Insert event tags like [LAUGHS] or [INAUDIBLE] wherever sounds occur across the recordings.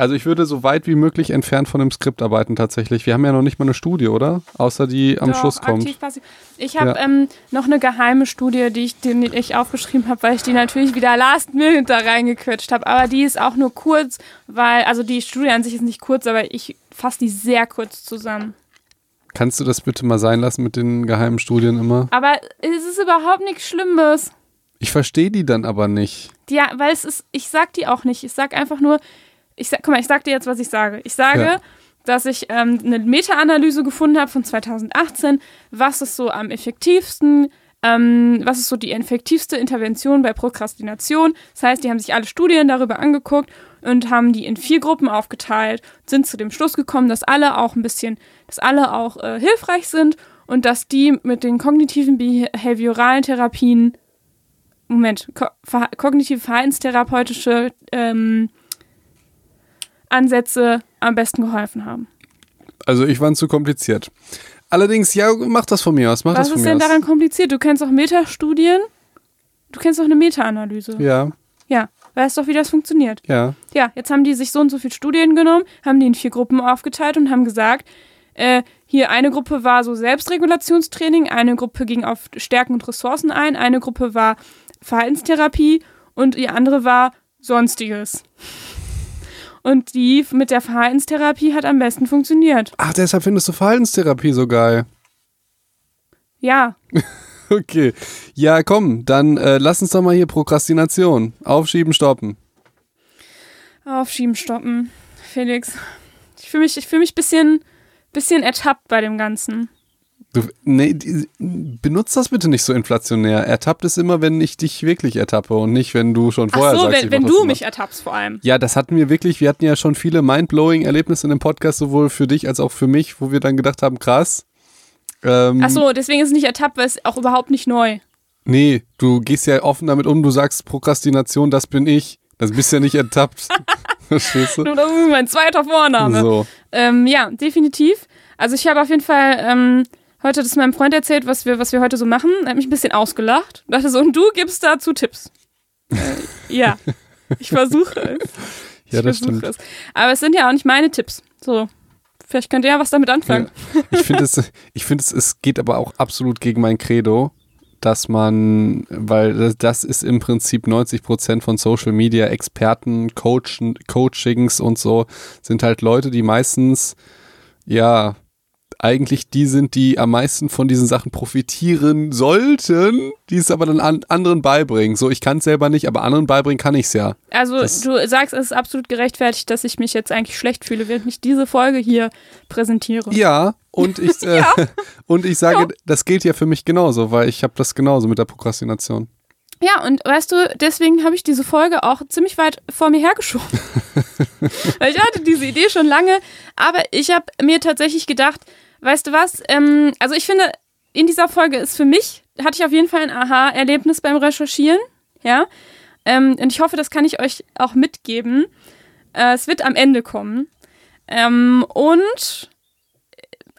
Also ich würde so weit wie möglich entfernt von dem Skript arbeiten tatsächlich. Wir haben ja noch nicht mal eine Studie, oder? Außer die am Doch, Schluss kommt. aktiv, passiv. Ich habe Ja. ähm, noch eine geheime Studie, die ich, die ich aufgeschrieben habe, weil ich die natürlich wieder last minute da reingequetscht habe. Aber die ist auch nur kurz, weil, also die Studie an sich ist nicht kurz, aber ich fasse die sehr kurz zusammen. Kannst du das bitte mal sein lassen mit den geheimen Studien immer? Aber es ist überhaupt nichts Schlimmes. Ich verstehe die dann aber nicht. Ja, weil es ist, ich sag die auch nicht. Ich sag einfach nur, ich sag, guck mal, ich sag dir jetzt, was ich sage. Ich sage, Ja. dass ich ähm, eine Meta-Analyse gefunden habe von 2018, was ist so am effektivsten, ähm, was ist so die effektivste Intervention bei Prokrastination. Das heißt, die haben sich alle Studien darüber angeguckt und haben die in vier Gruppen aufgeteilt, sind zu dem Schluss gekommen, dass alle auch ein bisschen, dass alle auch äh, hilfreich sind und dass die mit den kognitiven behavioralen Therapien Moment, ko ver kognitive verhaltenstherapeutische ähm, Ansätze am besten geholfen haben. Also ich fand es zu kompliziert. Allerdings, ja, mach das von mir aus. Mach Was das von ist mir denn aus. daran kompliziert? Du kennst auch Metastudien. Du kennst auch eine Meta-Analyse. Ja, Ja, weißt doch, wie das funktioniert. ja. Ja, jetzt haben die sich so und so viele Studien genommen, haben die in vier Gruppen aufgeteilt und haben gesagt, äh, hier eine Gruppe war so Selbstregulationstraining, eine Gruppe ging auf Stärken und Ressourcen ein, eine Gruppe war Verhaltenstherapie und die andere war Sonstiges. Und die mit der Verhaltenstherapie hat am besten funktioniert. Ach, deshalb findest du Verhaltenstherapie so geil. Ja, [LAUGHS] Okay. Ja, komm, dann äh, lass uns doch mal hier Prokrastination. Aufschieben, stoppen. aufschieben, stoppen. Felix, ich fühle mich, ich fühl mich bisschen, bisschen ertappt bei dem Ganzen. Du, nee, benutzt das bitte nicht so inflationär. Ertappt es immer, wenn ich dich wirklich ertappe und nicht, wenn du schon vorher Ach so, sagst, wenn, wenn du mich ertappst vor allem. Ja, das hatten wir wirklich. Wir hatten ja schon viele mindblowing Erlebnisse in dem Podcast, sowohl für dich als auch für mich, wo wir dann gedacht haben, krass. Ähm, Ach so, deswegen ist es nicht ertappt, weil es auch überhaupt nicht neu. Nee, du gehst ja offen damit um, du sagst Prokrastination, das bin ich. Das bist ja nicht ertappt. [LAUGHS] Verstehst du? Das ist mein zweiter Vorname. So. Ähm, ja, definitiv. Also ich habe auf jeden Fall ähm, heute das meinem Freund erzählt, was wir, was wir heute so machen. Er hat mich ein bisschen ausgelacht. Und dachte so, und du gibst dazu Tipps. äh, ja, ich versuche es. Ja, das stimmt. es. Aber es sind ja auch nicht meine Tipps. So, vielleicht könnt ihr ja was damit anfangen. Ich finde es, ich finde es, es geht aber auch absolut gegen mein Credo, dass man, weil das- das ist im Prinzip 90 Prozent von Social Media Experten, Coachen, Coachings und so, sind halt Leute, die meistens, ja, eigentlich die sind, die am meisten von diesen Sachen profitieren sollten, die es aber dann an anderen beibringen. So, ich kann es selber nicht, aber anderen beibringen kann ich es ja. Also Das- du sagst, es ist absolut gerechtfertigt, dass ich mich jetzt eigentlich schlecht fühle, während ich diese Folge hier präsentiere. Ja, und ich, [LAUGHS] äh, und ich sage, Ja. das gilt ja für mich genauso, weil ich habe das genauso mit der Prokrastination. Ja, und weißt du, deswegen habe ich diese Folge auch ziemlich weit vor mir hergeschoben. [LAUGHS] Weil ich hatte diese Idee schon lange, aber ich habe mir tatsächlich gedacht, weißt du was, ähm, also ich finde, in dieser Folge ist für mich, hatte ich auf jeden Fall ein Aha-Erlebnis beim Recherchieren, ja, ähm, und ich hoffe, das kann ich euch auch mitgeben. Äh, es wird am Ende kommen. Ähm, und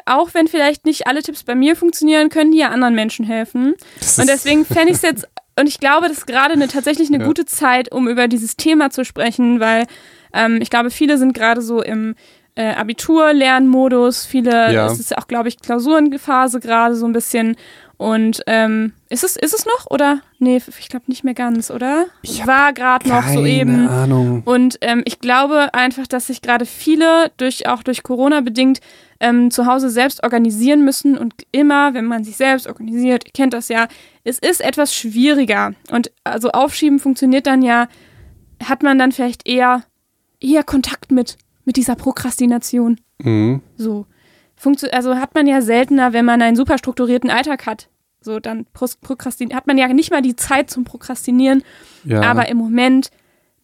auch wenn vielleicht nicht alle Tipps bei mir funktionieren, können die ja anderen Menschen helfen. Und deswegen fände ich es jetzt, [LAUGHS] und ich glaube, das ist gerade eine, tatsächlich eine Ja. gute Zeit, um über dieses Thema zu sprechen, weil ähm, ich glaube, viele sind gerade so im äh, Abitur-Lernmodus, viele, Ja. es ist auch, glaube ich, Klausurenphase gerade so ein bisschen. Und ähm, ist es, ist es noch? Oder? Nee, ich glaube nicht mehr ganz, oder? Ich War gerade noch so eben. Ahnung. Und ähm, ich glaube einfach, dass sich gerade viele, durch, auch durch Corona bedingt, ähm, zu Hause selbst organisieren müssen. Und immer, wenn man sich selbst organisiert, ihr kennt das ja, es ist etwas schwieriger. Und also Aufschieben funktioniert dann ja, hat man dann vielleicht eher, eher Kontakt mit, mit dieser Prokrastination. Mhm. So. Funktio also hat man ja seltener, wenn man einen super strukturierten Alltag hat. So, dann pros- prokrastin hat man ja nicht mal die Zeit zum Prokrastinieren. Ja. Aber im Moment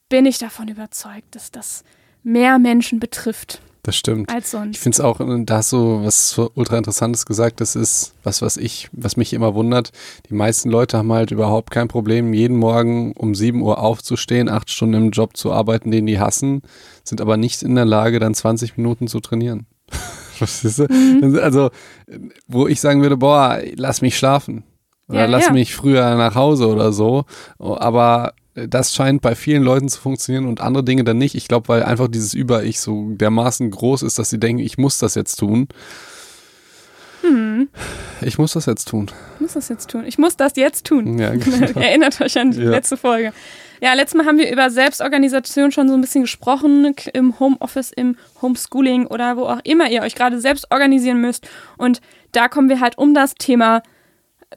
bin ich davon überzeugt, dass das mehr Menschen betrifft das stimmt. als Ich sonst. finde es auch, da hast du was ultra interessantes gesagt, das ist was, was ich, was mich immer wundert. Die meisten Leute haben halt überhaupt kein Problem, jeden Morgen um 7 Uhr aufzustehen, acht Stunden im Job zu arbeiten, den die hassen, sind aber nicht in der Lage, dann 20 Minuten zu trainieren. [LAUGHS] Mhm. Also, äh, wo ich sagen würde, boah, lass mich schlafen. Oder Ja, lass ja. mich früher nach Hause oder so. Aber das scheint bei vielen Leuten zu funktionieren und andere Dinge dann nicht. Ich glaube, weil einfach dieses Über-Ich so dermaßen groß ist, dass sie denken, ich muss das jetzt tun. Hm. Ich muss das jetzt tun. Ich muss das jetzt tun. Ich muss das jetzt tun. Ja, [LAUGHS] genau. Erinnert euch an die Ja. letzte Folge. Ja, letztes Mal haben wir über Selbstorganisation schon so ein bisschen gesprochen, im Homeoffice, im Homeschooling oder wo auch immer ihr euch gerade selbst organisieren müsst. Und da kommen wir halt um das Thema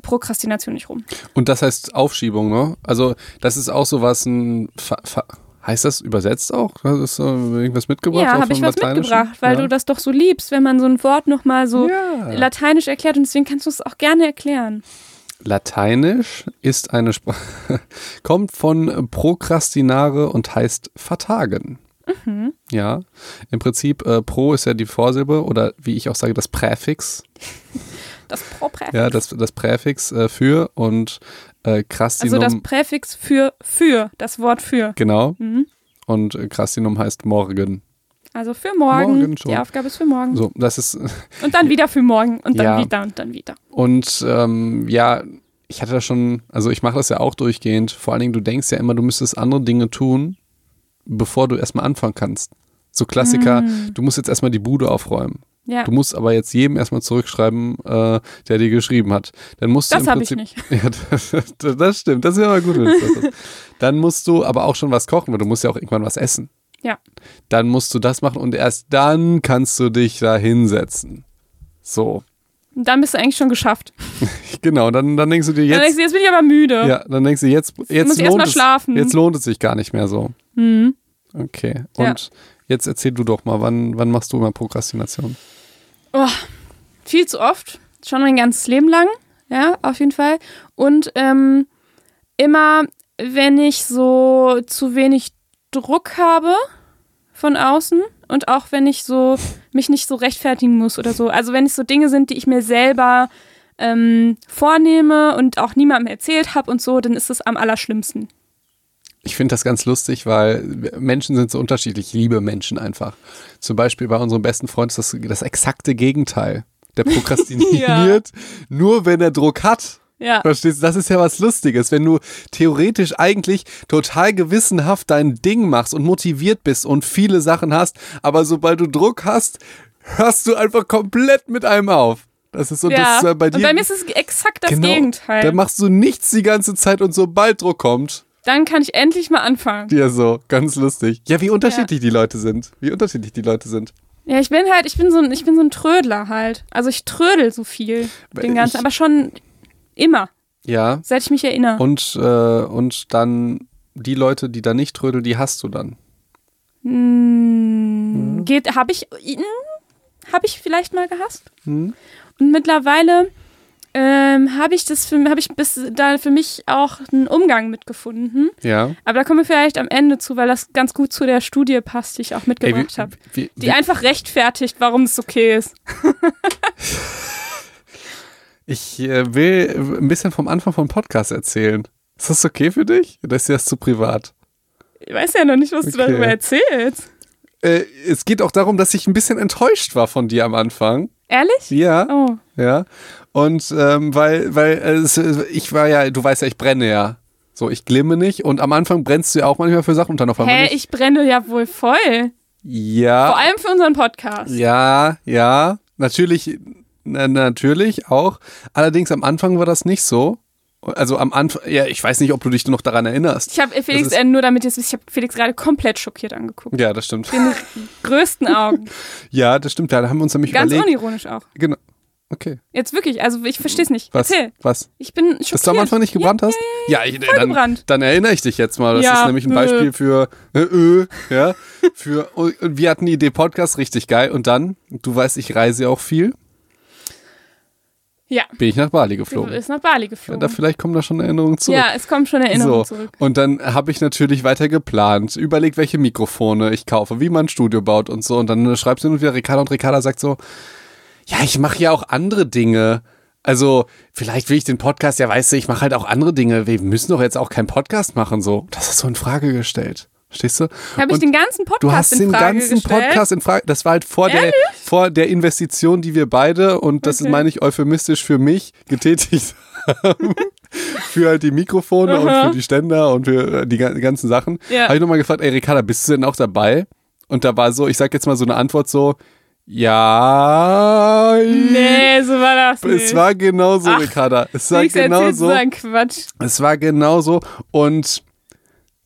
Prokrastination nicht rum. Und das heißt Aufschiebung, ne? Also, das ist auch so was ein. Fa Fa heißt das übersetzt auch? Hast du irgendwas mitgebracht? ja, habe ich was mitgebracht, weil ja. du das doch so liebst, wenn man so ein Wort nochmal so Ja. lateinisch erklärt und deswegen kannst du es auch gerne erklären. Lateinisch ist eine Sprache, [LAUGHS] kommt von prokrastinare und heißt vertagen. Mhm. Ja, im Prinzip äh, pro ist ja die Vorsilbe oder wie ich auch sage, das Präfix. [LAUGHS] Das Propräfix. Ja, das, das Präfix äh, für und äh, also Krastinum, das Präfix für für, das Wort für. genau. Mhm. Und äh, Krastinum heißt morgen. Also für morgen. Morgen schon. Die Aufgabe ist für morgen. So, das ist [LAUGHS] Und dann wieder für morgen und dann Ja. wieder und dann wieder. Und ähm, ja, ich hatte da schon, also ich mache das ja auch durchgehend. Vor allen Dingen, du denkst ja immer, du müsstest andere Dinge tun, bevor du erstmal anfangen kannst. So Klassiker, Mm. du musst jetzt erstmal die Bude aufräumen. Ja, Du musst aber jetzt jedem erstmal zurückschreiben, äh, der dir geschrieben hat. Dann musst du das habe ich nicht. [LAUGHS] Ja, das, das stimmt. Das ist ja mal gut. Dann musst du aber auch schon was kochen, weil du musst ja auch irgendwann was essen. Ja. Dann musst du das machen und erst dann kannst du dich da hinsetzen. So. Und dann bist du eigentlich schon geschafft. [LAUGHS] Genau, dann, dann denkst du dir Dann denkst jetzt. du, jetzt bin ich aber müde. Ja, dann denkst du, jetzt, jetzt, muss ich erst lohnt mal es, schlafen. jetzt lohnt es sich gar nicht mehr so. Mhm. Okay. Ja. Und jetzt erzähl du doch mal, wann, wann machst du immer Prokrastination? Oh, viel zu oft. Schon mein ganzes Leben lang. Ja, auf jeden Fall. Und ähm, immer, wenn ich so zu wenig Druck habe von außen und auch wenn ich so mich nicht so rechtfertigen muss oder so. Also wenn es so Dinge sind, die ich mir selber ähm, vornehme und auch niemandem erzählt habe und so, dann ist es am allerschlimmsten. Ich finde das ganz lustig, weil Menschen sind so unterschiedlich. Ich liebe Menschen einfach. Zum Beispiel bei unserem besten Freund ist das das exakte Gegenteil. Der [LAUGHS] prokrastiniert nur, wenn er Druck hat. Ja. Verstehst du? Das ist ja was Lustiges. Wenn du theoretisch eigentlich total gewissenhaft dein Ding machst und motiviert bist und viele Sachen hast, aber sobald du Druck hast, hörst du einfach komplett mit einem auf. Das ist so, das ja. ja bei dir. und bei mir ist es exakt das genau, Gegenteil. Da machst du nichts die ganze Zeit und sobald Druck kommt, Dann kann ich endlich mal anfangen. ja so, ganz lustig. Ja, wie unterschiedlich die Leute sind. Wie unterschiedlich die Leute sind. Ja, ich bin halt, ich bin so ein, ich bin so ein Trödler halt. Also ich trödel so viel den ganzen, Ich- aber schon immer, Ja. seit ich mich erinnere. Und, äh, und dann die Leute, die da nicht trödeln, die hast du dann. Hm, Geht, habe ich, hm, habe ich vielleicht mal gehasst. Hm? Und mittlerweile ähm, habe ich das, für, habe ich bis da für mich auch einen Umgang mitgefunden. Ja. Aber da kommen wir vielleicht am Ende zu, weil das ganz gut zu der Studie passt, die ich auch mitgebracht habe. Die wie, einfach rechtfertigt, warum es okay ist. [LAUGHS] ich äh, will ein bisschen vom Anfang vom Podcast erzählen. Ist das okay für dich? Oder ist dir das zu privat? Ich weiß ja noch nicht, was du Okay. darüber erzählst. Äh, es geht auch darum, dass ich ein bisschen enttäuscht war von dir am Anfang. Ehrlich? Ja. Oh. Ja. Und ähm, weil, weil äh, es, äh, ich war ja, du weißt ja, ich brenne ja. So, ich glimme nicht. Und am Anfang brennst du ja auch manchmal für Sachen und dann auf einmal Hä, nicht. ich brenne ja wohl voll. ja. Vor allem für unseren Podcast. Ja, ja, natürlich, na, natürlich auch. Allerdings am Anfang war das nicht so. Also am Anfang, ja, ich weiß nicht, ob du dich noch daran erinnerst. Ich habe Felix, Das ist- äh, nur damit ihr es wisst, ich habe Felix gerade komplett schockiert angeguckt. Ja, das stimmt. Den [LAUGHS] größten Augen. Ja, das stimmt. Da haben wir uns nämlich Ganz überlegt. unironisch auch. Genau. Okay. Jetzt wirklich, also ich verstehe es nicht. Was? Erzähl. Was? Ich bin schockiert. Dass du am Anfang nicht gebrannt hast? Ja, ich, voll dann, gebrannt. dann erinnere ich dich jetzt mal. Das Ja, ist nämlich ein äh. Beispiel für äh, äh, ja, für und wir hatten die Idee Podcast richtig geil und dann, du weißt, ich reise ja auch viel, Ja, bin ich nach Bali du geflogen. ist nach Bali Ja, geflogen. da vielleicht kommen da schon Erinnerungen zurück. Ja, es kommen schon Erinnerungen so. zurück. Und dann habe ich natürlich weiter geplant, überlegt, welche Mikrofone ich kaufe, wie man ein Studio baut und so. Und dann schreibst du und wieder Ricarda und Ricarda sagt so, ja, ich mache ja auch andere Dinge. Also, vielleicht will ich den Podcast, ja, weißt du, ich mache halt auch andere Dinge. Wir müssen doch jetzt auch keinen Podcast machen, so. Das hast du in Frage gestellt. Verstehst du? Habe ich Und den ganzen Podcast Du hast in den ganzen gestellt? Podcast in Frage. Das war halt vor der, vor der Investition, die wir beide, und das Okay. meine ich euphemistisch für mich, getätigt haben, [LAUGHS] für halt die Mikrofone und Aha. für die Ständer und für äh, die ga- ganzen Sachen, Ja. habe ich nochmal gefragt, ey Ricarda, bist du denn auch dabei? Und da war so, ich sag jetzt mal so eine Antwort so, ja. Nee, so war das nicht. Es war genau so, Ach, Ricarda. Es war genau erzählst, so. ein Quatsch. Es war genau so. Und,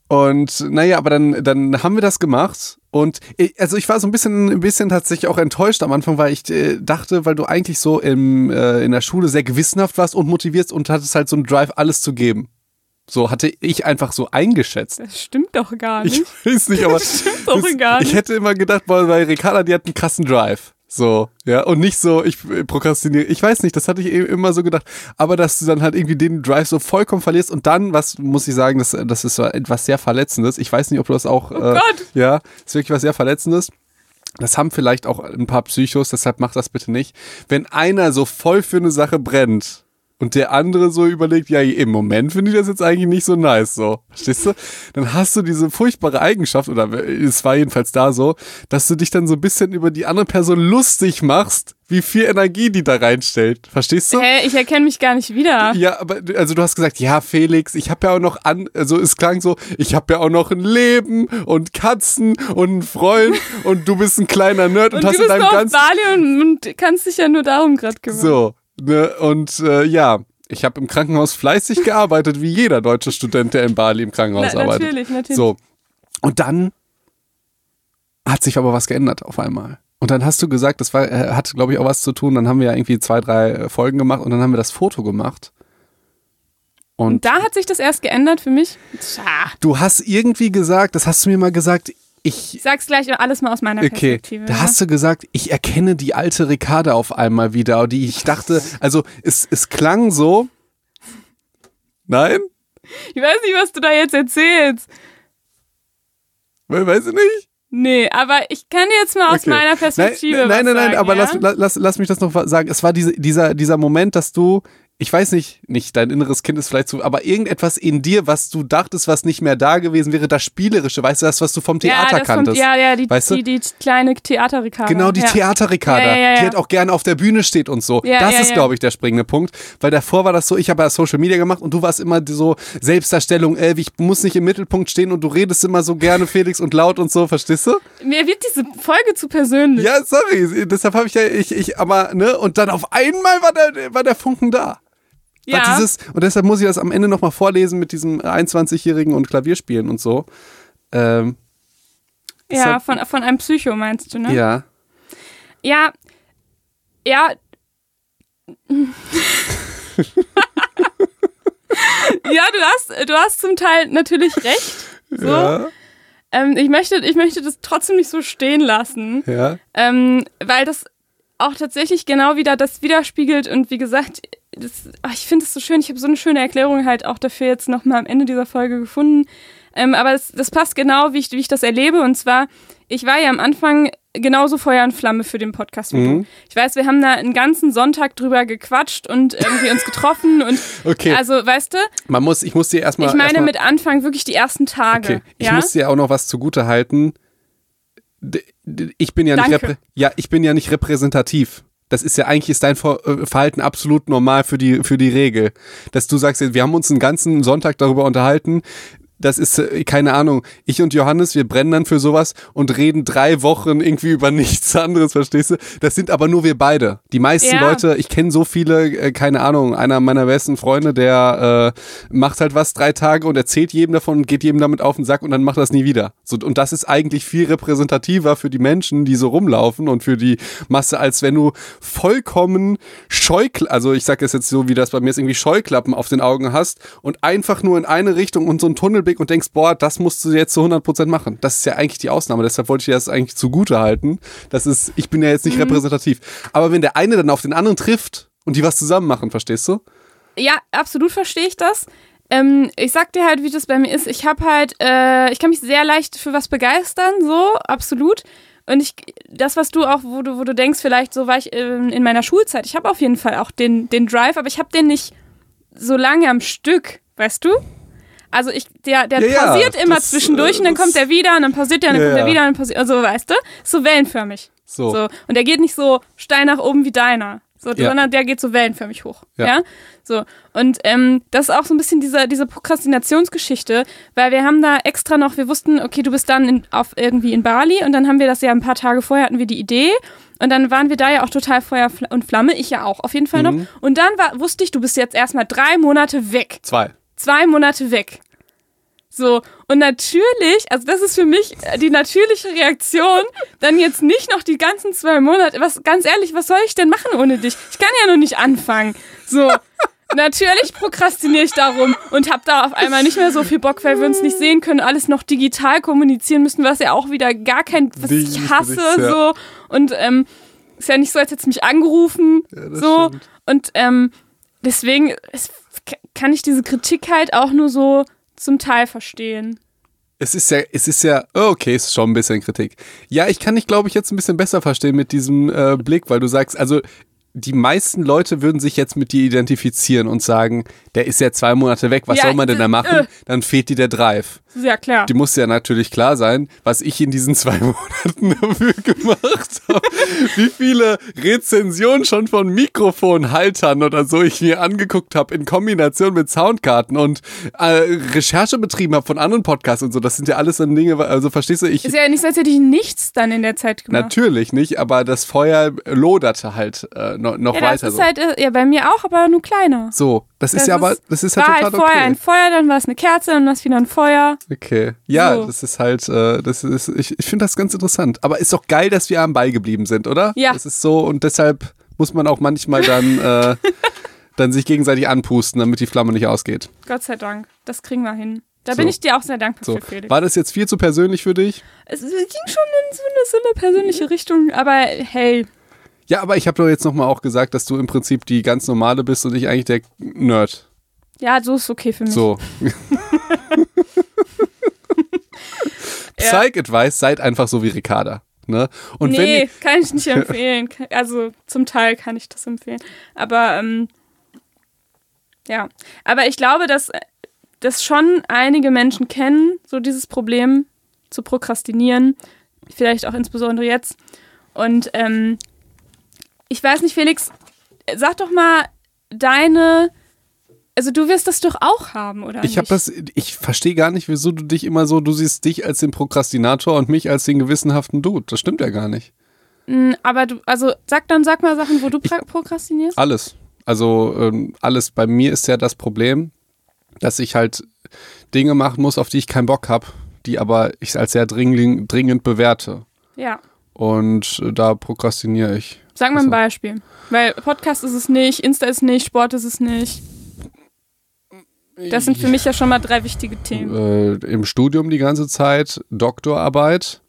und naja, aber dann, dann haben wir das gemacht. Und ich, also ich war so ein bisschen, ein bisschen tatsächlich auch enttäuscht am Anfang, weil ich äh, dachte, weil du eigentlich so im, äh, in der Schule sehr gewissenhaft warst und motiviert und hattest halt so einen Drive, alles zu geben. So hatte ich einfach so eingeschätzt. Das stimmt doch gar Ich nicht. weiß nicht, [LAUGHS] aber Das stimmt doch gar ich nicht. hätte immer gedacht, boah, weil Ricarda, die hat einen krassen Drive. So, ja, und nicht so, ich äh, prokrastiniere. Ich weiß nicht, das hatte ich eben immer so gedacht. Aber dass du dann halt irgendwie den Drive so vollkommen verlierst und dann, was muss ich sagen, das, das ist etwas sehr Verletzendes. Ich weiß nicht, ob du das auch. Oh Gott. Ja, ist wirklich was sehr Verletzendes. Das haben vielleicht auch ein paar Psychos, deshalb mach das bitte nicht. Wenn einer so voll für eine Sache brennt und der andere so überlegt, ja, im Moment finde ich das jetzt eigentlich nicht so nice, so. Verstehst du? Dann hast du diese furchtbare Eigenschaft, oder es war jedenfalls da so, dass du dich dann so ein bisschen über die andere Person lustig machst, wie viel Energie die da reinstellt. Verstehst du? Hä, ich erkenne mich gar nicht wieder. Ja, aber du- also du hast gesagt, ja, Felix, ich habe ja auch noch an, also es klang so, ich habe ja auch noch ein Leben und Katzen und einen Freund [LAUGHS] und du bist ein kleiner Nerd und, Und hast du in bist deinem nur auf ganzen Bali und, und kannst dich ja nur darum gerade kümmern. so ne, und äh, ja, ich habe im Krankenhaus fleißig gearbeitet, wie jeder deutsche Student, der in Bali im Krankenhaus Na, arbeitet. natürlich, natürlich. So und dann hat sich aber was geändert auf einmal. Und dann hast du gesagt, das war, äh, hat, glaube ich, auch was zu tun. Dann haben wir ja irgendwie zwei, drei äh, Folgen gemacht und dann haben wir das Foto gemacht. Und Und da hat sich das erst geändert für mich. Tja, Du hast irgendwie gesagt, das hast du mir mal gesagt, ich. sag's gleich alles mal aus meiner Okay, Perspektive. da ja. hast du gesagt, ich erkenne die alte Ricarda auf einmal wieder, die ich dachte, also es, es klang so. Nein? Ich weiß nicht, was du da jetzt erzählst. We- Weiß ich nicht? Nee, aber ich kann jetzt mal aus Okay. meiner Perspektive Nein, nein, nein, nein, sagen, aber ja? lass, la- lass, lass mich das noch sagen. Es war diese, dieser, dieser Moment, dass du, ich weiß nicht, nicht dein inneres Kind ist vielleicht so, aber irgendetwas in dir, was du dachtest, was nicht mehr da gewesen wäre, das Spielerische, weißt du, das, was du vom Theater ja, kanntest. Kommt, ja, ja, die, Weißt du? die, die kleine Theaterricarda. Genau, die ja. Theaterricarda, Ja, die halt auch gerne auf der Bühne steht und so. Das ist, glaube ich, der springende Punkt. Weil davor war das so, ich habe ja Social Media gemacht und du warst immer so Selbstdarstellung, ey, ich muss nicht im Mittelpunkt stehen und du redest immer so gerne, Felix, und laut und so, verstehst du? Mir wird diese Folge zu persönlich. Ja, sorry, deshalb habe ich ja, ich, ich, aber, ne, und dann auf einmal war der, war der Funken da. Ja. Dieses, und deshalb muss ich das am Ende nochmal vorlesen mit diesem 21-Jährigen und Klavierspielen und so. Ähm, ja von, von einem Psycho meinst du, ne? ja. Ja. Ja. ja, du hast, du hast zum Teil natürlich recht. So. Ja. Ähm, ich, möchte, ich möchte das trotzdem nicht so stehen lassen, Ja. ähm, weil das auch tatsächlich genau wieder das widerspiegelt und wie gesagt, das, ach, ich finde es so schön, ich habe so eine schöne Erklärung halt auch dafür jetzt nochmal am Ende dieser Folge gefunden. Ähm, aber das, das passt genau, wie ich, wie ich das erlebe. Und zwar, ich war ja am Anfang genauso Feuer und Flamme für den Podcast Mhm. Ich weiß, wir haben da einen ganzen Sonntag drüber gequatscht und irgendwie uns getroffen und [LAUGHS] Okay. also, weißt du, Man muss, ich muss dir erstmal. ich meine erstmal, mit Anfang wirklich die ersten Tage. Okay, ich ja? muss dir auch noch was zugute halten. Ich bin ja nicht, Danke. reprä- ja, ich bin ja nicht repräsentativ. Das ist ja eigentlich ist dein äh, Verhalten absolut normal für die für die Regel, dass du sagst, wir haben uns einen ganzen Sonntag darüber unterhalten. Das ist äh, keine Ahnung. Ich und Johannes, wir brennen dann für sowas und reden drei Wochen irgendwie über [LAUGHS] nichts anderes, verstehst du? Das sind aber nur wir beide. Die meisten Ja. Leute, ich kenne so viele, äh, keine Ahnung. Einer meiner besten Freunde, der äh, macht halt was drei Tage und erzählt jedem davon und geht jedem damit auf den Sack und dann macht das nie wieder. So, und das ist eigentlich viel repräsentativer für die Menschen, die so rumlaufen und für die Masse, als wenn du vollkommen Scheuklappen, also ich sage es jetzt so, wie das bei mir ist, irgendwie Scheuklappen auf den Augen hast und einfach nur in eine Richtung und so einen Tunnelblick und denkst, boah, das musst du jetzt zu 100% machen. Das ist ja eigentlich die Ausnahme. Deshalb wollte ich dir das eigentlich zugute halten. Das ist, ich bin ja jetzt nicht repräsentativ. Aber wenn der eine dann auf den anderen trifft und die was zusammen machen, verstehst du? Ja, absolut verstehe ich das. Ähm, ich sag dir halt, wie das bei mir ist. Ich habe halt, äh, ich kann mich sehr leicht für was begeistern, so, absolut. Und ich, das, was du auch, wo du, wo du denkst, vielleicht so war ich ähm, in meiner Schulzeit. Ich habe auf jeden Fall auch den, den Drive, aber ich habe den nicht so lange am Stück, weißt du? Also ich, der, der Ja, ja, pausiert immer das, zwischendurch äh, und dann das- kommt der wieder und dann pausiert der, und dann Ja, kommt ja. wieder und dann pausiert, also weißt du? So wellenförmig. So. So. Und der geht nicht so steil nach oben wie deiner. So, Ja. sondern der geht so wellenförmig hoch. Ja. Ja. So. Und ähm, das ist auch so ein bisschen diese, diese Prokrastinationsgeschichte, weil wir haben da extra noch, wir wussten, okay, du bist dann in, auf irgendwie in Bali und dann haben wir das ja ein paar Tage vorher hatten wir die Idee. Und dann waren wir da ja auch total Feuer und Flamme, ich ja auch auf jeden Fall Mhm. noch. Und dann war, wusste ich, du bist jetzt erstmal drei Monate weg Zwei. zwei Monate weg. So, und natürlich, also das ist für mich die natürliche Reaktion, dann jetzt nicht noch die ganzen zwei Monate, was, ganz ehrlich, was soll ich denn machen ohne dich? Ich kann ja noch nicht anfangen. So, natürlich prokrastiniere ich darum und habe da auf einmal nicht mehr so viel Bock, weil wir uns nicht sehen können, alles noch digital kommunizieren müssen, was ja auch wieder gar kein, was ich hasse, ja. so. Und ähm, ist ja nicht so, als hätte es mich angerufen, das so. stimmt. Und ähm, deswegen es, kann ich diese Kritik halt auch nur so zum Teil verstehen. Es ist ja, es ist ja, oh, okay, es ist schon ein bisschen Kritik. Ja, ich kann dich, glaube ich, jetzt ein bisschen besser verstehen mit diesem äh, Blick, weil du sagst, also die meisten Leute würden sich jetzt mit dir identifizieren und sagen, der ist ja zwei Monate weg, was Ja, soll man denn da machen? äh. Dann fehlt dir der Drive. Das ist ja klar. Die muss ja natürlich klar sein, was ich in diesen zwei [LAUGHS] Monaten dafür gemacht habe. Wie viele Rezensionen schon von Mikrofonhaltern oder so ich mir angeguckt habe in Kombination mit Soundkarten und äh, Recherche betrieben habe von anderen Podcasts und so. Das sind ja alles dann Dinge, also verstehst du, ich Ist ja nicht so, als hätte ich nichts dann in der Zeit gemacht. natürlich nicht, aber das Feuer loderte halt äh, noch, noch ja, das weiter ist so. halt, äh, ja, bei mir auch, aber nur kleiner. so, das, ist Das ja aber, ist- das ist war halt halt total vorher okay. ein Feuer, dann war es eine Kerze, dann war es wieder ein Feuer. Okay. Ja, So. das ist halt, äh, das ist, ich, ich finde das ganz interessant. Aber ist doch geil, dass wir am Ball geblieben sind, oder? Ja. Das ist so und deshalb muss man auch manchmal dann, [LAUGHS] äh, dann sich gegenseitig anpusten, damit die Flamme nicht ausgeht. Gott sei Dank. Das kriegen wir hin. Da So. bin ich dir auch sehr dankbar So. für, Felix. War das jetzt viel zu persönlich für dich? Es ging schon in so eine, so eine persönliche Richtung, aber hey, Ja, aber ich habe doch jetzt nochmal auch gesagt, dass du im Prinzip die ganz normale bist und ich eigentlich der Nerd. ja, so ist okay für mich. So. [LAUGHS] [LAUGHS] Psych-Advice, seid einfach so wie Ricarda. Ne? Und nee, ihr, kann ich nicht [LAUGHS] empfehlen. Also zum Teil kann ich das empfehlen. Aber ähm, ja, aber ich glaube, dass das schon einige Menschen kennen, so dieses Problem zu prokrastinieren. Vielleicht auch insbesondere jetzt. Und ähm, ich weiß nicht, Felix, sag doch mal deine. Also du wirst das doch auch haben, oder? Ich habe das, ich verstehe gar nicht, wieso du dich immer so, du siehst dich als den Prokrastinator und mich als den gewissenhaften Dude. Das stimmt ja gar nicht. Mm, Aber du, also sag dann, sag mal Sachen, wo du pra- prokrastinierst. Alles. Also ähm, alles. Bei mir ist ja das Problem, dass ich halt Dinge machen muss, auf die ich keinen Bock habe, die aber ich als sehr dringend, dringend bewerte. Ja. Und äh, da prokrastiniere ich. Sag mal Also- ein Beispiel. Weil Podcast ist es nicht, Insta ist nicht, Sport ist es nicht. Das sind für mich ja schon mal drei wichtige Themen. Äh, Im Studium die ganze Zeit, Doktorarbeit,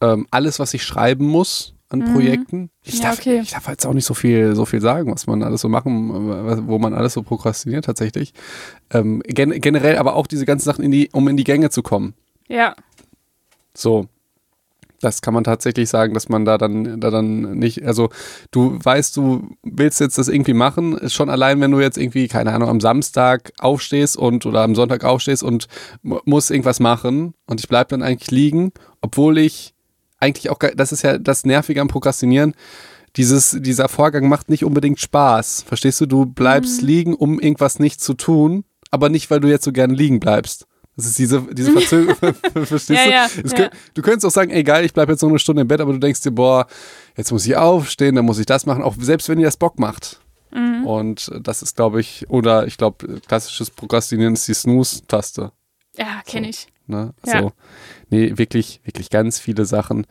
ähm, alles, was ich schreiben muss an Projekten. Ich, Mhm. Ja, darf, okay. ich darf jetzt auch nicht so viel, so viel sagen, was man alles so machen, wo man alles so prokrastiniert tatsächlich. Ähm, gen generell aber auch diese ganzen Sachen, in die, um in die Gänge zu kommen. Ja. So. Das kann man tatsächlich sagen, dass man da dann, da dann nicht, also du weißt, du willst jetzt das irgendwie machen, ist schon allein, wenn du jetzt irgendwie, keine Ahnung, am Samstag aufstehst und oder am Sonntag aufstehst und mu- musst irgendwas machen und ich bleib dann eigentlich liegen, obwohl ich eigentlich auch, das ist ja das Nervige am Prokrastinieren, dieses, dieser Vorgang macht nicht unbedingt Spaß. Verstehst du? Du bleibst liegen, um irgendwas nicht zu tun, aber nicht, weil du jetzt so gerne liegen bleibst. Das ist diese, diese [LAUGHS] Verzögerung. [LAUGHS] Verstehst Ja, du? ja, ja. könnt- Du könntest auch sagen, ey geil, ich bleibe jetzt noch eine Stunde im Bett, aber du denkst dir, boah, jetzt muss ich aufstehen, dann muss ich das machen, auch selbst wenn dir das Bock macht. Mhm. Und das ist, glaube ich, oder ich glaube, klassisches Prokrastinieren ist die Snooze-Taste. Ja, kenne ich. Ne? Also, nee, wirklich, wirklich ganz viele Sachen.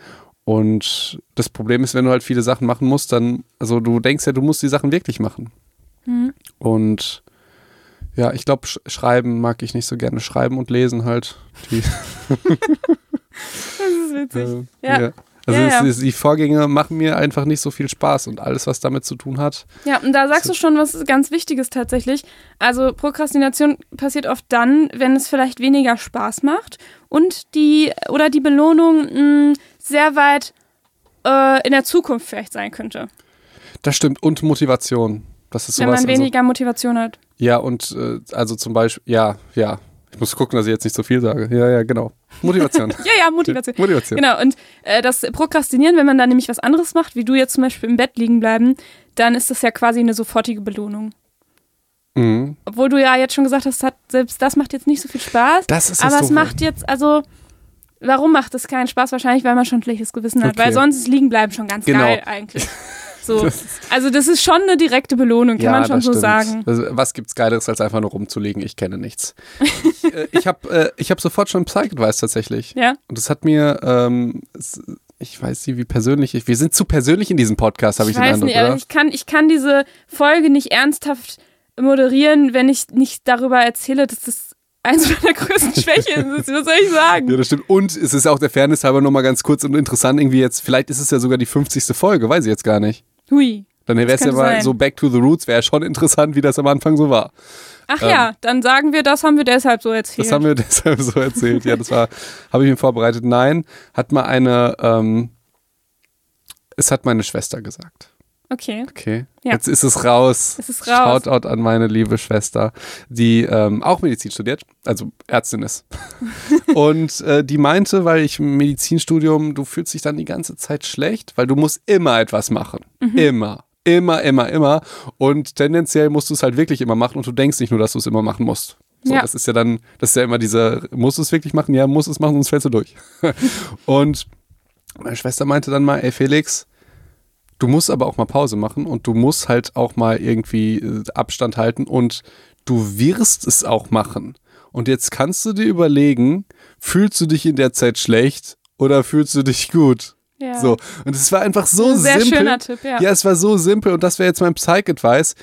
Und das Problem ist, wenn du halt viele Sachen machen musst, dann, also du denkst ja, du musst die Sachen wirklich machen. Mhm. Und ja, ich glaube, sch schreiben mag ich nicht so gerne. Schreiben und lesen halt. [LAUGHS] [LAUGHS] Das ist witzig. äh, Ja. Also Ja, es ja. ist- die Vorgänge machen mir einfach nicht so viel Spaß und alles, was damit zu tun hat. Ja, und da sagst du schon was ganz Wichtiges tatsächlich. Also Prokrastination passiert oft dann, wenn es vielleicht weniger Spaß macht und die oder die Belohnung mh, sehr weit äh, in der Zukunft vielleicht sein könnte. Das stimmt. Und Motivation. Das ist Wenn sowas. man also, weniger Motivation hat. Ja, und äh, also zum Beispiel, ja, ja, Ich muss gucken, dass ich jetzt nicht so viel sage. Ja, ja, genau. Motivation. [LAUGHS] ja, ja, Motivation. [LAUGHS] Motivation. Genau, und äh, das Prokrastinieren, wenn man dann nämlich was anderes macht, wie du jetzt zum Beispiel im Bett liegen bleiben, dann ist das ja quasi eine sofortige Belohnung. Mhm. Obwohl du ja jetzt schon gesagt hast, hat, selbst das macht jetzt nicht so viel Spaß. Das ist das aber es macht jetzt, also, warum macht es keinen Spaß? Wahrscheinlich, weil man schon ein schlechtes Gewissen hat. Okay. Weil sonst ist liegen bleiben schon ganz Genau. geil eigentlich. [LAUGHS] So. Also, das ist schon eine direkte Belohnung, kann man schon so stimmt. sagen. Also, was gibt's Geileres, als einfach nur rumzulegen? Ich kenne nichts. ich äh, ich habe äh, ich hab sofort schon Psych-Advice tatsächlich. Ja. Und das hat mir, ähm, ich weiß nicht, wie persönlich ich. Wir sind zu persönlich in diesem Podcast, habe ich, Ich den weiß Eindruck, nicht, aber oder? ich kann, ich kann diese Folge nicht ernsthaft moderieren, wenn ich nicht darüber erzähle, dass das eins meiner größten [LAUGHS] Schwächen. Was soll ich sagen? Ja, das stimmt. Und es ist auch der Fairness halber nochmal ganz kurz und interessant irgendwie jetzt, vielleicht ist es ja sogar die 50. Folge, weiß ich jetzt gar nicht. Hui. Dann wäre es ja mal sein. so back to the roots, wäre schon interessant, wie das am Anfang so war. Ach ja, dann sagen wir, das haben wir deshalb so erzählt. Ähm. Das haben wir [LAUGHS] deshalb so erzählt. Ja, das war, habe ich mir vorbereitet. Nein, hat mal eine, ähm, es hat meine Schwester gesagt. Okay. Okay. Ja. Jetzt ist es raus. Es ist raus. Shoutout an meine liebe Schwester, die ähm, auch Medizin studiert, also Ärztin ist. [LAUGHS] und äh, die meinte, weil ich im Medizinstudium, du fühlst dich dann die ganze Zeit schlecht, weil du musst immer etwas machen. Mhm. Immer. Immer, immer, immer. Und tendenziell musst du es halt wirklich immer machen und du denkst nicht nur, dass du es immer machen musst. So, Ja. Das ist ja dann, das ist ja immer dieser, musst du es wirklich machen? Ja, musst es machen, sonst fällst du durch. [LAUGHS] und meine Schwester meinte dann mal, ey Felix, du musst aber auch mal Pause machen und du musst halt auch mal irgendwie äh, Abstand halten und du wirst es auch machen. Und jetzt kannst du dir überlegen, fühlst du dich in der Zeit schlecht oder fühlst du dich gut? Ja. So. Und es war einfach so Ein sehr simpel. schöner Tipp, ja. Ja, es war so simpel und das wäre jetzt mein Psych-Advice.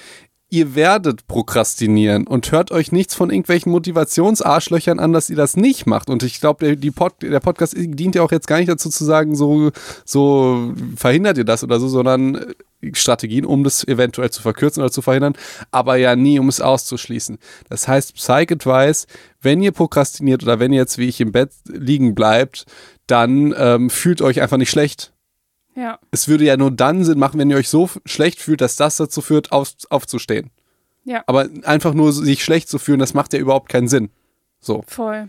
Ihr werdet prokrastinieren und hört euch nichts von irgendwelchen Motivationsarschlöchern an, dass ihr das nicht macht. Und ich glaube, der, Pod, der Podcast dient ja auch jetzt gar nicht dazu zu sagen, so, so verhindert ihr das oder so, sondern äh, Strategien, um das eventuell zu verkürzen oder zu verhindern, aber ja nie, um es auszuschließen. Das heißt, Psych-Advice, wenn ihr prokrastiniert oder wenn ihr jetzt wie ich im Bett liegen bleibt, dann ähm, fühlt euch einfach nicht schlecht ja. es würde ja nur dann Sinn machen, wenn ihr euch so schlecht fühlt, dass das dazu führt, auf, aufzustehen. Ja. Aber einfach nur sich schlecht zu fühlen, das macht ja überhaupt keinen Sinn. So. Voll.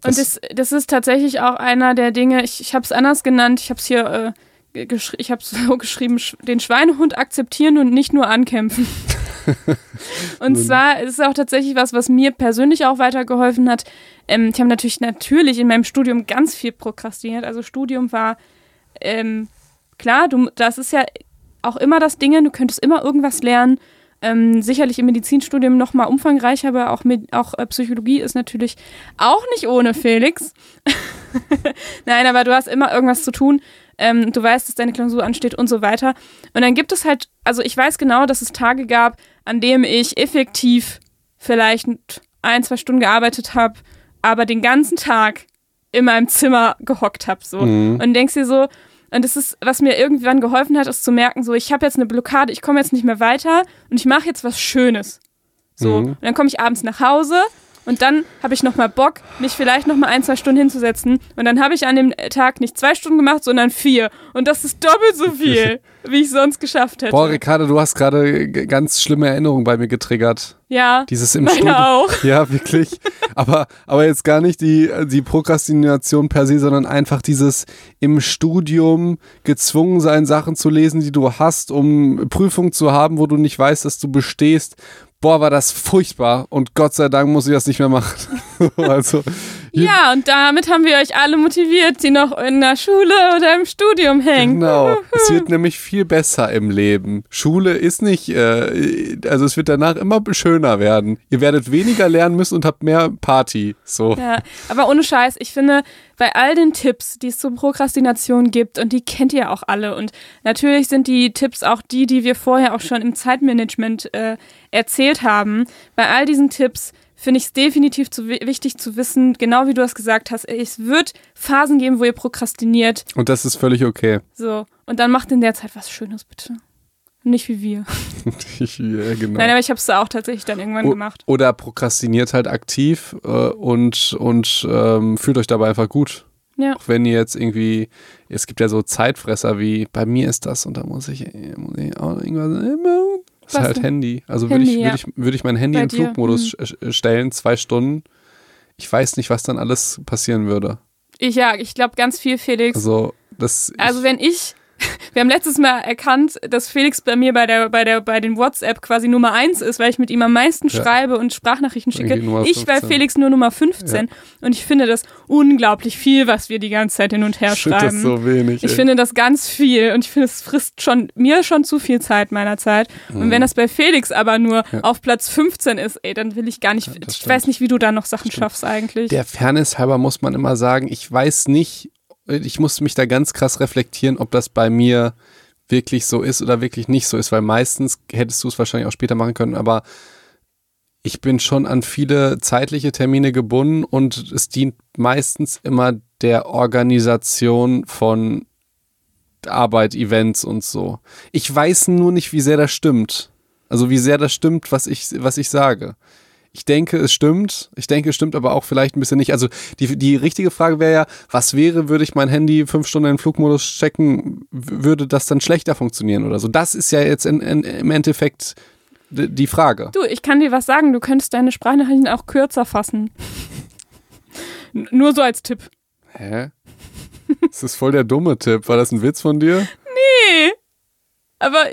Das- Und das, das ist tatsächlich auch einer der Dinge, ich, ich habe es anders genannt, ich habe es hier, äh, ich habe [LAUGHS] so geschrieben, sch- den Schweinehund akzeptieren und nicht nur ankämpfen. [LAUGHS] und zwar ist es auch tatsächlich was, was mir persönlich auch weitergeholfen hat. Ähm, ich habe natürlich, natürlich in meinem Studium ganz viel prokrastiniert. Also Studium war, ähm, klar, du, das ist ja auch immer das Ding, du könntest immer irgendwas lernen. Ähm, sicherlich im Medizinstudium noch mal umfangreicher, aber auch, mit, auch äh, Psychologie ist natürlich auch nicht ohne Felix. [LAUGHS] Nein, aber du hast immer irgendwas zu tun. Ähm, du weißt, dass deine Klausur ansteht und so weiter. Und dann gibt es halt, also ich weiß genau, dass es Tage gab, an denen ich effektiv vielleicht ein, zwei Stunden gearbeitet habe, aber den ganzen Tag in meinem Zimmer gehockt habe. So. Mhm. Und denkst dir so, und das ist, was mir irgendwann geholfen hat, ist zu merken, so, ich habe jetzt eine Blockade, ich komme jetzt nicht mehr weiter und ich mache jetzt was Schönes. So. Mhm. Und dann komme ich abends nach Hause und dann habe ich nochmal Bock, mich vielleicht nochmal ein, zwei Stunden hinzusetzen. Und dann habe ich an dem Tag nicht zwei Stunden gemacht, sondern vier. Und das ist doppelt so viel, [LAUGHS] wie ich sonst geschafft hätte. Boah, Ricardo, du hast gerade ganz schlimme Erinnerungen bei mir getriggert. ja, Dieses im Studium. auch. [LAUGHS] Ja, wirklich. aber, aber jetzt gar nicht die, die Prokrastination per se, sondern einfach dieses im Studium gezwungen sein, Sachen zu lesen, die du hast, um Prüfungen zu haben, wo du nicht weißt, dass du bestehst. Boah, war das furchtbar und Gott sei Dank muss ich das nicht mehr machen. [LAUGHS] also, Ja, und damit haben wir euch alle motiviert, die noch in der Schule oder im Studium hängen. Genau. Es wird nämlich viel besser im Leben. Schule ist nicht, äh, also es wird danach immer schöner werden. Ihr werdet weniger lernen müssen und habt mehr Party. So. Ja, aber ohne Scheiß, ich finde, bei all den Tipps, die es zur Prokrastination gibt, und die kennt ihr auch alle, und natürlich sind die Tipps auch die, die wir vorher auch schon im Zeitmanagement äh, erzählt haben, bei all diesen Tipps finde ich es definitiv zu, wi- wichtig zu wissen, genau wie du es gesagt hast, es wird Phasen geben, wo ihr prokrastiniert, Und das ist völlig okay. so, und dann macht in der Zeit was Schönes, bitte. Nicht wie wir. [LAUGHS] ja, genau. Nein, aber ich habe es auch tatsächlich dann irgendwann O- gemacht. Oder prokrastiniert halt aktiv äh, und, und ähm, fühlt euch dabei einfach gut. Ja. Auch wenn ihr jetzt irgendwie, es gibt ja so Zeitfresser wie, bei mir ist das und da muss ich, muss ich auch irgendwas ist Was halt denn? Handy. Also würde ich, ja. ich, würde ich mein Handy Bei in dir, Flugmodus hm. sch- stellen, zwei Stunden. ich weiß nicht, was dann alles passieren würde. Ich ja, ich glaube ganz viel, Felix. Also, das. Also wenn ich, [LAUGHS] wir haben letztes Mal erkannt, dass Felix bei mir bei der, bei der, bei den WhatsApp quasi Nummer eins ist, weil ich mit ihm am meisten Ja. schreibe und Sprachnachrichten schicke. Ich bei 15. Felix nur Nummer 15. Und ich finde das unglaublich viel, was wir die ganze Zeit hin und her ich finde schreiben. das so wenig. Ich ey. finde das ganz viel und ich finde, es frisst schon mir schon zu viel Zeit meiner Zeit. Und wenn das bei Felix aber nur Mhm. Ja. auf Platz 15 ist, ey, dann will ich gar nicht. Ja, ich stimmt. weiß nicht, wie du da noch Sachen schaffst eigentlich. Der Fairness halber muss man immer sagen, ich weiß nicht, ich muss mich da ganz krass reflektieren, ob das bei mir wirklich so ist oder wirklich nicht so ist, weil meistens hättest du es wahrscheinlich auch später machen können, aber ich bin schon an viele zeitliche Termine gebunden und es dient meistens immer der Organisation von Arbeit, Events und so. Ich weiß nur nicht, wie sehr das stimmt. Also wie sehr das stimmt, was ich, was ich sage. Ich denke, es stimmt. Ich denke, es stimmt aber auch vielleicht ein bisschen nicht. Also die, die richtige Frage wäre ja, was wäre, würde ich mein Handy fünf Stunden in Flugmodus checken, würde das dann schlechter funktionieren oder so? Das ist ja jetzt in, in, im Endeffekt die Frage. Du, ich kann dir was sagen, du könntest deine Sprachnachrichten auch kürzer fassen. Nur so als Tipp. Hä? Das ist voll der dumme Tipp. War das ein Witz von dir? Nee. Aber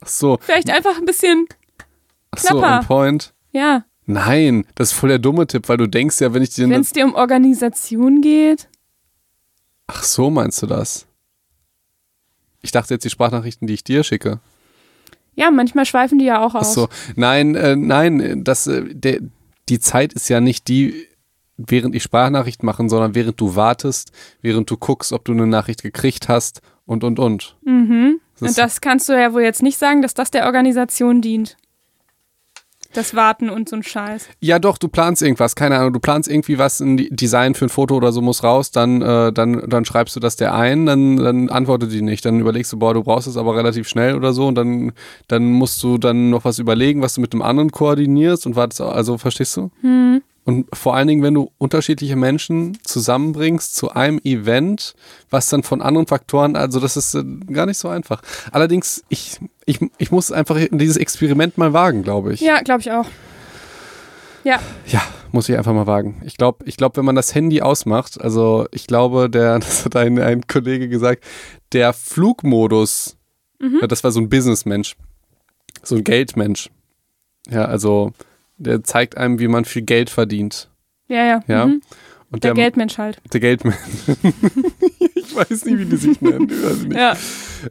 Ach so, vielleicht einfach ein bisschen, ach so, Knapper. on point. ja, Nein, das ist voll der dumme Tipp, weil du denkst ja, wenn ich dir... wenn es dir um Organisation geht. Ach so, meinst du das? Ich dachte jetzt die Sprachnachrichten, die ich dir schicke. Ja, manchmal schweifen die ja auch Ach aus. so, nein, äh, nein, das, äh, der, die Zeit ist ja nicht die, während ich Sprachnachricht machen, sondern während du wartest, während du guckst, ob du eine Nachricht gekriegt hast und, und, und. Mhm. Das Und das kannst du ja wohl jetzt nicht sagen, dass das der Organisation dient. Das Warten und so ein Scheiß. Ja, doch, du planst irgendwas, keine Ahnung, du planst irgendwie was, ein Design für ein Foto oder so muss raus, dann, äh, dann, dann schreibst du das der ein, dann, dann antwortet die nicht. Dann überlegst du, boah, du brauchst es aber relativ schnell oder so und dann, dann musst du dann noch was überlegen, was du mit dem anderen koordinierst und wartest, also verstehst du? Hm. Und vor allen Dingen, wenn du unterschiedliche Menschen zusammenbringst zu einem Event, was dann von anderen Faktoren, also das ist äh, gar nicht so einfach. Allerdings, ich, ich, ich muss einfach dieses Experiment mal wagen, glaube ich. Ja, glaube ich auch. Ja, Ja, muss ich einfach mal wagen. Ich glaube, ich glaub, wenn man das Handy ausmacht, also ich glaube, der, [LAUGHS] das hat ein, ein Kollege gesagt, der Flugmodus, ja, das war so ein Businessmensch, so ein Geldmensch. Ja, also der zeigt einem, wie man viel Geld verdient. ja, ja. Ja. Mhm. Und Der Geldmensch halt. Der Geldmensch. [LAUGHS] ich weiß nicht, wie die sich nennen. Ich. Ja.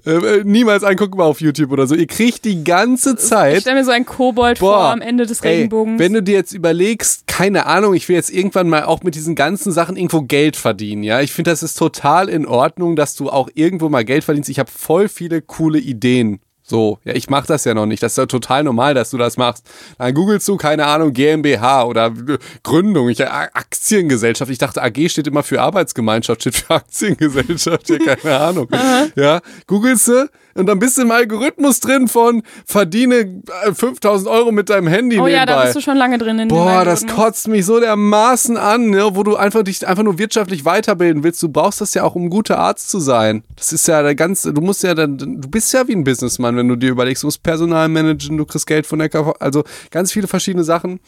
Äh, äh, niemals angucken mal auf YouTube oder so. Ihr kriegt die ganze Ich Zeit stelle mir so einen Kobold Boah, vor am Ende des Ey, Regenbogens. wenn du dir jetzt überlegst, keine Ahnung, ich will jetzt irgendwann mal auch mit diesen ganzen Sachen irgendwo Geld verdienen, ja. Ich finde, das ist total in Ordnung, dass du auch irgendwo mal Geld verdienst. Ich habe voll viele coole Ideen. So, ja, ich mache das ja noch nicht. Das ist ja total normal, dass du das machst. Dann googelst du, keine Ahnung, GmbH oder Gründung, ich, äh, Aktiengesellschaft. Ich dachte, AG steht immer für Arbeitsgemeinschaft, steht für Aktiengesellschaft, ja, keine Ahnung. Ja, googelst du und dann bist du im Algorithmus drin von verdiene äh, 5000 Euro mit deinem Handy oh ja, da nebenbei. bist du schon lange drin in Boah, das kotzt mich so dermaßen an, ne, wo du einfach dich einfach nur wirtschaftlich weiterbilden willst. Du brauchst das ja auch, um ein guter Arzt zu sein. Das ist ja der ganze, du musst ja dann, du bist ja wie ein Businessman, wenn du dir überlegst, du musst Personal managen, du kriegst Geld von der KV, also ganz viele verschiedene Sachen.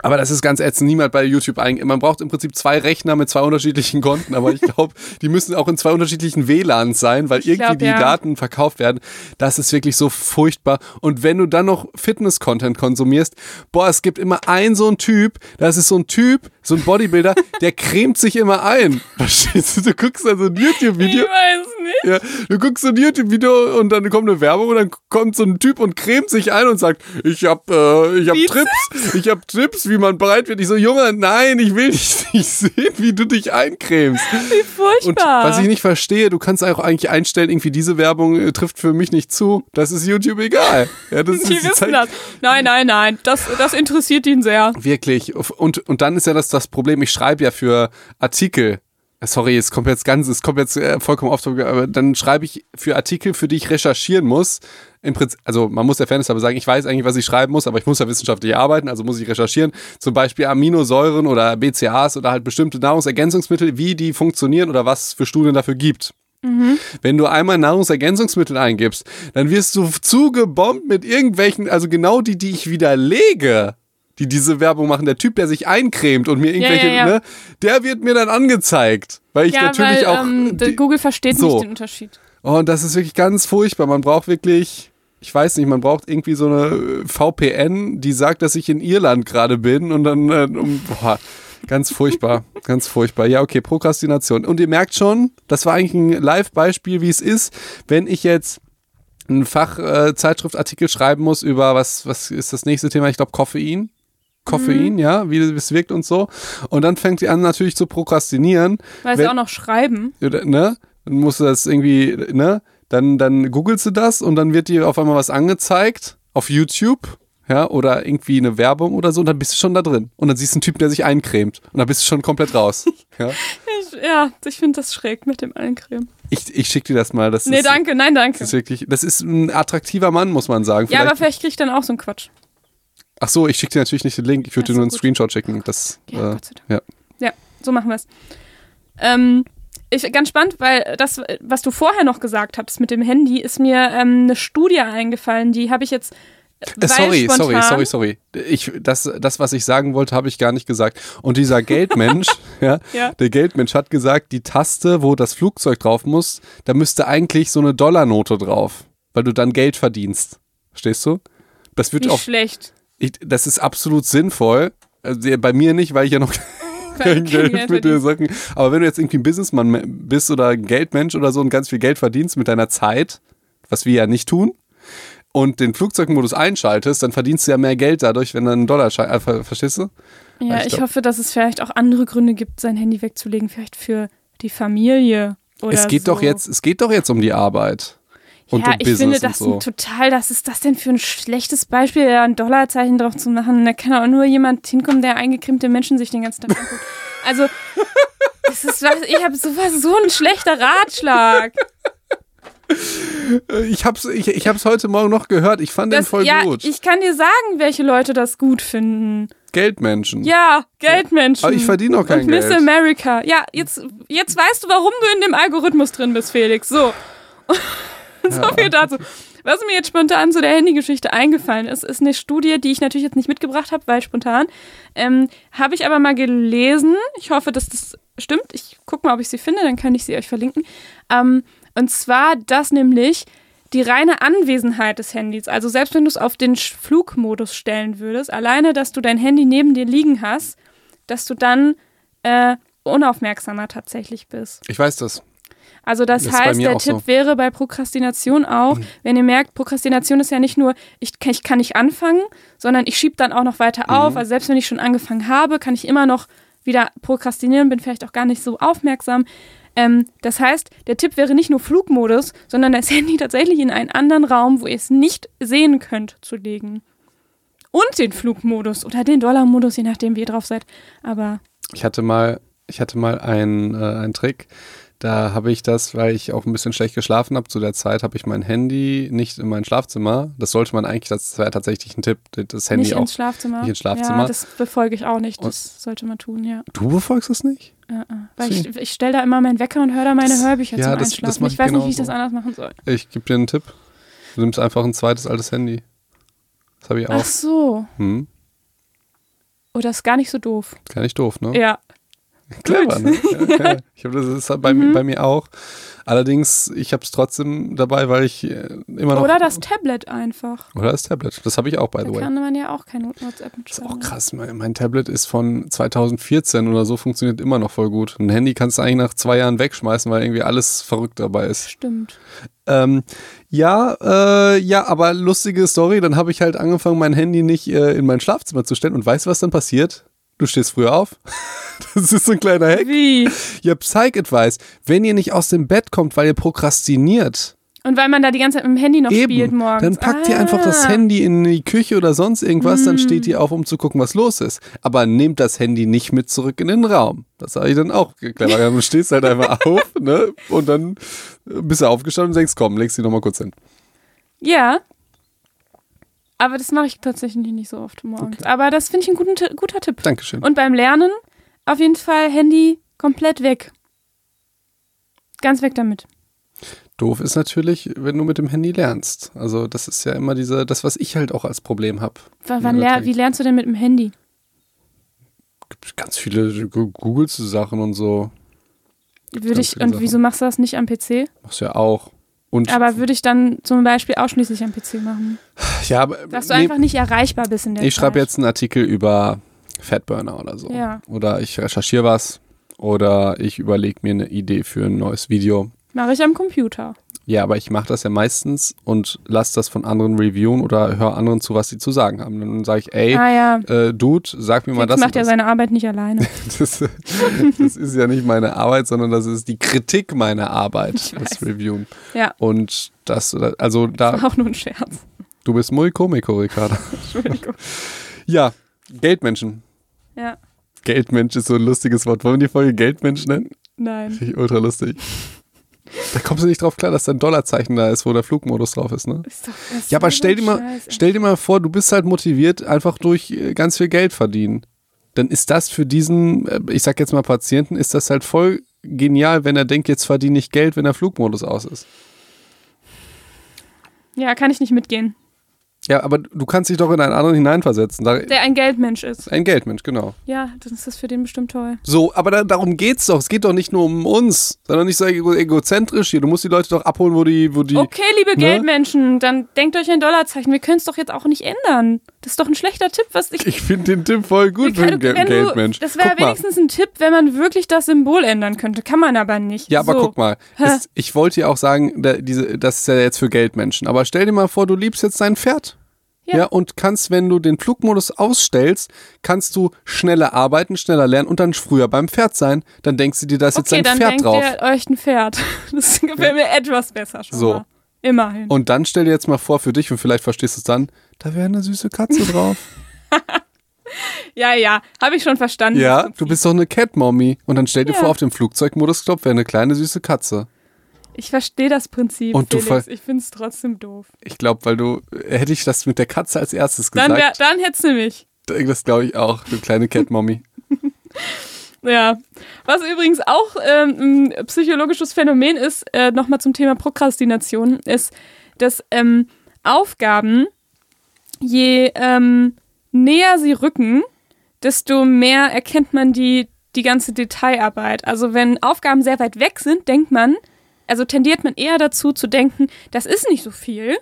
Aber das ist ganz ätzend. Niemand bei YouTube eigentlich. Man braucht im Prinzip zwei Rechner mit zwei unterschiedlichen Konten. Aber ich glaube, [LAUGHS] die müssen auch in zwei unterschiedlichen WLANs sein, weil irgendwie glaub, die ja. Daten verkauft werden. Das ist wirklich so furchtbar. Und wenn du dann noch Fitness-Content konsumierst, boah, es gibt immer einen so einen Typ, das ist so ein Typ, so ein Bodybuilder, der cremt sich immer ein. Verstehst du? Du guckst dann so ein Ich YouTube-Video. weiß nicht. Ja, du guckst so ein YouTube-Video und dann kommt eine Werbung und dann kommt so ein Typ und cremt sich ein und sagt, ich hab, äh, ich hab Bizeps? Trips, ich hab Tipps, wie man bereit wird. Ich so, Junge, nein, ich will dich [LAUGHS] nicht sehen, wie du dich eincremst. Wie Und furchtbar. was ich nicht verstehe, du kannst auch eigentlich einstellen, irgendwie diese Werbung äh, trifft für mich nicht zu. Das ist YouTube egal. Ja, das [LAUGHS] die ist, wissen das. Nein, nein, nein. Das, das interessiert ihn sehr. Wirklich. Und, und dann ist ja das, das Problem, ich schreibe ja für Artikel. Sorry, es kommt jetzt ganz, es kommt jetzt äh, vollkommen oft, aber dann schreibe ich für Artikel, für die ich recherchieren muss. Im Prinzip, also man muss der Fairness aber sagen, ich weiß eigentlich, was ich schreiben muss, aber ich muss ja wissenschaftlich arbeiten, also muss ich recherchieren. Zum Beispiel Aminosäuren oder BCAAs oder halt bestimmte Nahrungsergänzungsmittel, wie die funktionieren oder was es für Studien dafür gibt. Wenn du einmal Nahrungsergänzungsmittel eingibst, dann wirst du zugebombt mit irgendwelchen, also genau die, die ich widerlege. Die diese Werbung machen. Der Typ, der sich eincremt und mir irgendwelche, ja, ja. ne, der wird mir dann angezeigt. Weil ich ja, natürlich weil auch. ähm, die- Google versteht so. nicht den Unterschied. Oh, und das ist wirklich ganz furchtbar. Man braucht wirklich, ich weiß nicht, man braucht irgendwie so eine äh, VPN, die sagt, dass ich in Irland gerade bin und dann, äh, um, boah, ganz furchtbar, [LAUGHS] ganz furchtbar. Ja, okay, Prokrastination. Und ihr merkt schon, das war eigentlich ein Live-Beispiel, wie es ist, wenn ich jetzt einen Fachzeitschriftartikel schreiben muss über, was, was ist das nächste Thema? Ich glaube, Koffein. Koffein, ja, wie es wirkt und so. Und dann fängt sie an natürlich zu prokrastinieren Weil sie auch noch schreiben. ne? Dann musst du das irgendwie, ne? Dann, dann googelst du das und dann wird dir auf einmal was angezeigt auf YouTube, ja, oder irgendwie eine Werbung oder so und dann bist du schon da drin. Und dann siehst du einen Typen, der sich eincremt und dann bist du schon komplett raus. [LAUGHS] ja. Ich, ja, ich finde das schräg mit dem Eincremen. Ich, ich schick dir das mal. Das Nee, ist, danke, nein, danke. Das ist wirklich, das ist ein attraktiver Mann, muss man sagen. Ja, aber Vielleicht, vielleicht krieg ich dann auch so einen Quatsch. Ach so, ich schicke dir natürlich nicht den Link, ich würde dir nur einen gut. Screenshot schicken. Das, Ja, äh, Gott sei Dank. ja. Ja, so machen wir es. Ähm, ich, ganz spannend, weil das, was du vorher noch gesagt hast mit dem Handy, ist mir ähm, eine Studie eingefallen, die habe ich jetzt. Äh, sorry, sorry, sorry, sorry. Ich, das, das, was ich sagen wollte, habe ich gar nicht gesagt. Und dieser Geldmensch, [LAUGHS] ja, Ja. der Geldmensch hat gesagt, die Taste, wo das Flugzeug drauf muss, da müsste eigentlich so eine Dollarnote drauf, weil du dann Geld verdienst. Verstehst du? Das wird Wie auch, schlecht. Ich, das ist absolut sinnvoll. Also bei mir nicht, weil ich ja noch [LAUGHS] kein Geld mit dir Sachen. Aber wenn du jetzt irgendwie ein Businessman bist oder ein Geldmensch oder so und ganz viel Geld verdienst mit deiner Zeit, was wir ja nicht tun, und den Flugzeugmodus einschaltest, dann verdienst du ja mehr Geld dadurch, wenn dann ein Dollar äh, ver- verstehst du? Ja, Ich ich glaub- hoffe, dass es vielleicht auch andere Gründe gibt, sein Handy wegzulegen, vielleicht für die Familie oder es geht so. doch jetzt, es geht doch jetzt um die Arbeit. Und ja, ich Business finde das so. ein total, was ist das denn für ein schlechtes Beispiel, da ein Dollarzeichen drauf zu machen? Da kann auch nur jemand hinkommen, der eingekrimmte Menschen sich den ganzen Tag anguckt. Also, das ist was, ich habe sowas, so ein schlechter Ratschlag. Äh, Ich hab's, ich, ich hab's heute Morgen noch gehört. Ich fand den Das, voll ja, gut. ich kann dir sagen, welche Leute das gut finden. Geldmenschen. Ja, Geldmenschen. Aber ich verdiene auch kein Und Miss Geld. America. Ja, jetzt, jetzt weißt du, warum du in dem Algorithmus drin bist, Felix. So. [LAUGHS] so viel dazu. Was mir jetzt spontan zu der Handygeschichte eingefallen ist, ist eine Studie, die ich natürlich jetzt nicht mitgebracht habe, weil spontan. Ähm, habe ich aber mal gelesen. Ich hoffe, dass das stimmt. Ich gucke mal, ob ich sie finde, dann kann ich sie euch verlinken. Ähm, und zwar, dass nämlich die reine Anwesenheit des Handys, also selbst wenn du es auf den Flugmodus stellen würdest, alleine, dass du dein Handy neben dir liegen hast, dass du dann äh, unaufmerksamer tatsächlich bist. Ich weiß das. Also das, Das heißt, der Tipp so. Mhm. wäre bei Prokrastination auch, wenn ihr merkt, Prokrastination ist ja nicht nur, ich, kann- ich kann nicht anfangen, sondern ich schiebe dann auch noch weiter Mhm. auf. Also selbst wenn ich schon angefangen habe, kann ich immer noch wieder prokrastinieren, bin vielleicht auch gar nicht so aufmerksam. Ähm, das heißt, der Tipp wäre nicht nur Flugmodus, sondern das [LAUGHS] Handy tatsächlich in einen anderen Raum, wo ihr es nicht sehen könnt, zu legen. Und den Flugmodus oder den Dollarmodus, je nachdem, wie ihr drauf seid. Aber Ich hatte mal, ich hatte mal einen, äh, einen Trick. Da habe ich das, weil ich auch ein bisschen schlecht geschlafen habe zu der Zeit, habe ich mein Handy nicht in mein Schlafzimmer. Das sollte man eigentlich, das wäre tatsächlich ein Tipp, das Handy nicht auch. ins Schlafzimmer. nicht ins Schlafzimmer. Ja, das befolge ich auch nicht. Das sollte man tun, ja. Du befolgst das nicht? Äh. Weil ich, ich stelle da immer meinen Wecker und höre da meine Das- Hörbücher ja, zum das- das Einschlafen. mach ich ich weiß nicht, wie ich das anders machen soll. Ich gebe dir einen Tipp. Du nimmst einfach ein zweites altes Handy. Das habe ich auch. Ach so. Hm. Oh, das ist gar nicht so doof. Gar nicht doof, ne? Ja. Clever, ne? Ja, ja. [LAUGHS] Ich habe das ist bei, Mhm. mir, bei mir auch. Allerdings, ich habe es trotzdem dabei, weil ich äh, immer noch. Oder das Tablet einfach. Oder das Tablet. Das habe ich auch, by Da the way. kann man ja auch kein WhatsApp Das ist auch krass. Mein, mein Tablet ist von 2014 oder so, funktioniert immer noch voll gut. Ein Handy kannst du eigentlich nach zwei Jahren wegschmeißen, weil irgendwie alles verrückt dabei ist. Stimmt. Ähm, ja, äh, ja, aber lustige Story. Dann habe ich halt angefangen, mein Handy nicht äh, in mein Schlafzimmer zu stellen. Und weißt du, was dann passiert? Du stehst früher auf. [LAUGHS] Das ist so ein kleiner Hack. Wie? Ja, Psych-Advice. Wenn ihr nicht aus dem Bett kommt, weil ihr prokrastiniert, Und weil man da die ganze Zeit mit dem Handy noch spielt eben, morgens. dann packt ihr einfach das Ah. Handy in die Küche oder sonst irgendwas, dann Mm. steht ihr auf, um zu gucken, was los ist. Aber nehmt das Handy nicht mit zurück in den Raum. Das sage ich dann auch clever. Du [LAUGHS] stehst halt einfach auf, ne? Und dann bist du aufgestanden und denkst, komm, legst die nochmal kurz hin. Ja. Aber das mache ich tatsächlich nicht so oft morgens. Aber das finde ich ein guten, guter Tipp. Dankeschön. Und beim Lernen auf jeden Fall Handy komplett weg. Ganz weg damit. Doof ist natürlich, wenn du mit dem Handy lernst. Also das ist ja immer diese, das, was ich halt auch als Problem habe. Ler wie lernst du denn mit dem Handy? Gibt ganz viele googelst du Sachen und so. Würde ich, und wieso machst du das nicht am PC? Machst du ja auch. Und aber würde ich dann zum Beispiel ausschließlich am PC machen? Ja, aber. Dass du nee, einfach nicht erreichbar bist in der Ich schreibe jetzt einen Artikel über Fatburner oder so. Ja. Oder ich recherchiere was. Oder ich überlege mir eine Idee für ein neues Video. Mache ich am Computer. Ja, aber ich mache das ja meistens und lasse das von anderen reviewen oder höre anderen zu, was sie zu sagen haben. Dann sage ich, ey, ah, ja. äh, Dude, sag mir mal das. Das macht ja seine Arbeit nicht alleine. [LAUGHS] das, das, ist ja nicht meine Arbeit, sondern das ist die Kritik meiner Arbeit, das Reviewen. Ja. Und das, also da. Das war auch nur ein Scherz. Du bist muy comico, Ricardo. [LAUGHS] Entschuldigung. Ja, Geldmenschen. Ja. Geldmensch ist so ein lustiges Wort. Wollen wir die Folge Geldmensch nennen? Nein. Finde ich ultra lustig. Da kommst du nicht drauf klar, dass da ein Dollarzeichen da ist, wo der Flugmodus drauf ist, ne? Ist doch, ist ja, aber stell dir, mal, stell dir mal vor, du bist halt motiviert, einfach durch äh, ganz viel Geld verdienen. Dann ist das für diesen, äh, ich sag jetzt mal Patienten, ist das halt voll genial, wenn er denkt, jetzt verdiene ich Geld, wenn der Flugmodus aus ist. Ja, kann ich nicht mitgehen. Ja, aber du kannst dich doch in einen anderen hineinversetzen. Da, der ein Geldmensch ist. Ein Geldmensch, genau. Ja, dann ist das für den bestimmt toll. So, aber da, darum geht's doch. Es geht doch nicht nur um uns, sondern nicht so egozentrisch hier. Du musst die Leute doch abholen, wo die, wo die. Okay, liebe ne? Geldmenschen, dann denkt euch ein Dollarzeichen. Wir können es doch jetzt auch nicht ändern. Das ist doch ein schlechter Tipp, was ich. Ich finde den Tipp voll gut für einen Geld Geldmensch. Das wäre wenigstens ein Tipp, wenn man wirklich das Symbol ändern könnte. Kann man aber nicht. Ja, so. aber guck mal. Es, ich wollte ja auch sagen, da, diese, das ist ja jetzt für Geldmenschen. Aber stell dir mal vor, du liebst jetzt dein Pferd. Ja. ja. und kannst, wenn du den Flugmodus ausstellst, kannst du schneller arbeiten, schneller lernen und dann früher beim Pferd sein. Dann denkst du dir, da ist okay, jetzt ein Pferd denkt drauf. Ihr euch ein Pferd. [LAUGHS] Das gefällt ja. mir etwas besser schon. So. Mal. Immerhin. Und dann stell dir jetzt mal vor für dich und vielleicht verstehst du es dann, da wäre eine süße Katze drauf. [LAUGHS] ja, ja, habe ich schon verstanden. Ja, du bist doch eine Cat Mommy. Und dann stell dir ja. vor, auf dem Flugzeugmodus klopft wäre eine kleine süße Katze. Ich verstehe das Prinzip, und Felix. ich finde es trotzdem doof. Ich glaube, weil du, hätte ich das mit der Katze als erstes gesagt. Dann, wär, dann hättest du mich. Das glaube ich auch, du kleine Cat-Mommy. [LAUGHS] ja. Was übrigens auch ähm, ein psychologisches Phänomen ist, äh, nochmal zum Thema Prokrastination, ist, dass ähm, Aufgaben, je ähm, näher sie rücken, desto mehr erkennt man die, die ganze Detailarbeit. Also wenn Aufgaben sehr weit weg sind, denkt man, also tendiert man eher dazu zu denken, das ist nicht so viel.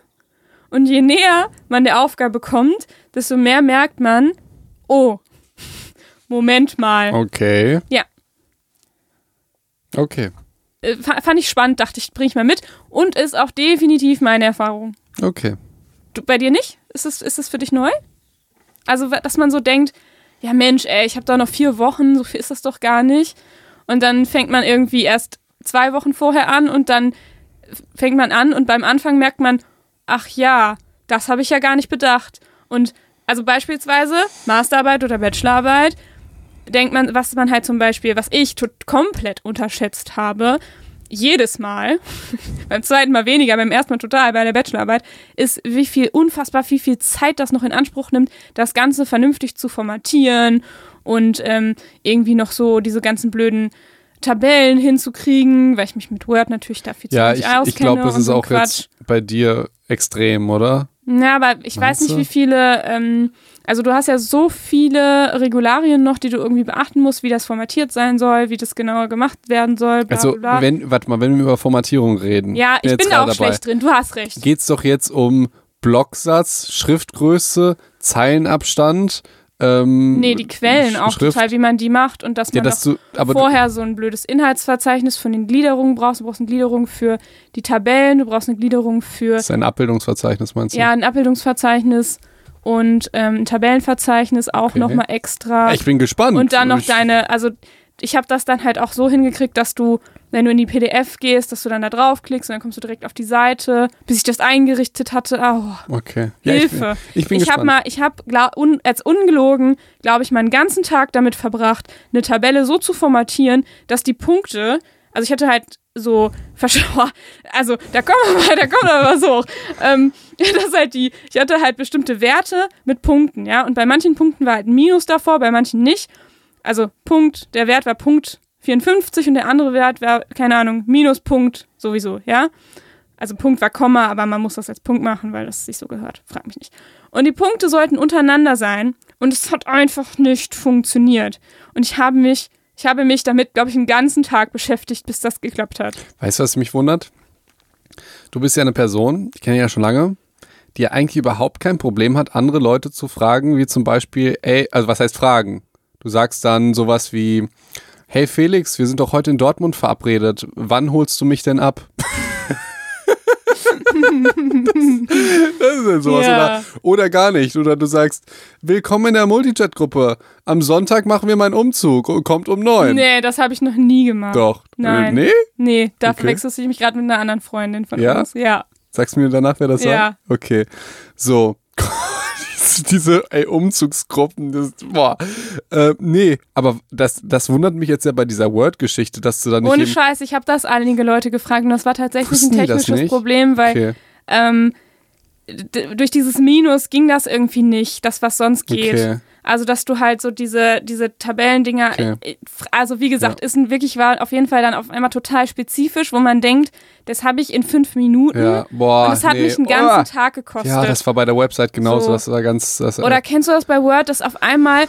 Und je näher man der Aufgabe kommt, desto mehr merkt man, oh, Moment mal. Okay. Ja. Okay. Äh, fand ich spannend, dachte ich, bring ich mal mit. Und ist auch definitiv meine Erfahrung. Okay. Du, bei dir nicht? Ist es, ist es für dich neu? Also, dass man so denkt, ja Mensch, ey, ich habe da noch vier Wochen, so viel ist das doch gar nicht. Und dann fängt man irgendwie erst zwei Wochen vorher an und dann fängt man an und beim Anfang merkt man, ach ja, das habe ich ja gar nicht bedacht. Und also beispielsweise Masterarbeit oder Bachelorarbeit, denkt man, was man halt zum Beispiel, was ich komplett unterschätzt habe, jedes Mal, [LAUGHS] beim zweiten Mal weniger, beim ersten Mal total bei der Bachelorarbeit, ist, wie viel, unfassbar wie viel Zeit das noch in Anspruch nimmt, das Ganze vernünftig zu formatieren und ähm, irgendwie noch so diese ganzen blöden Tabellen hinzukriegen, weil ich mich mit Word natürlich da viel zu ja, ich, auskenne. ich glaube, das ist so auch Quatsch. jetzt bei dir extrem, oder? Ja, aber ich Meinst weiß nicht, du? wie viele, ähm, also du hast ja so viele Regularien noch, die du irgendwie beachten musst, wie das formatiert sein soll, wie das genauer gemacht werden soll. Bla, also, bla. wenn, warte mal, wenn wir über Formatierung reden. Ja, ich bin da auch dabei, schlecht drin, du hast recht. Geht es doch jetzt um Blocksatz, Schriftgröße, Zeilenabstand, ähm, nee, die Quellen auch Schrift. total, wie man die macht und dass man ja, dass du, vorher so ein blödes Inhaltsverzeichnis von den Gliederungen brauchst. Du brauchst eine Gliederung für die Tabellen, du brauchst eine Gliederung für. Das ist ein Abbildungsverzeichnis, meinst du? Ja, ein Abbildungsverzeichnis und ähm, ein Tabellenverzeichnis auch okay. nochmal extra. Ich bin gespannt. Und dann noch deine, also ich habe das dann halt auch so hingekriegt, dass du, wenn du in die PDF gehst, dass du dann da draufklickst und dann kommst du direkt auf die Seite, bis ich das eingerichtet hatte. Oh, okay. Ja, Hilfe. Ich bin, ich bin ich habe mal, ich habe un, als ungelogen, glaube ich, meinen ganzen Tag damit verbracht, eine Tabelle so zu formatieren, dass die Punkte, also ich hatte halt so [LAUGHS] also da kommen wir mal, da kommen wir mal so hoch. Ähm, [LAUGHS] das halt die, ich hatte halt bestimmte Werte mit Punkten, ja, und bei manchen Punkten war halt ein Minus davor, bei manchen nicht also Punkt, der Wert war Punkt 54 und der andere Wert wäre, keine Ahnung, Minuspunkt sowieso, ja. Also Punkt war Komma, aber man muss das als Punkt machen, weil das sich so gehört. Frag mich nicht. Und die Punkte sollten untereinander sein und es hat einfach nicht funktioniert. Und ich habe mich, ich habe mich damit, glaube ich, einen ganzen Tag beschäftigt, bis das geklappt hat. Weißt du, was mich wundert? Du bist ja eine Person, ich kenne ja schon lange, die ja eigentlich überhaupt kein Problem hat, andere Leute zu fragen, wie zum Beispiel, ey, also was heißt fragen? Du sagst dann sowas wie, hey Felix, wir sind doch heute in Dortmund verabredet, wann holst du mich denn ab? [LAUGHS] das ist halt sowas. Ja. Oder, oder gar nicht. Oder du sagst, willkommen in der Multichat-Gruppe. Am Sonntag machen wir meinen Umzug. Kommt um neun. Nee, das habe ich noch nie gemacht. Doch. Nein. Äh, nee? Nee, da Okay. verwechselst du mich gerade mit einer anderen Freundin von Ja? uns. Ja. Sagst du mir danach, wer das Ja. war? Okay. So. [LAUGHS] [LAUGHS] Diese ey, Umzugsgruppen, das, boah. Äh, nee, aber das, das wundert mich jetzt ja bei dieser Word-Geschichte, dass du da nicht. Ohne Scheiß, ich habe das einige Leute gefragt und das war tatsächlich ein technisches? Problem, weil okay. ähm, durch dieses Minus ging das irgendwie nicht, das was sonst geht. Okay. Also, dass du halt so diese, diese Tabellendinger, Okay. äh, also wie gesagt, ist ein wirklich war auf jeden Fall dann auf einmal total spezifisch, wo man denkt, das habe ich in fünf Minuten Ja, boah. und das hat nee. mich einen ganzen oh. Tag gekostet. Ja, das war bei der Website genauso. So. Das war ganz. Das, Oder kennst du das bei Word, dass auf einmal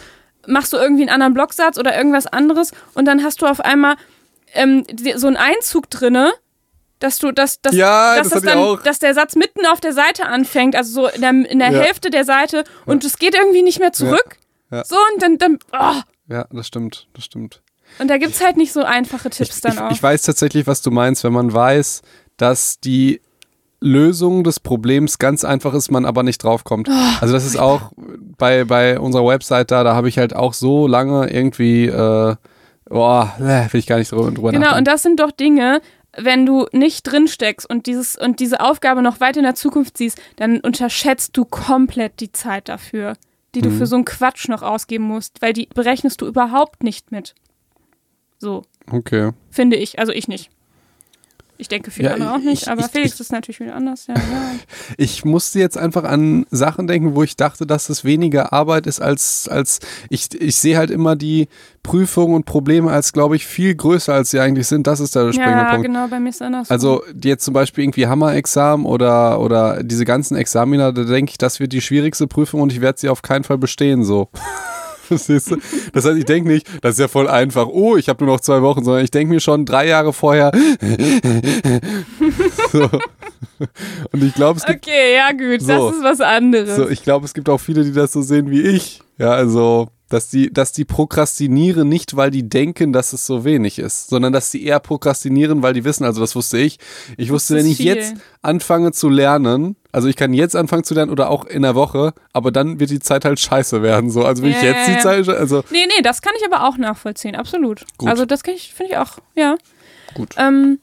machst du irgendwie einen anderen Blocksatz oder irgendwas anderes und dann hast du auf einmal ähm, so einen Einzug drinne, dass du, dass, dass, Ja, dass, das ich dann, dass der Satz mitten auf der Seite anfängt, also so in der, in der Ja. Hälfte der Seite und es geht irgendwie nicht mehr zurück. Ja. So und dann, dann oh. ja, das stimmt. Das stimmt. und da gibt's halt nicht so einfache Tipps ich, dann ich, auch. ich weiß tatsächlich, was du meinst, wenn man weiß, dass die Lösung des Problems ganz einfach ist, man aber nicht draufkommt. Oh, also das ist auch bei, bei unserer Website da, da habe ich halt auch so lange irgendwie, äh, boah, äh, will ich gar nicht drüber, drüber Genau, und das sind doch Dinge, wenn du nicht drin steckst und dieses und diese Aufgabe noch weit in der Zukunft siehst, dann unterschätzt du komplett die Zeit dafür, die du Mhm. für so einen Quatsch noch ausgeben musst, weil die berechnest du überhaupt nicht mit. So, Okay. finde ich, also ich nicht. Ich denke viele Ja, andere auch nicht, ich- aber ich- Felix ich- ist natürlich wieder anders. Ja, [LAUGHS] ja. Ich musste jetzt einfach an Sachen denken, wo ich dachte, dass es weniger Arbeit ist als, als ich, ich sehe halt immer die Prüfungen und Probleme als, glaube ich, viel größer, als sie eigentlich sind. Das ist der springende ja Punkt. genau, bei mir ist es anders. Also jetzt zum Beispiel irgendwie Hammer-Examen oder, oder diese ganzen Examiner, da denke ich, das wird die schwierigste Prüfung und ich werde sie auf keinen Fall bestehen, so. [LAUGHS] [LAUGHS] Verstehst du? Das heißt, ich denke nicht, das ist ja voll einfach, oh, ich habe nur noch zwei Wochen, sondern ich denke mir schon drei Jahre vorher. [LAUGHS] so. Und ich glaube, es gibt, okay, ja gut, So. das ist was anderes. so, ich glaube, es gibt auch viele, die das so sehen wie ich. Ja, also, dass die, dass die prokrastinieren nicht, weil die denken, dass es so wenig ist, sondern dass sie eher prokrastinieren, weil die wissen, also das wusste ich. Ich wusste, wenn ich viel. jetzt anfange zu lernen, also ich kann jetzt anfangen zu lernen oder auch in der Woche, aber dann wird die Zeit halt scheiße werden. So, also wenn ich Ja, jetzt ja, die. Zeit, also Nee, nee, das kann ich aber auch nachvollziehen, absolut. Gut. Also das kann ich, finde ich auch, ja. Gut. Ähm,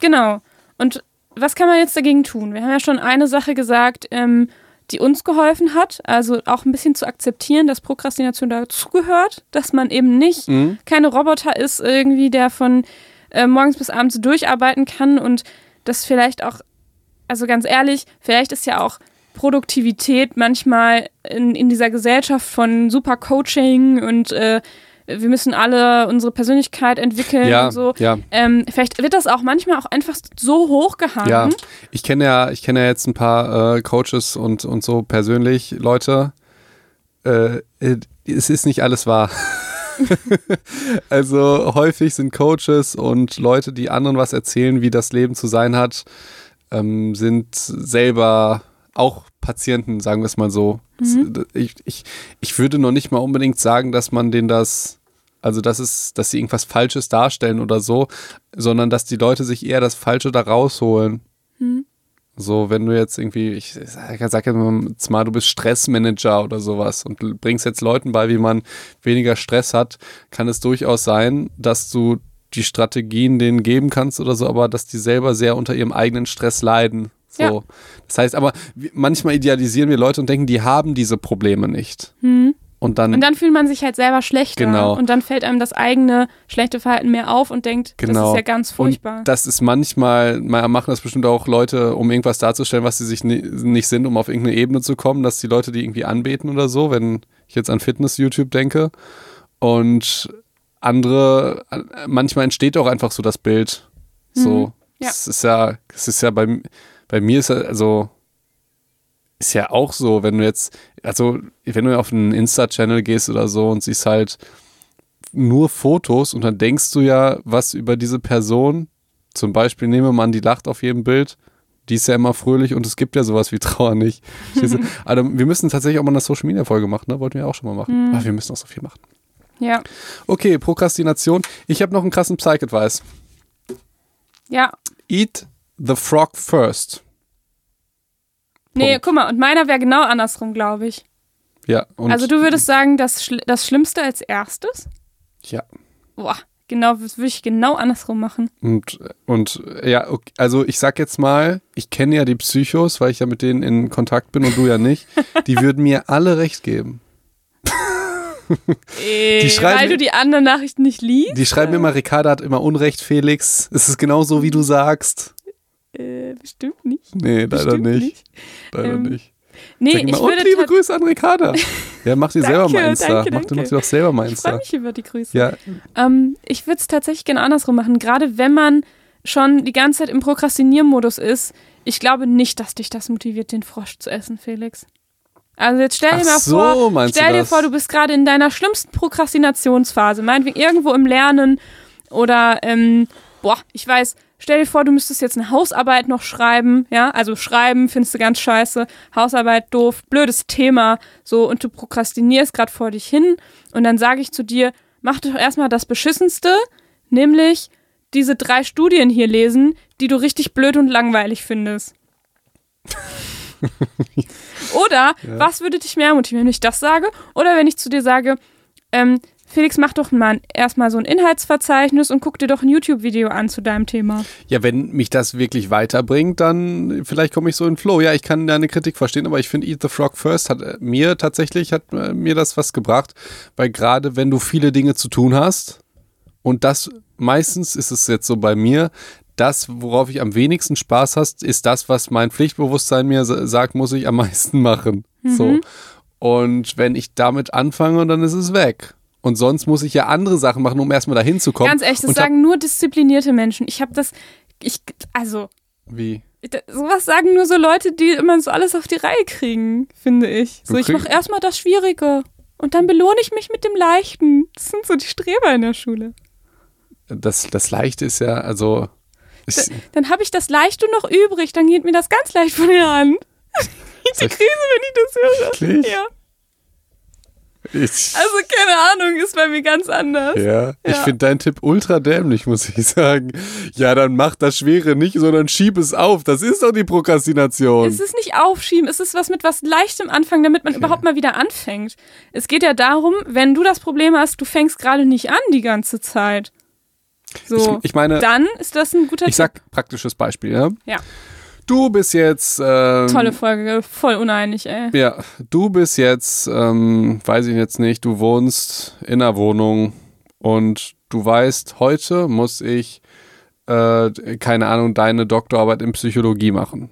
genau. Und was kann man jetzt dagegen tun? Wir haben ja schon eine Sache gesagt, ähm, die uns geholfen hat, also auch ein bisschen zu akzeptieren, dass Prokrastination dazugehört, dass man eben nicht Mhm. keine Roboter ist irgendwie, der von äh, morgens bis abends durcharbeiten kann und das vielleicht auch, also ganz ehrlich, vielleicht ist ja auch Produktivität manchmal in, in dieser Gesellschaft von super Coaching und äh, wir müssen alle unsere Persönlichkeit entwickeln ja, und so. ja. Ähm, vielleicht wird das auch manchmal auch einfach so hochgehangen. Ja, ich kenne ja, ich kenne ja jetzt ein paar äh, Coaches und, und so persönlich Leute. Äh, äh, es ist nicht alles wahr. [LAUGHS] also häufig sind Coaches und Leute, die anderen was erzählen, wie das Leben zu sein hat, ähm, sind selber auch Patienten, sagen wir es mal so. Ich, ich, ich würde noch nicht mal unbedingt sagen, dass man denen das, also das ist, dass sie irgendwas Falsches darstellen oder so, sondern dass die Leute sich eher das Falsche da rausholen. So, wenn du jetzt irgendwie, ich sag, sag jetzt mal, du bist Stressmanager oder sowas und bringst jetzt Leuten bei, wie man weniger Stress hat, kann es durchaus sein, dass du die Strategien denen geben kannst oder so, aber dass die selber sehr unter ihrem eigenen Stress leiden. So. Ja. Das heißt aber, manchmal idealisieren wir Leute und denken, die haben diese Probleme nicht. Und dann, Und dann fühlt man sich halt selber schlechter. Genau. Und dann fällt einem das eigene schlechte Verhalten mehr auf und denkt, das Genau. ist ja ganz furchtbar. Und das ist manchmal, mal machen das bestimmt auch Leute, um irgendwas darzustellen, was sie sich ni nicht sind, um auf irgendeine Ebene zu kommen, dass die Leute die irgendwie anbeten oder so, wenn ich jetzt an Fitness-YouTube denke. Und andere, äh, manchmal entsteht auch einfach so das Bild. So. Mhm, ja. Es ist ja, es ist ja bei, bei mir ist ja, also, ist ja auch so, wenn du jetzt, also, wenn du auf einen Insta-Channel gehst oder so und siehst halt nur Fotos und dann denkst du ja was über diese Person. Zum Beispiel nehme man, die lacht auf jedem Bild. Die ist ja immer fröhlich und es gibt ja sowas wie [LAUGHS] Trauer nicht. [LAUGHS] also, wir müssen tatsächlich auch mal eine Social Media Folge machen, ne? Wollten wir auch schon mal machen. Mhm. Aber wir müssen auch so viel machen. Ja. Okay, Prokrastination. Ich habe noch einen krassen Psych-Advice. Ja. Eat the frog first. Nee, Punkt. guck mal, und meiner wäre genau andersrum, glaube ich. Ja, und also du würdest sagen, das, Schl das Schlimmste als erstes? ja. Boah, genau, das würde ich genau andersrum machen. Und, und ja, okay, also ich sag jetzt mal, ich kenne ja die Psychos, weil ich ja mit denen in Kontakt bin und du ja nicht. [LAUGHS] Die würden mir alle recht geben. Äh, schreiben weil du die anderen Nachrichten nicht liest? Die schreiben immer, Ricarda hat immer Unrecht, Felix. Es ist genau so, wie du sagst. Äh, bestimmt nicht. Nee, leider Bestimmt nicht. Leider Ähm, nicht. Nee, Sag ich und würde liebe tat- Grüße an Ricarda. [LAUGHS] Ja, mach dir selber mal Insta. danke, mach, dir- danke. mach dir doch selber mal Ich freue Insta. mich über die Grüße. Ja, Ähm, ich würde es tatsächlich gerne andersrum machen. Gerade wenn man schon die ganze Zeit im Prokrastiniermodus ist, ich glaube nicht, dass dich das motiviert, den Frosch zu essen, Felix. Also jetzt stell dir Ach mal so, vor, stell du dir vor, du bist gerade in deiner schlimmsten Prokrastinationsphase, meinetwegen irgendwo im Lernen oder ähm, boah, ich weiß, stell dir vor, du müsstest jetzt eine Hausarbeit noch schreiben, ja, also schreiben findest du ganz scheiße, Hausarbeit doof, blödes Thema, so und du prokrastinierst gerade vor dich hin und dann sage ich zu dir, mach doch erstmal das beschissenste, nämlich diese drei Studien hier lesen, die du richtig blöd und langweilig findest. [LAUGHS] Oder was würde dich mehr motivieren, wenn ich das sage? Oder wenn ich zu dir sage, ähm, Felix, mach doch mal erstmal so ein Inhaltsverzeichnis und guck dir doch ein YouTube-Video an zu deinem Thema. Ja, wenn mich das wirklich weiterbringt, dann vielleicht komme ich so in Flow. Ja, ich kann deine Kritik verstehen, aber ich finde Eat the Frog First hat äh, mir tatsächlich, hat äh, mir das was gebracht, weil gerade wenn du viele Dinge zu tun hast und das meistens ist es jetzt so bei mir, das, worauf ich am wenigsten Spaß hast, ist das, was mein Pflichtbewusstsein mir sa- sagt, muss ich am [LAUGHS] meisten machen. So. Und wenn ich damit anfange, dann ist es weg. Und sonst muss ich ja andere Sachen machen, um erstmal dahin zu kommen. Ganz ehrlich, das sagen nur disziplinierte Menschen. Ich habe das, ich, also, Wie? sowas sagen nur so Leute, die immer so alles auf die Reihe kriegen, finde ich. So, ich mache erstmal das Schwierige und dann belohne ich mich mit dem Leichten. Das sind so die Streber in der Schule. Das, das Leichte ist ja, also. Dann habe ich das Leichte noch übrig, dann geht mir das ganz leicht von der Hand. [LAUGHS] Ich die Krise, wenn ich das höre. Ja. ich, Also keine Ahnung, ist bei mir ganz anders. ja, ich Ja. finde deinen Tipp ultra dämlich, muss ich sagen. Ja, dann mach das Schwere nicht, sondern schieb es auf. Das ist doch die Prokrastination. Es ist nicht aufschieben, es ist was mit was Leichtem anfangen, damit man überhaupt mal wieder anfängt. Es geht ja darum, wenn du das Problem hast, du fängst gerade nicht an die ganze Zeit. So, Ich- ich meine- dann ist das ein guter Ich sag praktisches Beispiel, ja. Ja. Du bist jetzt. Ähm, Tipp. Tolle Folge, voll uneinig, ey. Ja, du bist jetzt, ähm, weiß ich jetzt nicht, du wohnst in einer Wohnung und du weißt, heute muss ich, äh, keine Ahnung, deine Doktorarbeit in Psychologie machen.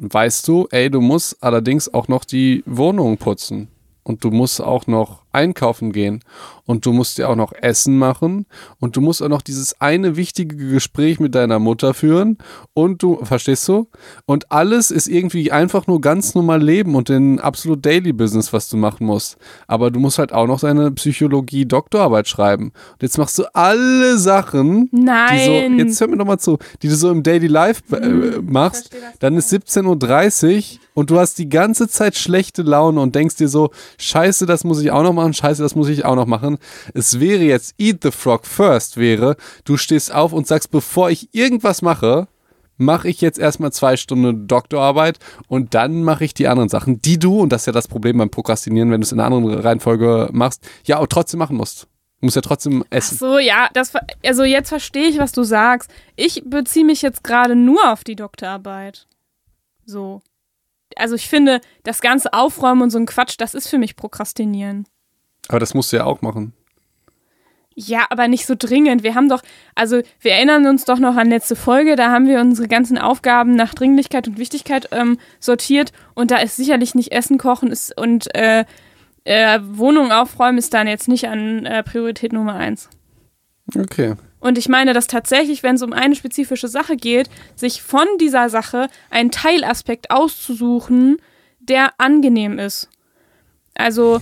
Weißt du, ey, du musst allerdings auch noch die Wohnung putzen und du musst auch noch einkaufen gehen und du musst dir auch noch Essen machen und du musst auch noch dieses eine wichtige Gespräch mit deiner Mutter führen und du, verstehst du? Und alles ist irgendwie einfach nur ganz normal leben und den absolut Daily Business, was du machen musst. Aber du musst halt auch noch deine Psychologie-Doktorarbeit schreiben. Und jetzt machst du alle Sachen, die so, Nein. jetzt hör mir doch mal zu, die du so im Daily Life äh, machst, verstehe das dann ist 17.30 Uhr und du hast die ganze Zeit schlechte Laune und denkst dir so, scheiße, das muss ich auch noch machen, scheiße, das muss ich auch noch machen. Es wäre jetzt Eat the Frog First wäre, du stehst auf und sagst, bevor ich irgendwas mache, mache ich jetzt erstmal zwei Stunden Doktorarbeit und dann mache ich die anderen Sachen, die du, und das ist ja das Problem beim Prokrastinieren, wenn du es in einer anderen Reihenfolge machst, ja auch trotzdem machen musst. Du musst ja trotzdem Ach essen. so, ja, das, also jetzt verstehe ich, was du sagst. Ich beziehe mich jetzt gerade nur auf die Doktorarbeit. So. Also ich finde, das ganze Aufräumen und so ein Quatsch, das ist für mich Prokrastinieren. Aber das musst du ja auch machen. Ja, aber nicht so dringend. Wir haben doch, also wir erinnern uns doch noch an letzte Folge, da haben wir unsere ganzen Aufgaben nach Dringlichkeit und Wichtigkeit ähm, sortiert und da ist sicherlich nicht Essen kochen ist, und äh, äh, Wohnung aufräumen ist dann jetzt nicht an äh, Priorität Nummer eins. Okay. Und ich meine, dass tatsächlich, wenn es um eine spezifische Sache geht, sich von dieser Sache einen Teilaspekt auszusuchen, der angenehm ist. Also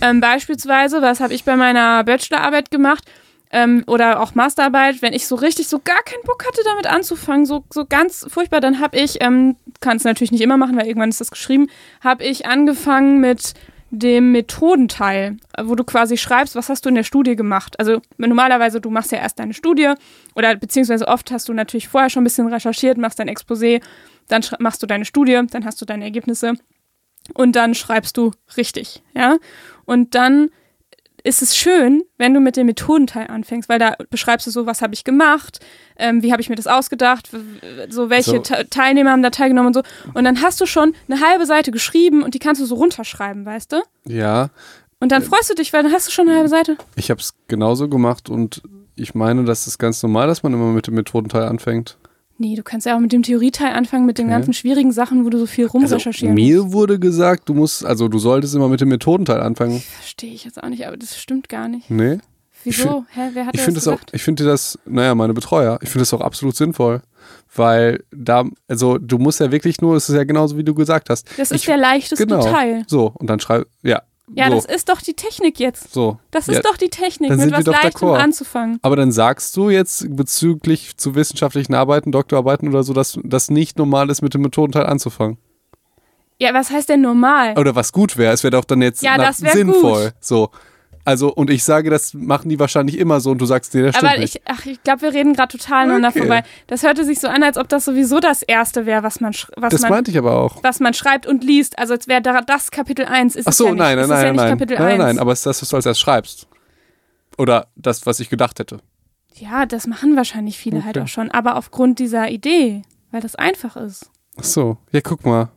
ähm, beispielsweise, was habe ich bei meiner Bachelorarbeit gemacht ähm, oder auch Masterarbeit, wenn ich so richtig so gar keinen Bock hatte, damit anzufangen, so, so ganz furchtbar, dann habe ich, ähm, kann es natürlich nicht immer machen, weil irgendwann ist das geschrieben, habe ich angefangen mit dem Methodenteil, wo du quasi schreibst, was hast du in der Studie gemacht. Also normalerweise, du machst ja erst deine Studie oder beziehungsweise oft hast du natürlich vorher schon ein bisschen recherchiert, machst dein Exposé, dann machst du deine Studie, dann hast du deine Ergebnisse und dann schreibst du richtig, ja. Und dann ist es schön, wenn du mit dem Methodenteil anfängst, weil da beschreibst du so, was habe ich gemacht, ähm, wie habe ich mir das ausgedacht, so welche so. Teilnehmer haben da teilgenommen und so. Und dann hast du schon eine halbe Seite geschrieben und die kannst du so runterschreiben, weißt du? Ja. Und dann freust du dich, weil dann hast du schon eine halbe Seite. Ich habe es genauso gemacht und ich meine, das ist ganz normal, dass man immer mit dem Methodenteil anfängt. Nee, du kannst ja auch mit dem Theorieteil anfangen, mit den okay. ganzen schwierigen Sachen, wo du so viel rumrecherchieren also, Mir wurde gesagt, du musst, also du solltest immer mit dem Methodenteil anfangen. Verstehe ich jetzt auch nicht, aber das stimmt gar nicht. Nee. Wieso? Hä, wer hat ich das gesagt? Auch, ich finde das, naja, meine Betreuer, ich finde das auch absolut sinnvoll. Weil da, also du musst ja wirklich nur, es ist ja genauso wie du gesagt hast. Das ist ich, der leichteste genau, Teil. So, und dann schreib, ja, ja, so. das ist doch die Technik jetzt. So. Das ist ja, doch die Technik, mit was Leichtem anzufangen. Aber dann sagst du jetzt bezüglich zu wissenschaftlichen Arbeiten, Doktorarbeiten oder so, dass das nicht normal ist, mit dem Methodenteil anzufangen. Ja, was heißt denn normal? Oder was gut wäre, es wäre doch dann jetzt ja, das sinnvoll. Gut. So. Also, und ich sage, das machen die wahrscheinlich immer so und du sagst, nee, das stimmt Aber ich, ach, ich glaube, wir reden gerade total okay. aneinander vorbei. Das hörte sich so an, als ob das sowieso das Erste wäre, was man was Das man, meinte ich aber auch. Was man schreibt und liest. Also, als wäre das Kapitel 1. Ist ach so, ja nein, nicht. nein, nein, ja nein. Nein, 1. nein, aber es ist das, was du als erst schreibst. Oder das, was ich gedacht hätte. Ja, das machen wahrscheinlich viele halt okay. halt auch schon. Aber aufgrund dieser Idee, weil das einfach ist. Ach so, ja, guck mal.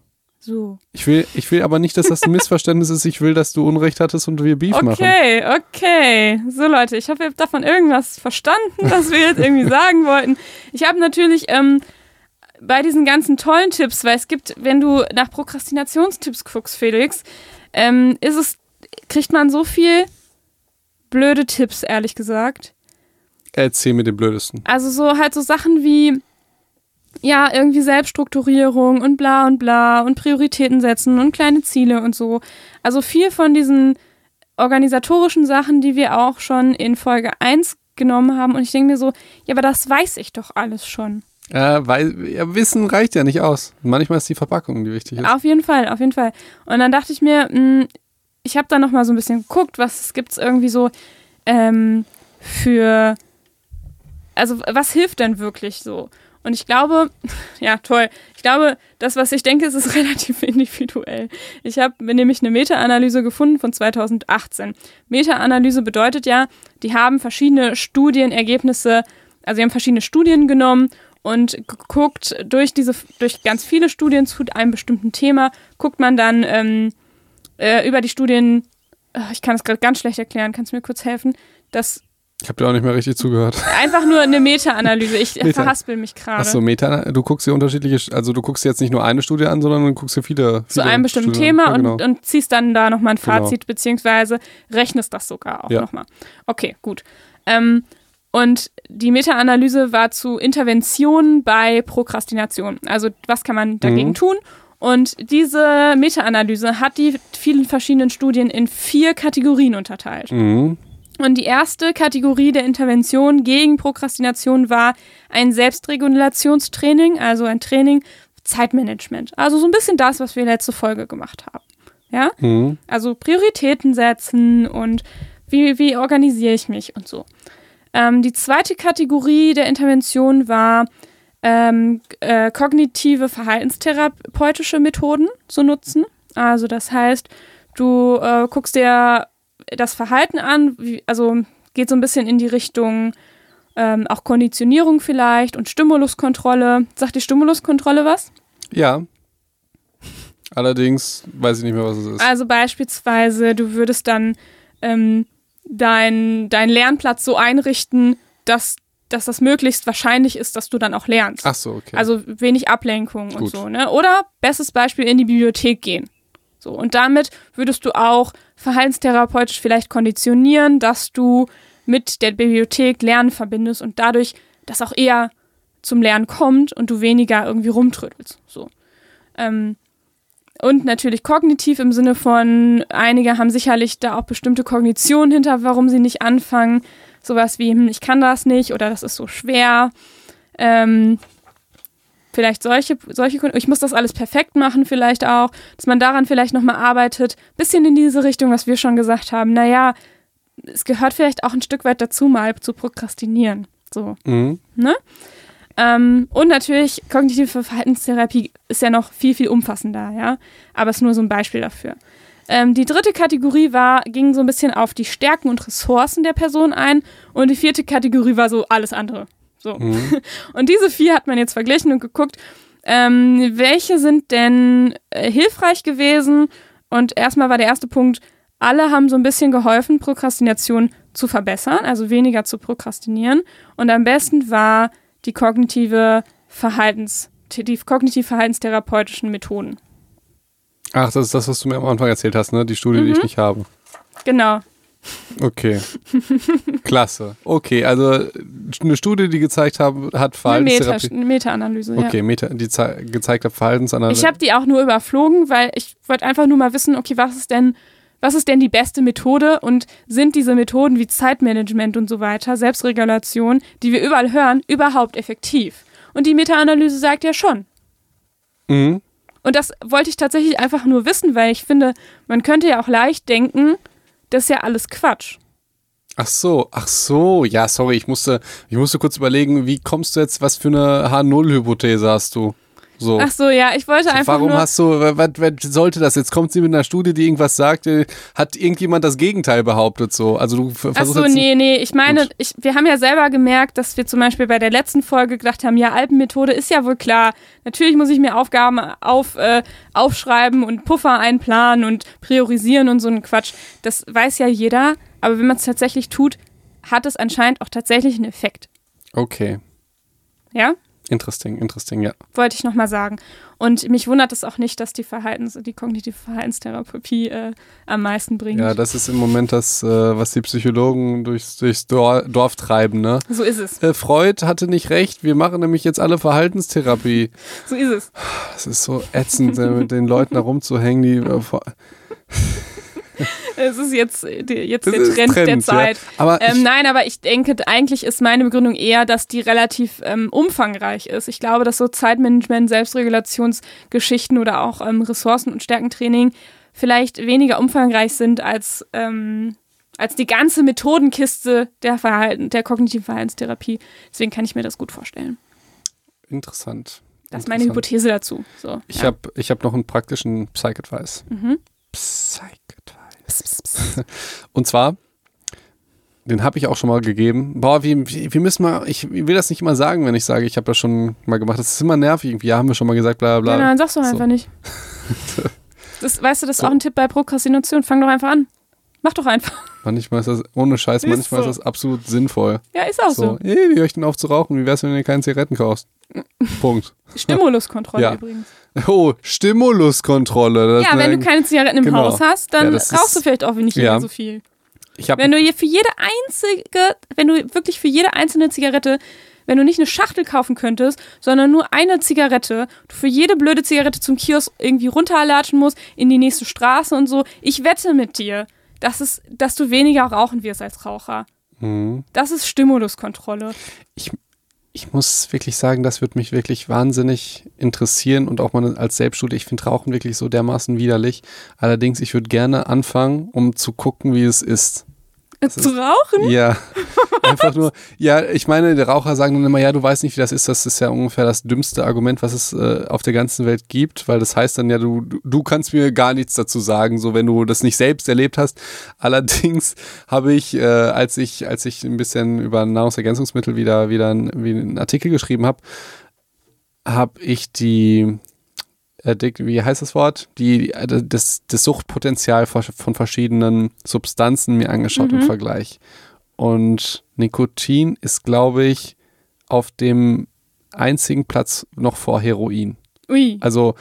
So. Ich will, ich will aber nicht, dass das ein Missverständnis ist. Ich will, dass du Unrecht hattest und wir Beef okay, machen. Okay, okay. So Leute, ich hoffe, ihr habt davon irgendwas verstanden, was wir jetzt irgendwie [LAUGHS] sagen wollten. Ich habe natürlich ähm, bei diesen ganzen tollen Tipps, weil es gibt, wenn du nach Prokrastinationstipps guckst, Felix, ähm, ist es, kriegt man so viel blöde Tipps, ehrlich gesagt. Erzähl mir den blödesten. Also so halt so Sachen wie ja, irgendwie Selbststrukturierung und bla und bla und Prioritäten setzen und kleine Ziele und so. Also viel von diesen organisatorischen Sachen, die wir auch schon in Folge 1 genommen haben. Und ich denke mir so, ja, aber das weiß ich doch alles schon. Ja, weil ja, Wissen reicht ja nicht aus. Manchmal ist die Verpackung, die wichtig ist. Auf jeden Fall, auf jeden Fall. Und dann dachte ich mir, mh, hm, ich habe da noch mal so ein bisschen geguckt, was gibt es irgendwie so ähm, für, also was hilft denn wirklich so? Und ich glaube, [LAUGHS] ja, toll. Ich glaube, das, was ich denke, ist, ist [LAUGHS] relativ individuell. Ich habe nämlich eine Meta-Analyse gefunden von 2018. Meta-Analyse bedeutet ja, die haben verschiedene Studienergebnisse, also sie haben verschiedene Studien genommen und geguckt, durch diese, durch ganz viele Studien zu einem bestimmten Thema, guckt man dann ähm, äh, über die Studien, ich kann es gerade ganz schlecht erklären, kannst du mir kurz helfen, dass ich habe dir auch nicht mehr richtig zugehört. Einfach nur eine Meta-Analyse. Ich Meta. verhaspel mich gerade. Achso, Meta, du guckst dir unterschiedliche, also du guckst jetzt nicht nur eine Studie an, sondern du guckst dir viele. viele Zu einem bestimmten Studien. Thema ja, genau. und, und, ziehst dann da nochmal ein genau. Fazit, genau. beziehungsweise rechnest das sogar auch ja. nochmal. Okay, gut. Ähm, und die Meta-Analyse war zu Interventionen bei Prokrastination. Also was kann man dagegen mhm. tun? Und diese Meta-Analyse hat die vielen verschiedenen Studien in vier Kategorien unterteilt. Mhm. Und die erste Kategorie der Intervention gegen Prokrastination war ein Selbstregulationstraining, also ein Training Zeitmanagement. Also so ein bisschen das, was wir letzte Folge gemacht haben. Ja? Mhm. Also Prioritäten setzen und wie, wie organisiere ich mich und so. Ähm, die zweite Kategorie der Intervention war ähm, äh, kognitive verhaltenstherapeutische Methoden zu nutzen. Also das heißt, du äh, guckst dir das Verhalten an, wie, also geht so ein bisschen in die Richtung ähm, auch Konditionierung vielleicht und Stimuluskontrolle. Sagt die Stimuluskontrolle was? Ja. Allerdings weiß ich nicht mehr, was es ist. Also beispielsweise, du würdest dann ähm, deinen dein Lernplatz so einrichten, dass, dass das möglichst wahrscheinlich ist, dass du dann auch lernst. Ach so, okay. Also wenig Ablenkung Gut. und so. Ne? Oder bestes Beispiel in die Bibliothek gehen. So, und damit würdest du auch verhaltenstherapeutisch vielleicht konditionieren, dass du mit der Bibliothek Lernen verbindest und dadurch das auch eher zum Lernen kommt und du weniger irgendwie rumtrödelst. So. Ähm, und natürlich kognitiv im Sinne von, einige haben sicherlich da auch bestimmte Kognitionen hinter, warum sie nicht anfangen. Sowas wie, hm, ich kann das nicht oder das ist so schwer. Ähm, vielleicht solche, solche Kunden, ich muss das alles perfekt machen, vielleicht auch, dass man daran vielleicht nochmal arbeitet. Bisschen in diese Richtung, was wir schon gesagt haben. Naja, es gehört vielleicht auch ein Stück weit dazu, mal zu prokrastinieren. So. Mhm. Ne? Ähm, und natürlich, kognitive Verhaltenstherapie ist ja noch viel, viel umfassender, ja. Aber es ist nur so ein Beispiel dafür. Ähm, die dritte Kategorie war, ging so ein bisschen auf die Stärken und Ressourcen der Person ein. Und die vierte Kategorie war so alles andere. So. Mhm. [LAUGHS] Und diese vier hat man jetzt verglichen und geguckt, ähm, welche sind denn äh, hilfreich gewesen? Und erstmal war der erste Punkt, alle haben so ein bisschen geholfen, Prokrastination zu verbessern, also weniger zu prokrastinieren. Und am besten war die kognitive Verhaltens, die kognitiv-verhaltenstherapeutischen Methoden. Ach, das ist das, was du mir am Anfang erzählt hast, ne? Die Studie, die ich nicht habe. Genau. Okay. Klasse. Okay, also eine Studie, die gezeigt hat, hat Meta- Verhaltenstherapie. eine Meta-Analyse, ja. Okay, Meta, die zei- gezeigt hat Verhaltensanalyse. Ich habe die auch nur überflogen, weil ich wollte einfach nur mal wissen, okay, was ist denn, was ist denn die beste Methode und sind diese Methoden wie Zeitmanagement und so weiter, Selbstregulation, die wir überall hören, überhaupt effektiv? Und die Meta-Analyse sagt ja schon. Mhm. Und das wollte ich tatsächlich einfach nur wissen, weil ich finde, man könnte ja auch leicht denken, das ist ja alles Quatsch. Ach so, ach so, ja, sorry, ich musste, ich musste kurz überlegen, wie kommst du jetzt, was für eine H0-Hypothese hast du? So. Ach so, ja, ich wollte einfach Warum nur. hast du, was, was sollte das? Jetzt kommt sie mit einer Studie, die irgendwas sagt, äh, hat irgendjemand das Gegenteil behauptet so? Also du ver- Ach versuchst so, nee, nee, ich meine, ich, wir haben ja selber gemerkt, dass wir zum Beispiel bei der letzten Folge gedacht haben, ja, Alpenmethode ist ja wohl klar. Natürlich muss ich mir Aufgaben auf, äh, aufschreiben und Puffer einplanen und priorisieren und so ein Quatsch. Das weiß ja jeder, aber wenn man es tatsächlich tut, hat es anscheinend auch tatsächlich einen Effekt. Okay, Ja? Interesting, interesting, ja. Wollte ich nochmal sagen. Und mich wundert es auch nicht, dass die Verhaltens-, die kognitive Verhaltenstherapie äh, am meisten bringt. Ja, das ist im Moment das, äh, was die Psychologen durchs, durchs Dor Dorf treiben, ne? so ist es. Äh, Freud hatte nicht recht, wir machen nämlich jetzt alle Verhaltenstherapie. So ist es. Das ist so ätzend, äh, mit den Leuten da rumzuhängen, die äh, [LAUGHS] Es ist jetzt, äh, jetzt Das der ist Trend, der Trend, ja. Zeit. Aber Ähm, nein, aber ich denke, eigentlich ist meine Begründung eher, dass die relativ ähm, umfangreich ist. Ich glaube, dass so Zeitmanagement, Selbstregulationsgeschichten oder auch ähm, Ressourcen- und Stärkentraining vielleicht weniger umfangreich sind als, ähm, als die ganze Methodenkiste der, Verhalten, der kognitiven Verhaltenstherapie. Deswegen kann ich mir das gut vorstellen. interessant. Das ist meine. Hypothese dazu. So, Ich ja. habe hab noch einen praktischen Psych-Advice. Mhm. Psych-Advice. [LAUGHS] Und zwar, den habe ich auch schon mal gegeben. Boah, wir, wir müssen mal, ich will das nicht immer sagen, wenn ich sage, ich habe das schon mal gemacht. Das ist immer nervig. irgendwie. Ja, haben wir schon mal gesagt, bla bla bla. dann sagst du So. einfach nicht. [LAUGHS] Das, weißt du, das ist So. auch ein Tipp bei Prokrastination. Fang doch einfach an. Mach doch einfach. Manchmal ist das, ohne Scheiß, Ist manchmal so. ist das absolut sinnvoll. Ja, ist auch so. So, ey, wie höre ich denn auf zu rauchen? Wie wär's, wenn du dir keine Zigaretten kaufst? [LAUGHS] Punkt. Stimuluskontrolle Ja. übrigens. Oh, Stimuluskontrolle. Ja, wenn du keine Zigaretten im Genau. Haus hast, Ja, dann das rauchst du vielleicht auch nicht ja. mehr so viel. Wenn du hier für jede einzige, wenn du wirklich für jede einzelne Zigarette, wenn du nicht eine Schachtel kaufen könntest, sondern nur eine Zigarette, du für jede blöde Zigarette zum Kiosk irgendwie runterlatschen musst, in die nächste Straße und so, ich wette mit dir, dass, es, dass du weniger rauchen wirst als Raucher. Mhm. Das ist Stimuluskontrolle. ich muss wirklich sagen, das wird mich wirklich wahnsinnig interessieren und auch mal als Selbststudie. Ich finde Rauchen wirklich so dermaßen widerlich. Allerdings, ich würde gerne anfangen, um zu gucken, wie es ist. Zu rauchen? Ja, einfach nur, ja, ich meine, die Raucher sagen dann immer, ja, du weißt nicht, wie das ist. Das ist ja ungefähr das dümmste Argument, was es äh, auf der ganzen Welt gibt, weil das heißt dann ja, du, du- kannst mir gar nichts dazu sagen, so wenn du das nicht selbst erlebt hast. Allerdings habe ich, äh, als ich, als ich ein bisschen über Nahrungsergänzungsmittel wieder, wieder ein, wie einen Artikel geschrieben habe, habe ich die, wie heißt das Wort? Die, äh, das, das Suchtpotenzial von verschiedenen Substanzen mir angeschaut im Mhm. Vergleich. Und Nikotin ist, glaube ich, auf dem einzigen Platz noch vor Heroin. Ui. Also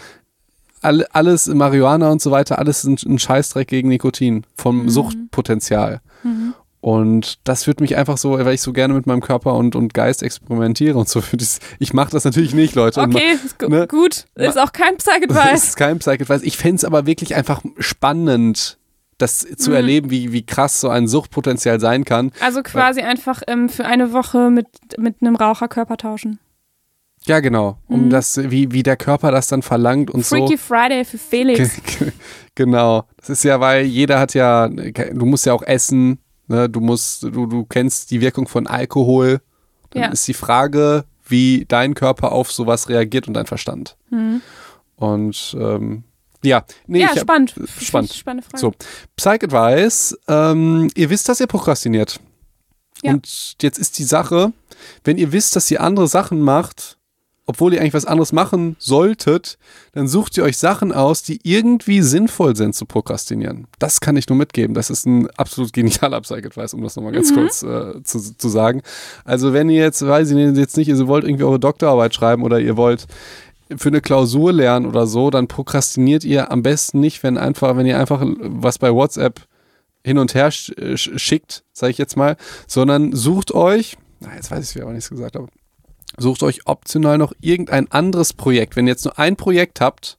all, alles, Marihuana und so weiter, alles ein, ein Scheißdreck gegen Nikotin vom Mhm. Suchtpotenzial. Mhm. Und das führt mich einfach so, weil ich so gerne mit meinem Körper und, und Geist experimentiere und so. Ich mache das natürlich nicht, Leute. Okay, ist ne? gut. Ist auch kein Psych-Advice. [LAUGHS] ist kein Psych-Advice. Ich fände es aber wirklich einfach spannend, das zu mhm. erleben, wie, wie krass so ein Suchtpotenzial sein kann. Also quasi weil, einfach ähm, für eine Woche mit, mit einem Raucherkörper tauschen. Ja, genau. Um mhm. das, wie, wie der Körper das dann verlangt und Freaky so. Freaky Friday für Felix. [LAUGHS] genau. Das ist ja, weil jeder hat ja, du musst ja auch essen, Ne, du musst, du, du kennst die Wirkung von Alkohol. Dann ja. ist die Frage, wie dein Körper auf sowas reagiert und dein Verstand. Mhm. Und ähm, ja, nee, ja, spannend. Hab, spannend. Spannende Frage. So, Psych Advice. Ähm, ihr wisst, dass ihr prokrastiniert. Ja. Und jetzt ist die Sache, wenn ihr wisst, dass ihr andere Sachen macht, obwohl ihr eigentlich was anderes machen solltet, dann sucht ihr euch Sachen aus, die irgendwie sinnvoll sind zu prokrastinieren. Das kann ich nur mitgeben. Das ist ein absolut genialer Psych-Advice, um das nochmal ganz mhm. kurz äh, zu, zu sagen. Also wenn ihr jetzt, weiß ich jetzt nicht, ihr wollt irgendwie eure Doktorarbeit schreiben oder ihr wollt für eine Klausur lernen oder so, dann prokrastiniert ihr am besten nicht, wenn einfach, wenn ihr einfach was bei WhatsApp hin und her schickt, sage ich jetzt mal, sondern sucht euch, na, jetzt weiß ich, wie ich auch nichts gesagt habe, sucht euch optional noch irgendein anderes Projekt. Wenn ihr jetzt nur ein Projekt habt,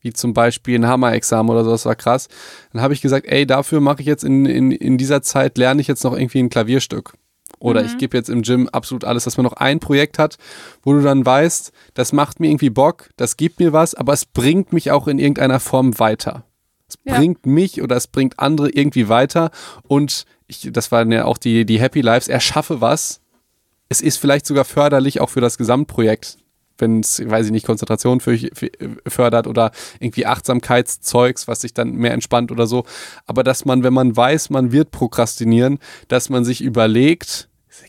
wie zum Beispiel ein Hammer-Examen oder so, das war krass, dann habe ich gesagt, ey, dafür mache ich jetzt in, in, in dieser Zeit, lerne ich jetzt noch irgendwie ein Klavierstück. Oder mhm. ich gebe jetzt im Gym absolut alles, dass man noch ein Projekt hat, wo du dann weißt, das macht mir irgendwie Bock, das gibt mir was, aber es bringt mich auch in irgendeiner Form weiter. Es ja. bringt mich oder es bringt andere irgendwie weiter und ich, das waren ja auch die, die Happy Lives, erschaffe was, es ist vielleicht sogar förderlich auch für das Gesamtprojekt, wenn es, weiß ich nicht, Konzentration für, für, fördert oder irgendwie Achtsamkeitszeugs, was sich dann mehr entspannt oder so. Aber dass man, wenn man weiß, man wird prokrastinieren, dass man sich überlegt,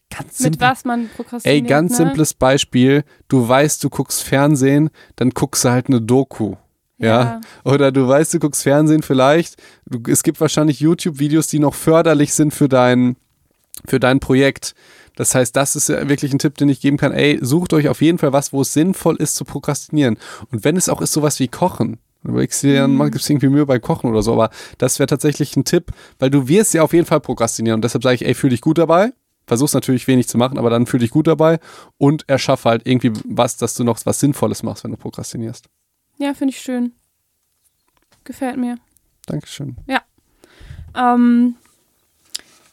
Ganz simpel. Mit was man prokrastiniert. Ey, ganz ne? simples Beispiel. Du weißt, du guckst Fernsehen, dann guckst du halt eine Doku. Ja. Oder du weißt, du guckst Fernsehen vielleicht. Du, es gibt wahrscheinlich YouTube-Videos, die noch förderlich sind für dein, für dein Projekt. Das heißt, das ist ja wirklich ein Tipp, den ich geben kann. Ey, sucht euch auf jeden Fall was, wo es sinnvoll ist zu prokrastinieren. Und wenn es auch ist, sowas wie Kochen. Überlegst dir dann, mhm. gibt es irgendwie Mühe bei Kochen oder so, aber das wäre tatsächlich ein Tipp, weil du wirst ja auf jeden Fall prokrastinieren. Und deshalb sage ich, ey, fühl dich gut dabei. Versuch's natürlich wenig zu machen, aber dann fühl dich gut dabei und erschaffe halt irgendwie was, dass du noch was Sinnvolles machst, wenn du prokrastinierst. Ja, finde ich schön. Gefällt mir. Dankeschön. Ja. Ähm,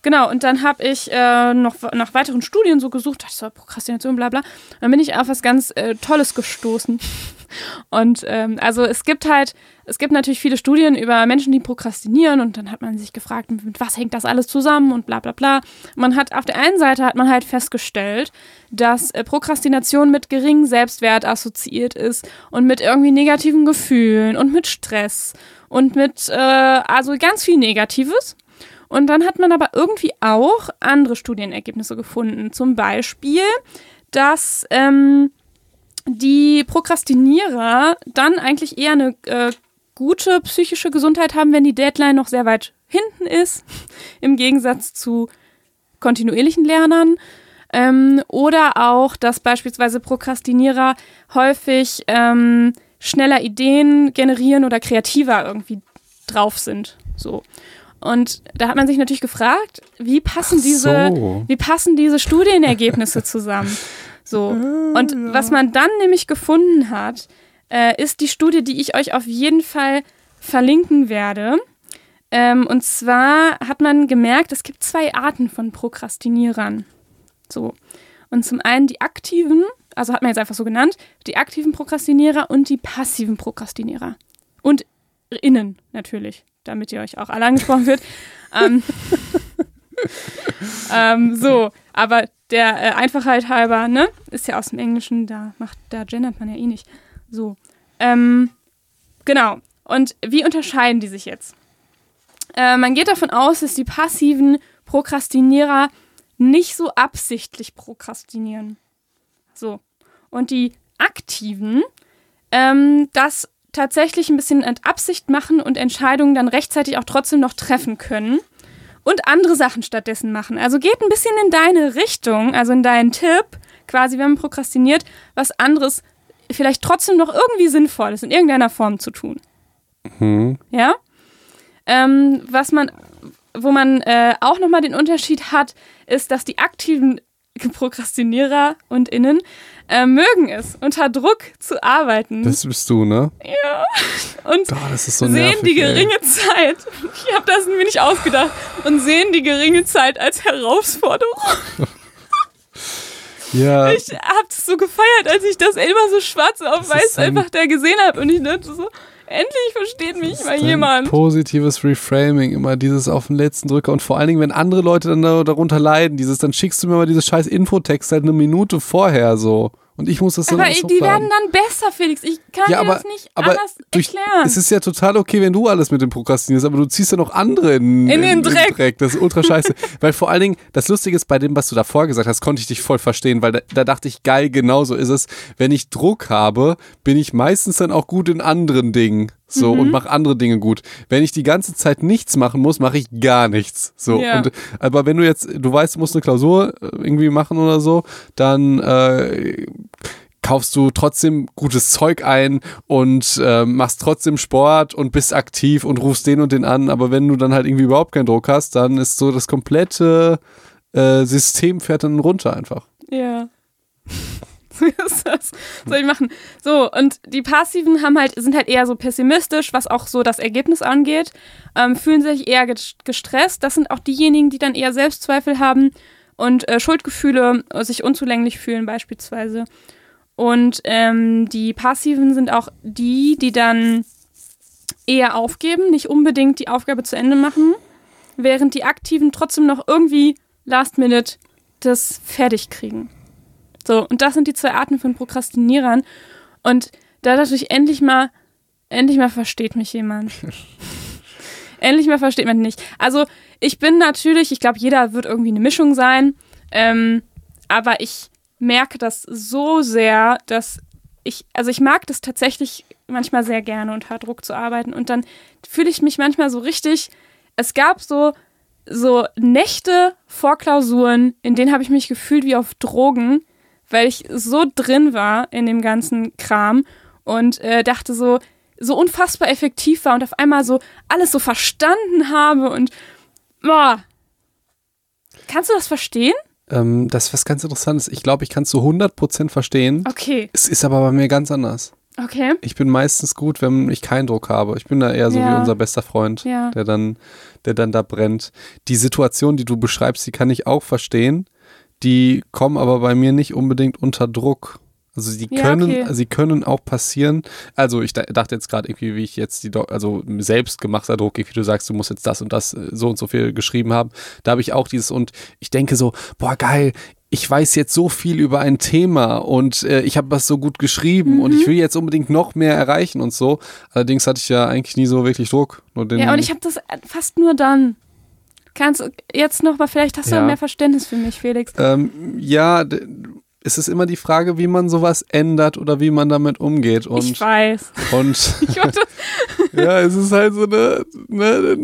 Genau, und dann habe ich äh, noch nach weiteren Studien so gesucht, dachte so, Prokrastination, bla bla. Und dann bin ich auf was ganz äh, Tolles gestoßen. [LAUGHS] Und ähm, also es gibt halt, es gibt natürlich viele Studien über Menschen, die prokrastinieren und dann hat man sich gefragt, mit was hängt das alles zusammen und bla bla bla. Man hat auf der einen Seite hat man halt festgestellt, dass äh, Prokrastination mit geringem Selbstwert assoziiert ist und mit irgendwie negativen Gefühlen und mit Stress und mit äh, also ganz viel Negatives. Und dann hat man aber irgendwie auch andere Studienergebnisse gefunden. Zum Beispiel, dass ähm, die Prokrastinierer dann eigentlich eher eine äh, gute psychische Gesundheit haben, wenn die Deadline noch sehr weit hinten ist, [LAUGHS] im Gegensatz zu kontinuierlichen Lernern. Ähm, oder auch, dass beispielsweise Prokrastinierer häufig ähm, schneller Ideen generieren oder kreativer irgendwie drauf sind. So. Und da hat man sich natürlich gefragt, wie passen so. diese, wie passen diese Studienergebnisse zusammen? [LAUGHS] So. Und was man dann nämlich gefunden hat, äh, ist die Studie, die ich euch auf jeden Fall verlinken werde. Ähm, und zwar hat man gemerkt, es gibt zwei Arten von Prokrastinierern. So. Und zum einen die aktiven, also hat man jetzt einfach so genannt, die aktiven Prokrastinierer und die passiven Prokrastinierer. Und innen natürlich damit ihr euch auch alle angesprochen wird. ähm, [LAUGHS] ähm, so, aber der äh, Einfachheit halber, ne, ist ja aus dem Englischen, da macht, da gendert man ja eh nicht. So. Ähm, genau. Und wie unterscheiden die sich jetzt? Äh, man geht davon aus, dass die passiven Prokrastinierer nicht so absichtlich prokrastinieren. So. Und die aktiven, ähm, das tatsächlich ein bisschen mit Absicht machen und Entscheidungen dann rechtzeitig auch trotzdem noch treffen können und andere Sachen stattdessen machen. Also geht ein bisschen in deine Richtung, also in deinen Tipp, quasi, wenn man prokrastiniert, was anderes vielleicht trotzdem noch irgendwie sinnvoll ist, in irgendeiner Form zu tun. Mhm. Ja? Ähm, was man wo man äh, auch nochmal den Unterschied hat, ist, dass die aktiven [LAUGHS] Prokrastinierer und Innen äh, mögen es, unter Druck zu arbeiten. Das bist du, ne? Ja. Und das ist so sehen nervig, die ey. geringe Zeit, ich habe das mir nicht ausgedacht, und sehen die geringe Zeit als Herausforderung. [LAUGHS] Ja, Ich habe es so gefeiert, als ich das immer so schwarz auf Das weiß einfach da gesehen habe. Und ich dachte so, endlich versteht mich mal jemand. positives Reframing, immer dieses auf den letzten Drücker und vor allen Dingen, wenn andere Leute dann da, darunter leiden, dieses, dann schickst du mir mal dieses scheiß Infotext halt eine Minute vorher so und ich muss das dann Aber alles die hochladen. werden dann besser, Felix. Ich kann Ja, aber- das nicht aber anders durch- erklären. Es ist ja total okay, wenn du alles mit dem prokrastinierst, aber du ziehst ja noch andere in, In den Dreck. Das ist ultra scheiße. [LAUGHS] weil vor allen Dingen, das Lustige ist, bei dem, was du davor gesagt hast, konnte ich dich voll verstehen, weil da, da dachte ich, geil, genau so ist es. Wenn ich Druck habe, bin ich meistens dann auch gut in anderen Dingen. So, Mhm. und mache andere Dinge gut. Wenn ich die ganze Zeit nichts machen muss, mache ich gar nichts. So. Ja. Und, aber wenn du jetzt, du weißt, du musst eine Klausur äh, irgendwie machen oder so, dann äh, kaufst du trotzdem gutes Zeug ein und äh, machst trotzdem Sport und bist aktiv und rufst den und den an. Aber wenn du dann halt irgendwie überhaupt keinen Druck hast, dann ist so das komplette äh, System fährt dann runter einfach. Ja. [LAUGHS] Ist das. Soll ich machen? So, und die Passiven haben halt, sind halt eher so pessimistisch, was auch so das Ergebnis angeht, ähm, fühlen sich eher ges- gestresst. Das sind auch diejenigen, die dann eher Selbstzweifel haben und äh, Schuldgefühle, äh, sich unzulänglich fühlen beispielsweise. Und ähm, die Passiven sind auch die, die dann eher aufgeben, nicht unbedingt die Aufgabe zu Ende machen, während die Aktiven trotzdem noch irgendwie last minute das fertig kriegen. So, und das sind die zwei Arten von Prokrastinierern. Und da dachte ich endlich mal, endlich mal versteht mich jemand. [LAUGHS] endlich mal versteht man nicht. Also, ich bin natürlich, ich glaube, jeder wird irgendwie eine Mischung sein. Ähm, aber ich merke das so sehr, dass ich, also ich mag das tatsächlich manchmal sehr gerne, unter Druck zu arbeiten. Und dann fühle ich mich manchmal so richtig. Es gab so, so Nächte vor Klausuren, in denen habe ich mich gefühlt wie auf Drogen, weil ich so drin war in dem ganzen Kram und äh, dachte so, so unfassbar effektiv war und auf einmal so alles so verstanden habe und boah. Kannst du das verstehen? Ähm, das ist was ganz Interessantes. Ich glaube, ich kann es zu 100% verstehen. Okay, Es ist aber bei mir ganz anders. okay. Ich bin meistens gut, wenn ich keinen Druck habe. Ich bin da eher so Ja. wie unser bester Freund, Ja. der dann, der dann da brennt. Die Situation, die du beschreibst, die kann ich auch verstehen. Die kommen aber bei mir nicht unbedingt unter Druck. Also sie Ja, können, okay. sie können auch passieren. Also ich da- dachte jetzt gerade irgendwie, wie ich jetzt die, also selbstgemachter Druck, wie du sagst, du musst jetzt das und das äh, so und so viel geschrieben haben. Da habe ich auch dieses und ich denke so, boah geil, ich weiß jetzt so viel über ein Thema und äh, ich habe was so gut geschrieben und Mhm. ich will jetzt unbedingt noch mehr erreichen und so. Allerdings hatte ich ja eigentlich nie so wirklich Druck. Ja, und ich habe das fast nur dann. Kannst du jetzt noch mal, vielleicht hast du Ja. mehr Verständnis für mich, Felix. ähm, ja, es ist immer die Frage, wie man sowas ändert oder wie man damit umgeht. Und, ich weiß. und [LAUGHS] Ich [LAUGHS] ja, es ist halt so eine, ne,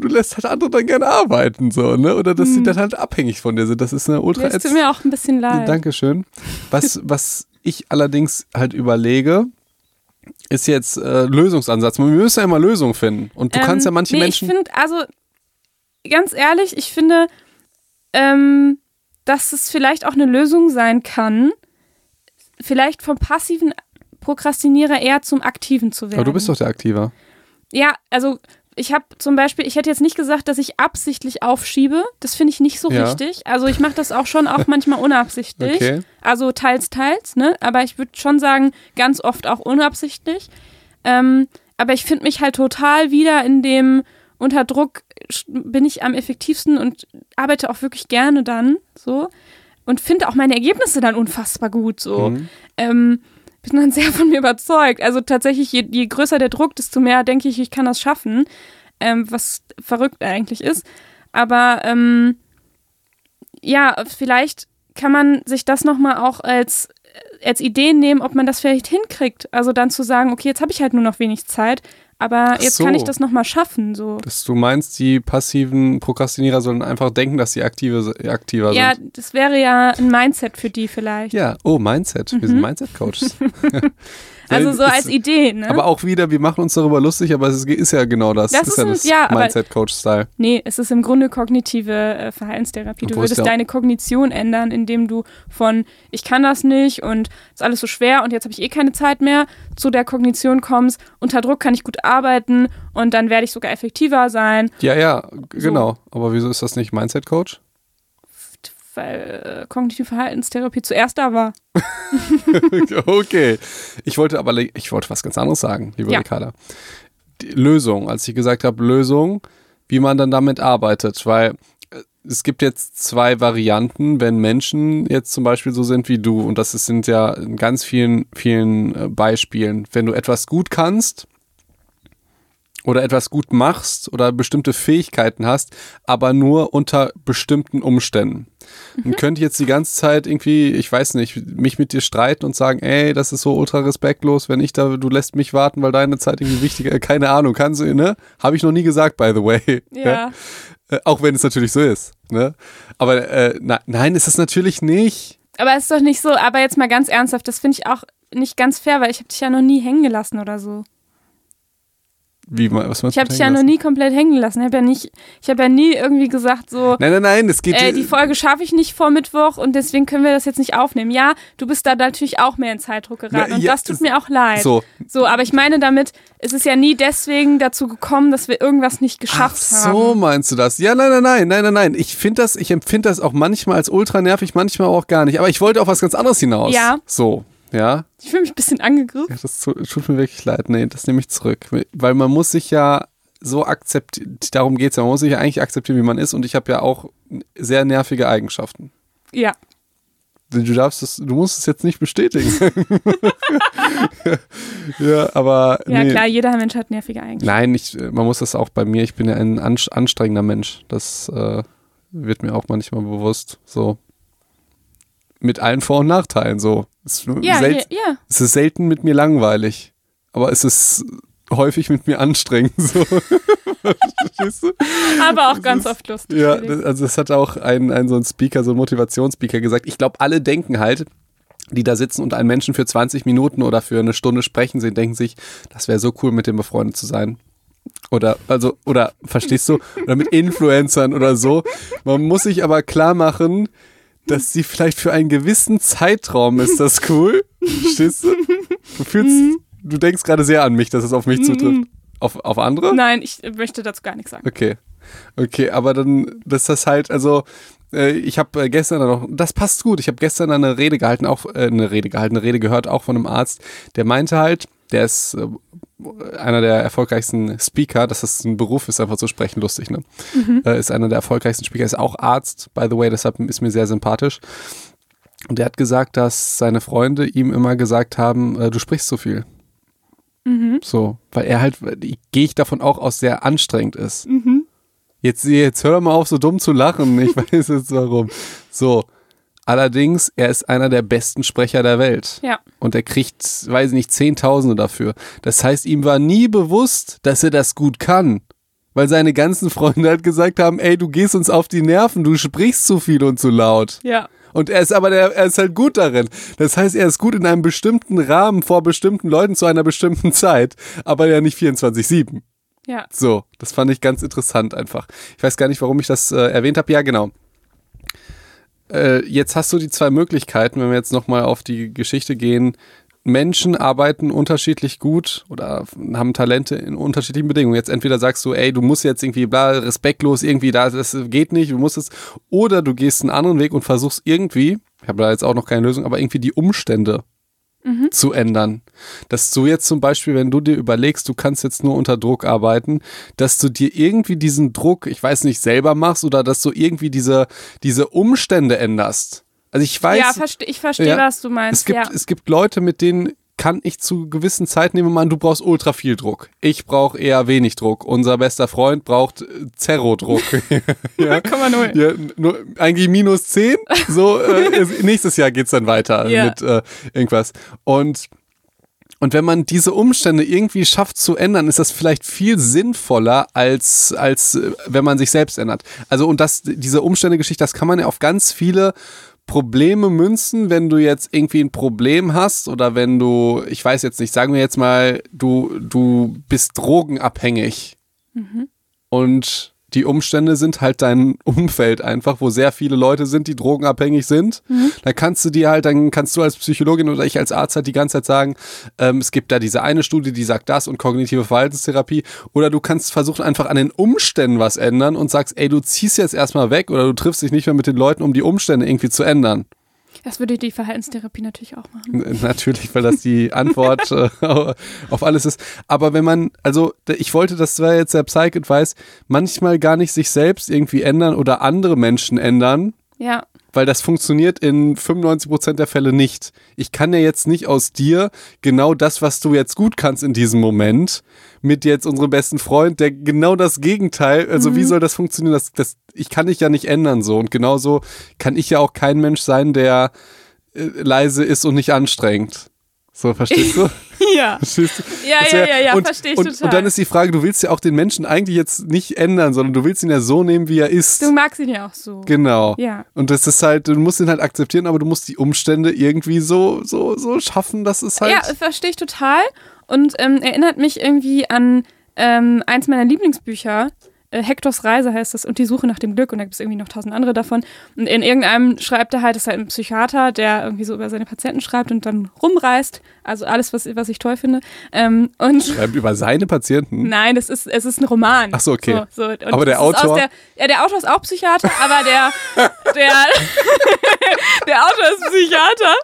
du lässt halt andere dann gerne arbeiten, so, ne? Oder dass sie Hm. dann halt abhängig von dir sind. Das ist eine ultra es tut mir auch ein bisschen leid. Dankeschön. Was, [LAUGHS] was ich allerdings halt überlege, ist jetzt äh, Lösungsansatz. Wir müssen ja immer Lösungen finden. Und du kannst ja Ähm, manche nee, Menschen. Ich finde, also ganz ehrlich, ich finde, ähm, dass es vielleicht auch eine Lösung sein kann, vielleicht vom passiven Prokrastinierer eher zum aktiven zu werden. Aber du bist doch der Aktiver. Ja, also ich habe zum Beispiel, ich hätte jetzt nicht gesagt, dass ich absichtlich aufschiebe. Das finde ich nicht so Ja. richtig. Also ich mache das auch schon auch [LAUGHS] manchmal unabsichtlich. Okay. Also teils, teils, ne? Aber ich würde schon sagen, ganz oft auch unabsichtlich. Ähm, aber ich finde mich halt total wieder in dem unter Druck bin ich am effektivsten und arbeite auch wirklich gerne dann so und finde auch meine Ergebnisse dann unfassbar gut so. Mhm. Ähm, bin dann [LAUGHS] sehr von mir überzeugt. Also tatsächlich, je, je größer der Druck, desto mehr denke ich, ich kann das schaffen. Ähm, was verrückt eigentlich ist. Aber ähm, ja, vielleicht kann man sich das nochmal auch als, als Idee nehmen, ob man das vielleicht hinkriegt. Also dann zu sagen, okay, jetzt habe ich halt nur noch wenig Zeit, aber jetzt so. kann ich das nochmal schaffen. So. Dass du meinst, die passiven Prokrastinierer sollen einfach denken, dass sie aktive, aktiver Ja, sind. das wäre ja ein Mindset für die vielleicht. Ja, oh, Mindset. Wir Mhm. sind Mindset-Coaches. [LAUGHS] [LAUGHS] Also so als Idee, ne? Aber auch wieder, wir machen uns darüber lustig, aber es ist ja genau das. Das ist ist ja ein- das ja, Mindset-Coach-Style. Nee, es ist im Grunde kognitive äh, Verhaltenstherapie. Du würdest deine Kognition ändern, indem du von ich kann das nicht und ist alles so schwer und jetzt habe ich eh keine Zeit mehr zu der Kognition kommst. Unter Druck kann ich gut arbeiten und dann werde ich sogar effektiver sein, Ja, ja, g- genau. Aber wieso ist das nicht Mindset-Coach? Weil äh, kognitive Verhaltenstherapie zuerst da war. [LAUGHS] okay. Ich wollte aber ich wollte was ganz anderes sagen, liebe Ja. Ricarda. Die Lösung, als ich gesagt habe, Lösung, wie man dann damit arbeitet, weil äh, es gibt jetzt zwei Varianten, wenn Menschen jetzt zum Beispiel so sind wie du, und das sind ja in ganz vielen, vielen äh, Beispielen. Wenn du etwas gut kannst oder etwas gut machst oder bestimmte Fähigkeiten hast, aber nur unter bestimmten Umständen. Dann könnte ich jetzt die ganze Zeit irgendwie, ich weiß nicht, mich mit dir streiten und sagen, ey, das ist so ultra respektlos, wenn ich da, du lässt mich warten, weil deine Zeit irgendwie wichtiger, keine Ahnung, kannst du, ne? Habe ich noch nie gesagt, by the way. [LAUGHS] Ja. Äh, auch wenn es natürlich so ist, ne? Aber äh, na, nein, ist es natürlich nicht. Aber es ist doch nicht so, aber jetzt mal ganz ernsthaft, das finde ich auch nicht ganz fair, weil ich habe dich ja noch nie hängen gelassen oder so. Wie, was Ich habe dich ja noch lassen? nie komplett hängen gelassen. Ich habe ja nicht, ich habe ja nie irgendwie gesagt so, Nein, nein, nein, es geht äh, die Folge schaffe ich nicht vor Mittwoch und deswegen können wir das jetzt nicht aufnehmen. Ja, du bist da natürlich auch mehr in Zeitdruck geraten Na, und ja, das tut mir auch leid. so. So, aber ich meine damit, es ist ja nie deswegen dazu gekommen, dass wir irgendwas nicht Ach geschafft so, haben. meinst du das? Ja, nein, nein, nein, nein, nein, nein. Ich finde das, ich empfinde das auch manchmal als ultra nervig, manchmal auch gar nicht. Aber ich wollte auf was ganz anderes hinaus. Ja. So, ja. Ich fühle mich ein bisschen angegriffen. Ja, das tu- tut mir wirklich leid. Nee, das nehme ich zurück. Weil man muss sich ja so akzeptieren, darum geht's ja, man muss sich ja eigentlich akzeptieren, wie man ist. Und ich habe ja auch sehr nervige Eigenschaften. Ja. Du darfst es, du musst es jetzt nicht bestätigen. [LAUGHS] [LAUGHS] ja, aber Ja, nee. klar, jeder Mensch hat nervige Eigenschaften. Nein, ich, man muss das auch bei mir. Ich bin ja ein anst- anstrengender Mensch. Das äh, wird mir auch manchmal bewusst. So. Mit allen Vor- und Nachteilen. So. Es, ist Ja, ja, ja. es ist selten mit mir langweilig. Aber es ist häufig mit mir anstrengend. So. Verstehst du? Aber auch ganz oft lustig. Ja, das, also das hat auch ein, ein so ein Speaker, so ein Motivationsspeaker gesagt. Ich glaube, alle denken halt, die da sitzen und einen Menschen für 20 Minuten oder für eine Stunde sprechen sehen, denken sich, das wäre so cool, mit dem befreundet zu sein. Oder, also, oder, verstehst du? Oder mit Influencern oder so. Man muss sich aber klar machen, dass sie vielleicht für einen gewissen Zeitraum ist das cool. Verstehst du? Du fühlst, du denkst gerade sehr an mich, dass es auf mich zutrifft. Auf, auf andere? Nein, ich möchte dazu gar nichts sagen. Okay. Okay, aber dann, dass das halt, also, äh, ich habe äh, gestern noch, das passt gut, ich habe gestern eine Rede gehalten, auch äh, eine Rede gehalten, eine Rede gehört, auch von einem Arzt, der meinte halt, der ist äh, einer der erfolgreichsten Speaker, dass das ein Beruf ist, einfach zu sprechen, lustig, ne? Äh, ist einer der erfolgreichsten Speaker, ist auch Arzt, by the way, deshalb ist mir sehr sympathisch. Und der hat gesagt, dass seine Freunde ihm immer gesagt haben, äh, du sprichst zu viel. So, weil er halt, gehe ich davon auch aus, sehr anstrengend ist. Jetzt, jetzt hör doch mal auf, so dumm zu lachen. Ich [LAUGHS] weiß jetzt warum. So. Allerdings, er ist einer der besten Sprecher der Welt. Ja. Und er kriegt, weiß ich nicht, Zehntausende dafür. Das heißt, ihm war nie bewusst, dass er das gut kann. Weil seine ganzen Freunde halt gesagt haben, ey, du gehst uns auf die Nerven, du sprichst zu viel und zu laut. Ja. Und er ist aber der, er ist halt gut darin. Das heißt, er ist gut in einem bestimmten Rahmen vor bestimmten Leuten zu einer bestimmten Zeit, aber ja nicht 24-7. Ja. So, das fand ich ganz interessant einfach. Ich weiß gar nicht, warum ich das äh, erwähnt habe. Ja, genau. Äh, jetzt hast du die zwei Möglichkeiten, wenn wir jetzt nochmal auf die Geschichte gehen. Menschen arbeiten unterschiedlich gut oder haben Talente in unterschiedlichen Bedingungen. Jetzt entweder sagst du, ey, du musst jetzt irgendwie bla, respektlos irgendwie da, das geht nicht, du musst es. Oder du gehst einen anderen Weg und versuchst irgendwie, ich habe da jetzt auch noch keine Lösung, aber irgendwie die Umstände zu ändern. Dass du jetzt zum Beispiel, wenn du dir überlegst, du kannst jetzt nur unter Druck arbeiten, dass du dir irgendwie diesen Druck, ich weiß nicht, selber machst oder dass du irgendwie diese, diese Umstände änderst. Also ich weiß, ja, ich verstehe, Ja. was du meinst. es gibt, ja. es gibt Leute, mit denen kann ich zu gewissen Zeiten nehmen, an, du brauchst ultra viel Druck. Ich brauche eher wenig Druck. Unser bester Freund braucht äh, Zerro-Druck. [LAUGHS] ja. 0,0. Ja, nur, eigentlich minus 10. So, äh, es- nächstes Jahr geht's dann weiter Ja. mit äh, irgendwas. Und, und wenn man diese Umstände irgendwie schafft zu ändern, ist das vielleicht viel sinnvoller, als, als äh, wenn man sich selbst ändert. Also, und das, diese Umstände-Geschichte, das kann man ja auf ganz viele Probleme münzen, wenn du jetzt irgendwie ein Problem hast oder wenn du, ich weiß jetzt nicht, sagen wir jetzt mal, du, du bist drogenabhängig und die Umstände sind halt dein Umfeld einfach, wo sehr viele Leute sind, die drogenabhängig sind. Da kannst du dir halt, dann kannst du als Psychologin oder ich als Arzt halt die ganze Zeit sagen, ähm, es gibt da diese eine Studie, die sagt das und kognitive Verhaltenstherapie. Oder du kannst versuchen, einfach an den Umständen was ändern und sagst, ey, du ziehst jetzt erstmal weg oder du triffst dich nicht mehr mit den Leuten, um die Umstände irgendwie zu ändern. Das würde die Verhaltenstherapie natürlich auch machen. Natürlich, weil das die Antwort [LAUGHS] äh, auf alles ist. Aber wenn man, also ich wollte, das war jetzt der Psych-Advice, manchmal gar nicht sich selbst irgendwie ändern oder andere Menschen ändern, Ja, weil das funktioniert in 95% der Fälle nicht. Ich kann ja jetzt nicht aus dir genau das, was du jetzt gut kannst in diesem Moment, mit jetzt unserem besten Freund, der genau das Gegenteil, also wie soll das funktionieren? Das, das, ich kann dich ja nicht ändern so und genauso kann ich ja auch kein Mensch sein, der äh, leise ist und nicht anstrengend. So, verstehst du? [LAUGHS] [LAUGHS] ja. Verstehst du? Ja, ja, ja, ja, und, verstehe ich und, total. Und dann ist die Frage, du willst ja auch den Menschen eigentlich jetzt nicht ändern, sondern du willst ihn ja so nehmen, wie er ist. du magst ihn ja auch so. Genau. Ja. Und das ist halt, du musst ihn halt akzeptieren, aber du musst die Umstände irgendwie so, so, so schaffen, dass es halt. Ja, verstehe ich total. Und ähm, erinnert mich irgendwie an ähm, eins meiner Lieblingsbücher. Äh, Hektors Reise heißt das und die Suche nach dem Glück und da gibt es irgendwie noch tausend andere davon. Und in irgendeinem schreibt er halt, das ist halt ein Psychiater, der irgendwie so über seine Patienten schreibt und dann rumreist. Also alles, was, was ich toll finde. Ähm, und [LAUGHS] Schreibt über seine Patienten. Nein, das ist, es ist ein Roman. Ach so, okay. So, so. Aber der Autor? Der, ja, der Autor ist auch Psychiater, aber der, [LAUGHS] der, [LAUGHS] der Autor ist Psychiater.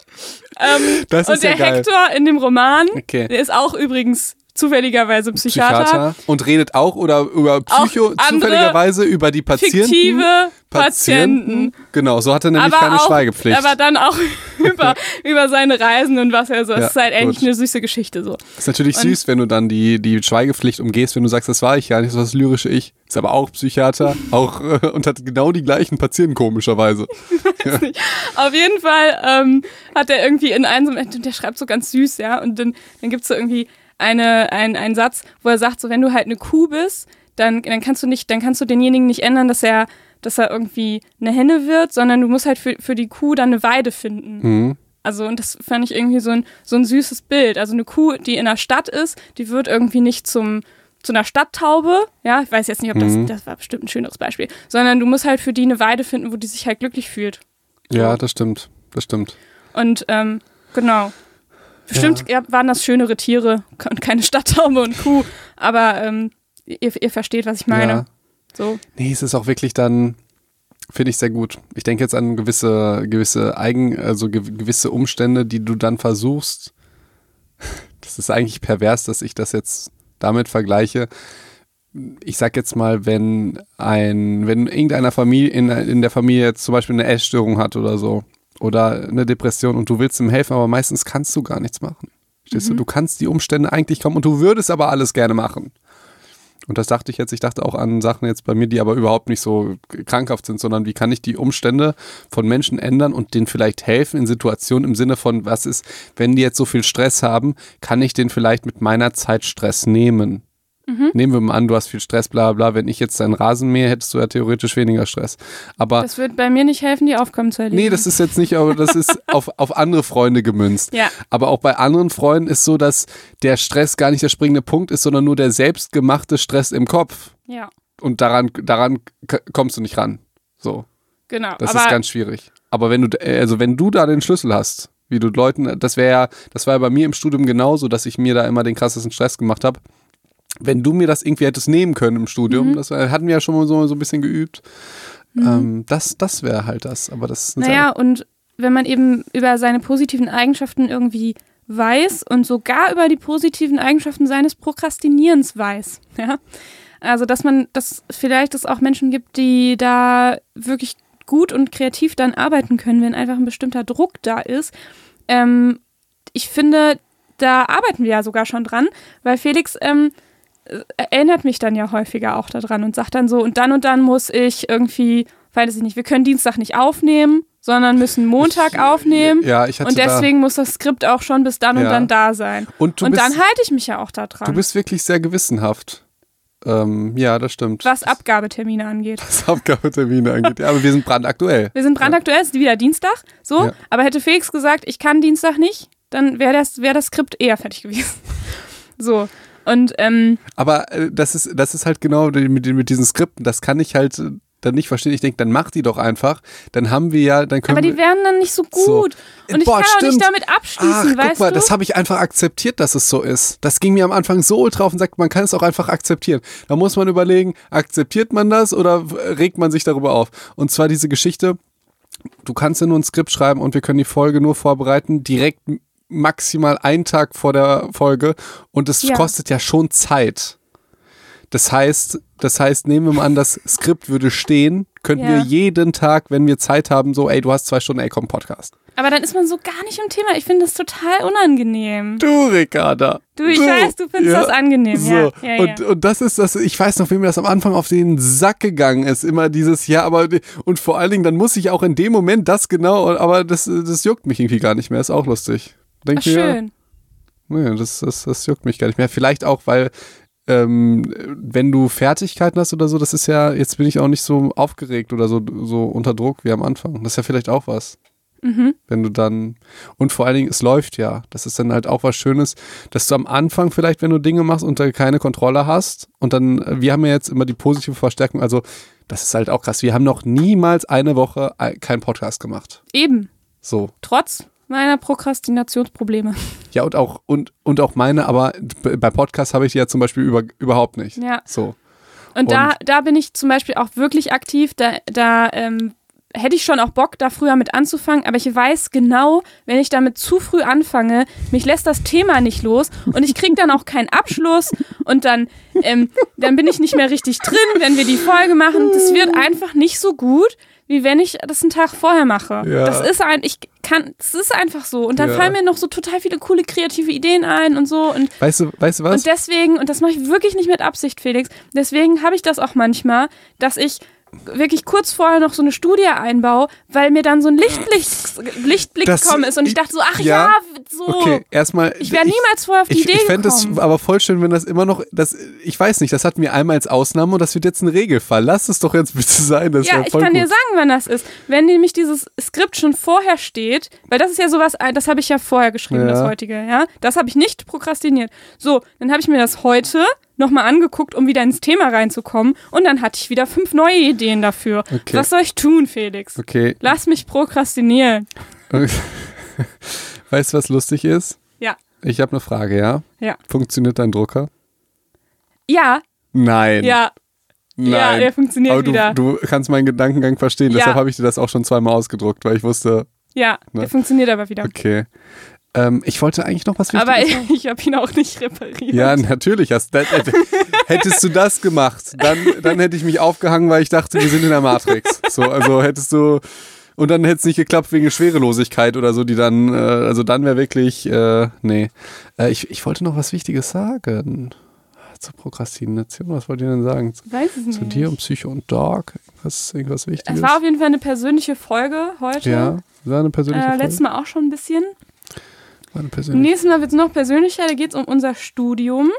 Ähm, Das und der geil. Hector in dem Roman, Okay. der ist auch übrigens zufälligerweise Psychiater. Psychiater. Und redet auch oder über Psycho zufälligerweise über die Patienten. Fiktive Patienten. Genau, so hat er nämlich aber keine auch, Schweigepflicht. aber dann auch [LAUGHS] über, über seine Reisen und was er so. Es Ja, ist halt eigentlich gut. eine süße Geschichte so. ist natürlich und- süß, wenn du dann die, die Schweigepflicht umgehst, wenn du sagst, das war ich gar nicht, das war das lyrische Ich. Ist aber auch Psychiater, [LAUGHS] auch äh, und hat genau die gleichen Patienten komischerweise. Auf jeden Fall ähm, hat er irgendwie in einem, und der schreibt so ganz süß, ja, und dann, dann gibt es so irgendwie eine, ein, einen Satz, wo er sagt, so wenn du halt eine Kuh bist, dann, dann kannst du nicht, dann kannst du denjenigen nicht ändern, dass er, dass er irgendwie eine Henne wird, sondern du musst halt für, für die Kuh dann eine Weide finden. Mhm. Also, und das fand ich irgendwie so ein, so ein süßes Bild. Also eine Kuh, die in der Stadt ist, die wird irgendwie nicht zum, zu einer Stadttaube, ja, ich weiß jetzt nicht, ob das, Mhm. das war bestimmt ein schöneres Beispiel, sondern du musst halt für die eine Weide finden, wo die sich halt glücklich fühlt. Ja, das stimmt. Das stimmt. Und ähm, genau. Bestimmt ja. waren das schönere Tiere und keine Stadttaube und Kuh, aber ähm, ihr, ihr versteht, was ich meine. Ja. So. Nee, es ist auch wirklich dann, finde ich sehr gut. Ich denke jetzt an gewisse, gewisse Eigen, also ge gewisse Umstände, die du dann versuchst. [LAUGHS] Das ist eigentlich pervers, dass ich das jetzt damit vergleiche. Ich sag jetzt mal, wenn ein, wenn irgendeiner Familie, in, in der Familie jetzt zum Beispiel eine Essstörung hat oder so, oder eine Depression und du willst ihm helfen, aber meistens kannst du gar nichts machen. Verstehst du? Du kannst die Umstände eigentlich kommen und du würdest aber alles gerne machen. Und das dachte ich jetzt, ich dachte auch an Sachen jetzt bei mir, die aber überhaupt nicht so krankhaft sind, sondern wie kann ich die Umstände von Menschen ändern und denen vielleicht helfen in Situationen im Sinne von, was ist, wenn die jetzt so viel Stress haben, kann ich denen vielleicht mit meiner Zeit Stress nehmen? Nehmen wir mal an, du hast viel Stress, bla bla. Wenn ich jetzt deinen Rasen mähe, hättest du ja theoretisch weniger Stress. Aber Das wird bei mir nicht helfen, die Aufgaben zu erledigen. nee, das ist jetzt nicht, aber das ist [LAUGHS] auf, auf andere Freunde gemünzt. Ja. Aber auch bei anderen Freunden ist so, dass der Stress gar nicht der springende Punkt ist, sondern nur der selbstgemachte Stress im Kopf. Ja, Und daran, daran kommst du nicht ran. So, genau. das ist ganz schwierig. Aber wenn du, äh, also wenn du da den Schlüssel hast, wie du Leuten, das wäre ja, das war ja bei mir im Studium genauso, dass ich mir da immer den krassesten Stress gemacht habe. Wenn du mir das irgendwie hättest nehmen können im Studium, Mhm. das hatten wir ja schon mal so, so ein bisschen geübt. Ähm, das das wäre halt das. Aber das ist naja, und wenn man eben über seine positiven Eigenschaften irgendwie weiß und sogar über die positiven Eigenschaften seines Prokrastinierens weiß, [LAUGHS] ja. Also, dass man, dass vielleicht es auch Menschen gibt, die da wirklich gut und kreativ dann arbeiten können, wenn einfach ein bestimmter Druck da ist. Ähm, ich finde, da arbeiten wir ja sogar schon dran, weil Felix ähm, äh, erinnert mich dann ja häufiger auch daran und sagt dann so, und dann und dann muss ich irgendwie, weiß ich nicht, wir können Dienstag nicht aufnehmen, sondern müssen Montag aufnehmen. Ja, ich hatte Und deswegen muss das Skript auch schon bis dann und Ja. dann da sein. da, und und bist, dann halte ich mich ja auch da dran. du bist wirklich sehr gewissenhaft. Ähm, ja, das stimmt. was Abgabetermine angeht. Was Abgabetermine angeht. Ja, aber wir sind brandaktuell. Wir sind brandaktuell, es ist wieder Dienstag, so. Ja. Aber hätte Felix gesagt, ich kann Dienstag nicht, dann wäre das, wär das Skript eher fertig gewesen. [LAUGHS] so. Und ähm, Aber äh, das ist, das ist halt genau mit, mit diesen Skripten, das kann ich halt äh, dann nicht verstehen. Ich denke, dann mach die doch einfach. Dann haben wir ja, dann können aber die werden dann nicht so So. gut. Und ich Boah, kann auch nicht damit abschließen, Ach, weißt guck mal, du? das habe ich einfach akzeptiert, dass es so ist. Das ging mir am Anfang so ultra auf und sagt, man kann es auch einfach akzeptieren. Da muss man überlegen, akzeptiert man das oder regt man sich darüber auf? Und zwar diese Geschichte, du kannst ja nur ein Skript schreiben und wir können die Folge nur vorbereiten, direkt maximal einen Tag vor der Folge und es Ja. kostet ja schon Zeit. Das heißt, das heißt, nehmen wir mal an, das Skript würde stehen, könnten Ja. wir jeden Tag, wenn wir Zeit haben, so, ey, du hast zwei Stunden, ey, komm, Podcast. aber dann ist man so gar nicht im Thema. Ich finde das total unangenehm. Du, Ricarda. Du, ich weiß, du findest das angenehm. So. Ja, ja, ja. Und, und das ist das, ich weiß noch, wie mir das am Anfang auf den Sack gegangen ist. Immer dieses, ja, aber, und vor allen Dingen, dann muss ich auch in dem Moment das genau, aber das, das juckt mich irgendwie gar nicht mehr. Ist auch lustig. Denk Ach, mir, schön. nee, das, das, das juckt mich gar nicht mehr. Vielleicht auch, weil, ähm, wenn du Fertigkeiten hast oder so, das ist ja, jetzt bin ich auch nicht so aufgeregt oder so, so unter Druck wie am Anfang. Das ist ja vielleicht auch was. Mhm. Wenn du dann, und vor allen Dingen, es läuft ja. Das ist dann halt auch was Schönes, dass du am Anfang vielleicht, wenn du Dinge machst und da keine Kontrolle hast, und dann, wir haben ja jetzt immer die positive Verstärkung, also das ist halt auch krass. Wir haben noch niemals eine Woche äh, keinen Podcast gemacht. Eben. So. Trotz meiner Prokrastinationsprobleme. [LAUGHS] Ja, und auch, und, und auch meine, aber bei Podcasts habe ich die ja zum Beispiel über, überhaupt nicht. Ja. So. Und, da, da bin ich zum Beispiel auch wirklich aktiv. Da, da ähm, hätte ich schon auch Bock, da früher mit anzufangen, aber ich weiß genau, wenn ich damit zu früh anfange, mich lässt das Thema nicht los und ich kriege dann auch keinen Abschluss und dann, ähm, dann bin ich nicht mehr richtig drin, wenn wir die Folge machen. Das wird einfach nicht so gut, wie wenn ich das einen Tag vorher mache. Ja. Das ist ein, ich kann, das ist einfach so. Und dann Ja. fallen mir noch so total viele coole kreative Ideen ein und so und Weißt du, weißt du was? und deswegen, und das mache ich wirklich nicht mit Absicht, Felix, deswegen habe ich das auch manchmal, dass ich wirklich kurz vorher noch so eine Studie einbaue, weil mir dann so ein Lichtblick, Lichtblick Das- gekommen ist und ich dachte so, ach ja, ja, so. Okay, erstmal. Ich wäre niemals vorher auf die Ich, Idee ich fände es gekommen. aber voll schön, wenn das immer noch, das, ich weiß nicht, das hatten wir einmal als Ausnahme und das wird jetzt ein Regelfall. Lass es doch jetzt bitte sein. Das ja, ich kann gut. dir sagen, wann das ist. Wenn nämlich dieses Skript schon vorher steht, weil das ist ja sowas, das habe ich ja vorher geschrieben, Ja. das heutige, ja. Das habe ich nicht prokrastiniert. So, dann habe ich mir das heute nochmal angeguckt, um wieder ins Thema reinzukommen und dann hatte ich wieder fünf neue Ideen dafür. Okay. Was soll ich tun, Felix? Okay. Lass mich prokrastinieren. [LAUGHS] weißt du, was lustig ist? Ja. Ich habe eine Frage, ja? Ja. Funktioniert dein Drucker? Ja, Nein. ja, Nein. ja, der funktioniert Aber du, wieder. du kannst meinen Gedankengang verstehen, Ja. deshalb habe ich dir das auch schon zweimal ausgedruckt, weil ich wusste, ja, Ne? der funktioniert aber wieder. okay. Ähm, ich wollte eigentlich noch was Wichtiges Aber sagen. [LAUGHS] ich, ich habe ihn auch nicht repariert. Ja, natürlich. Hast, das, hättest du das gemacht, dann, dann hätte ich mich aufgehangen, weil ich dachte, wir sind in der Matrix. So, also hättest du. Und dann hätte es nicht geklappt wegen Schwerelosigkeit oder so, die dann, äh, also dann wäre wirklich, äh, nee. Äh, ich, ich wollte noch was Wichtiges sagen. Zur Prokrastination, was wollt ihr denn sagen? Weiß es Zu nicht. dir und Psycho und Dog? Irgendwas, irgendwas Wichtiges? Es war auf jeden Fall eine persönliche Folge heute. ja, war eine persönliche Äh, Folge? letztes Mal auch schon ein bisschen. Im persönliche nächsten Mal wird es noch persönlicher, da geht es um unser Studium.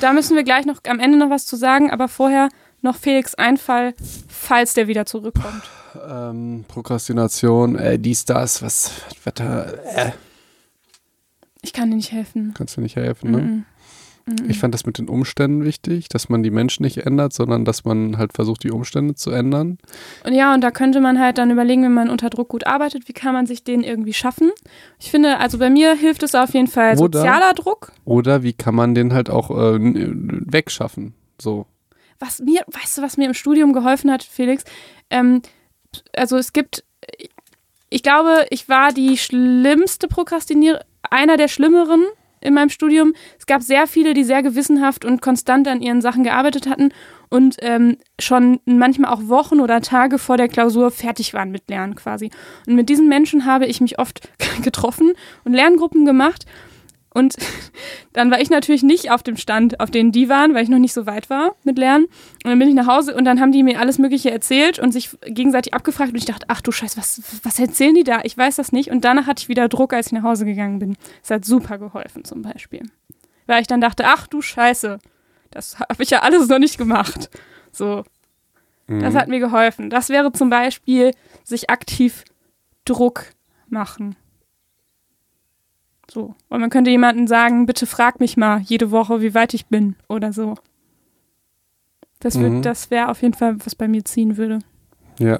Da müssen wir gleich noch am Ende noch was zu sagen, aber vorher noch Felix Einfall, falls der wieder zurückkommt. ähm, Prokrastination, äh, dies, das, was, was da, äh, Ich kann dir nicht helfen. kannst du nicht helfen, ne? Mhm. Ich fand das mit den Umständen wichtig, dass man die Menschen nicht ändert, sondern dass man halt versucht, die Umstände zu ändern. Und ja, und da könnte man halt dann überlegen, wenn man unter Druck gut arbeitet, wie kann man sich den irgendwie schaffen. Ich finde, also bei mir hilft es auf jeden Fall Oder- sozialer Druck. Oder wie kann man den halt auch äh, n- wegschaffen? So. Was mir, weißt du, was mir im Studium geholfen hat, Felix? Ähm, also es gibt, ich glaube, ich war die schlimmste Prokrastinierer, einer der schlimmeren in meinem Studium. Es gab sehr viele, die sehr gewissenhaft und konstant an ihren Sachen gearbeitet hatten und ähm, schon manchmal auch Wochen oder Tage vor der Klausur fertig waren mit Lernen quasi. Und mit diesen Menschen habe ich mich oft [LAUGHS] getroffen und Lerngruppen gemacht. Und [LAUGHS] dann war ich natürlich nicht auf dem Stand, auf den die waren, weil ich noch nicht so weit war mit Lernen. Und dann bin ich nach Hause und dann haben die mir alles Mögliche erzählt und sich gegenseitig abgefragt. Und ich dachte, ach du Scheiße, was, was erzählen die da? Ich weiß das nicht. Und danach hatte ich wieder Druck, als ich nach Hause gegangen bin. Das hat super geholfen zum Beispiel. Weil ich dann dachte, ach du Scheiße, Das habe ich ja alles noch nicht gemacht. So, das Mhm. hat mir geholfen. Das wäre zum Beispiel sich aktiv Druck machen. So. Und man könnte jemandem sagen, bitte frag mich mal jede Woche, wie weit ich bin oder so. Das, Mhm. das wäre auf jeden Fall, was bei mir ziehen würde. Ja,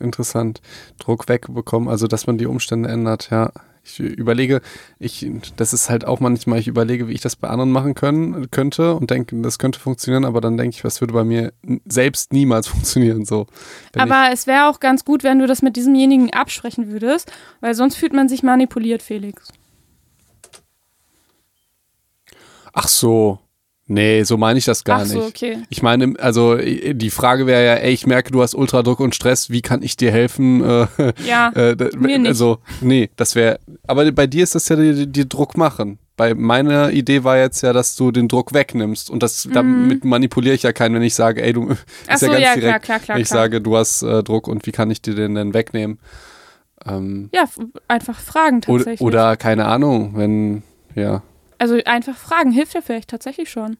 interessant. Druck wegbekommen, also dass man die Umstände ändert, ja. Ich überlege, ich, das ist halt auch manchmal, ich überlege, wie ich das bei anderen machen können, könnte und denke, das könnte funktionieren, aber dann denke ich, was würde bei mir selbst niemals [LAUGHS] funktionieren, so. Aber es wäre auch ganz gut, wenn du das mit diesemjenigen absprechen würdest, weil sonst fühlt man sich manipuliert, Felix. ich, ach so, nee, so meine ich das gar Ach so, nicht. okay. Ich meine, also äh, die Frage wäre ja, ey, ich merke, du hast Ultradruck und Stress, wie kann ich dir helfen? [LAUGHS] Äh, Ja, Äh, Mir nicht. Also, nee, das wäre. Aber bei dir ist das ja die, die Druck machen. Bei meiner Idee war jetzt ja, dass du den Druck wegnimmst. Und das damit manipuliere ich ja keinen, wenn ich sage, ey, du. [LAUGHS] Mhm. ach so, ja ganz ja, direkt, klar, klar, klar. wenn ich klar. sage, du hast äh, Druck und wie kann ich dir den denn wegnehmen? Ähm, ja, einfach fragen oder, tatsächlich. oder keine Ahnung, wenn. Ja, also einfach fragen hilft ja vielleicht tatsächlich schon.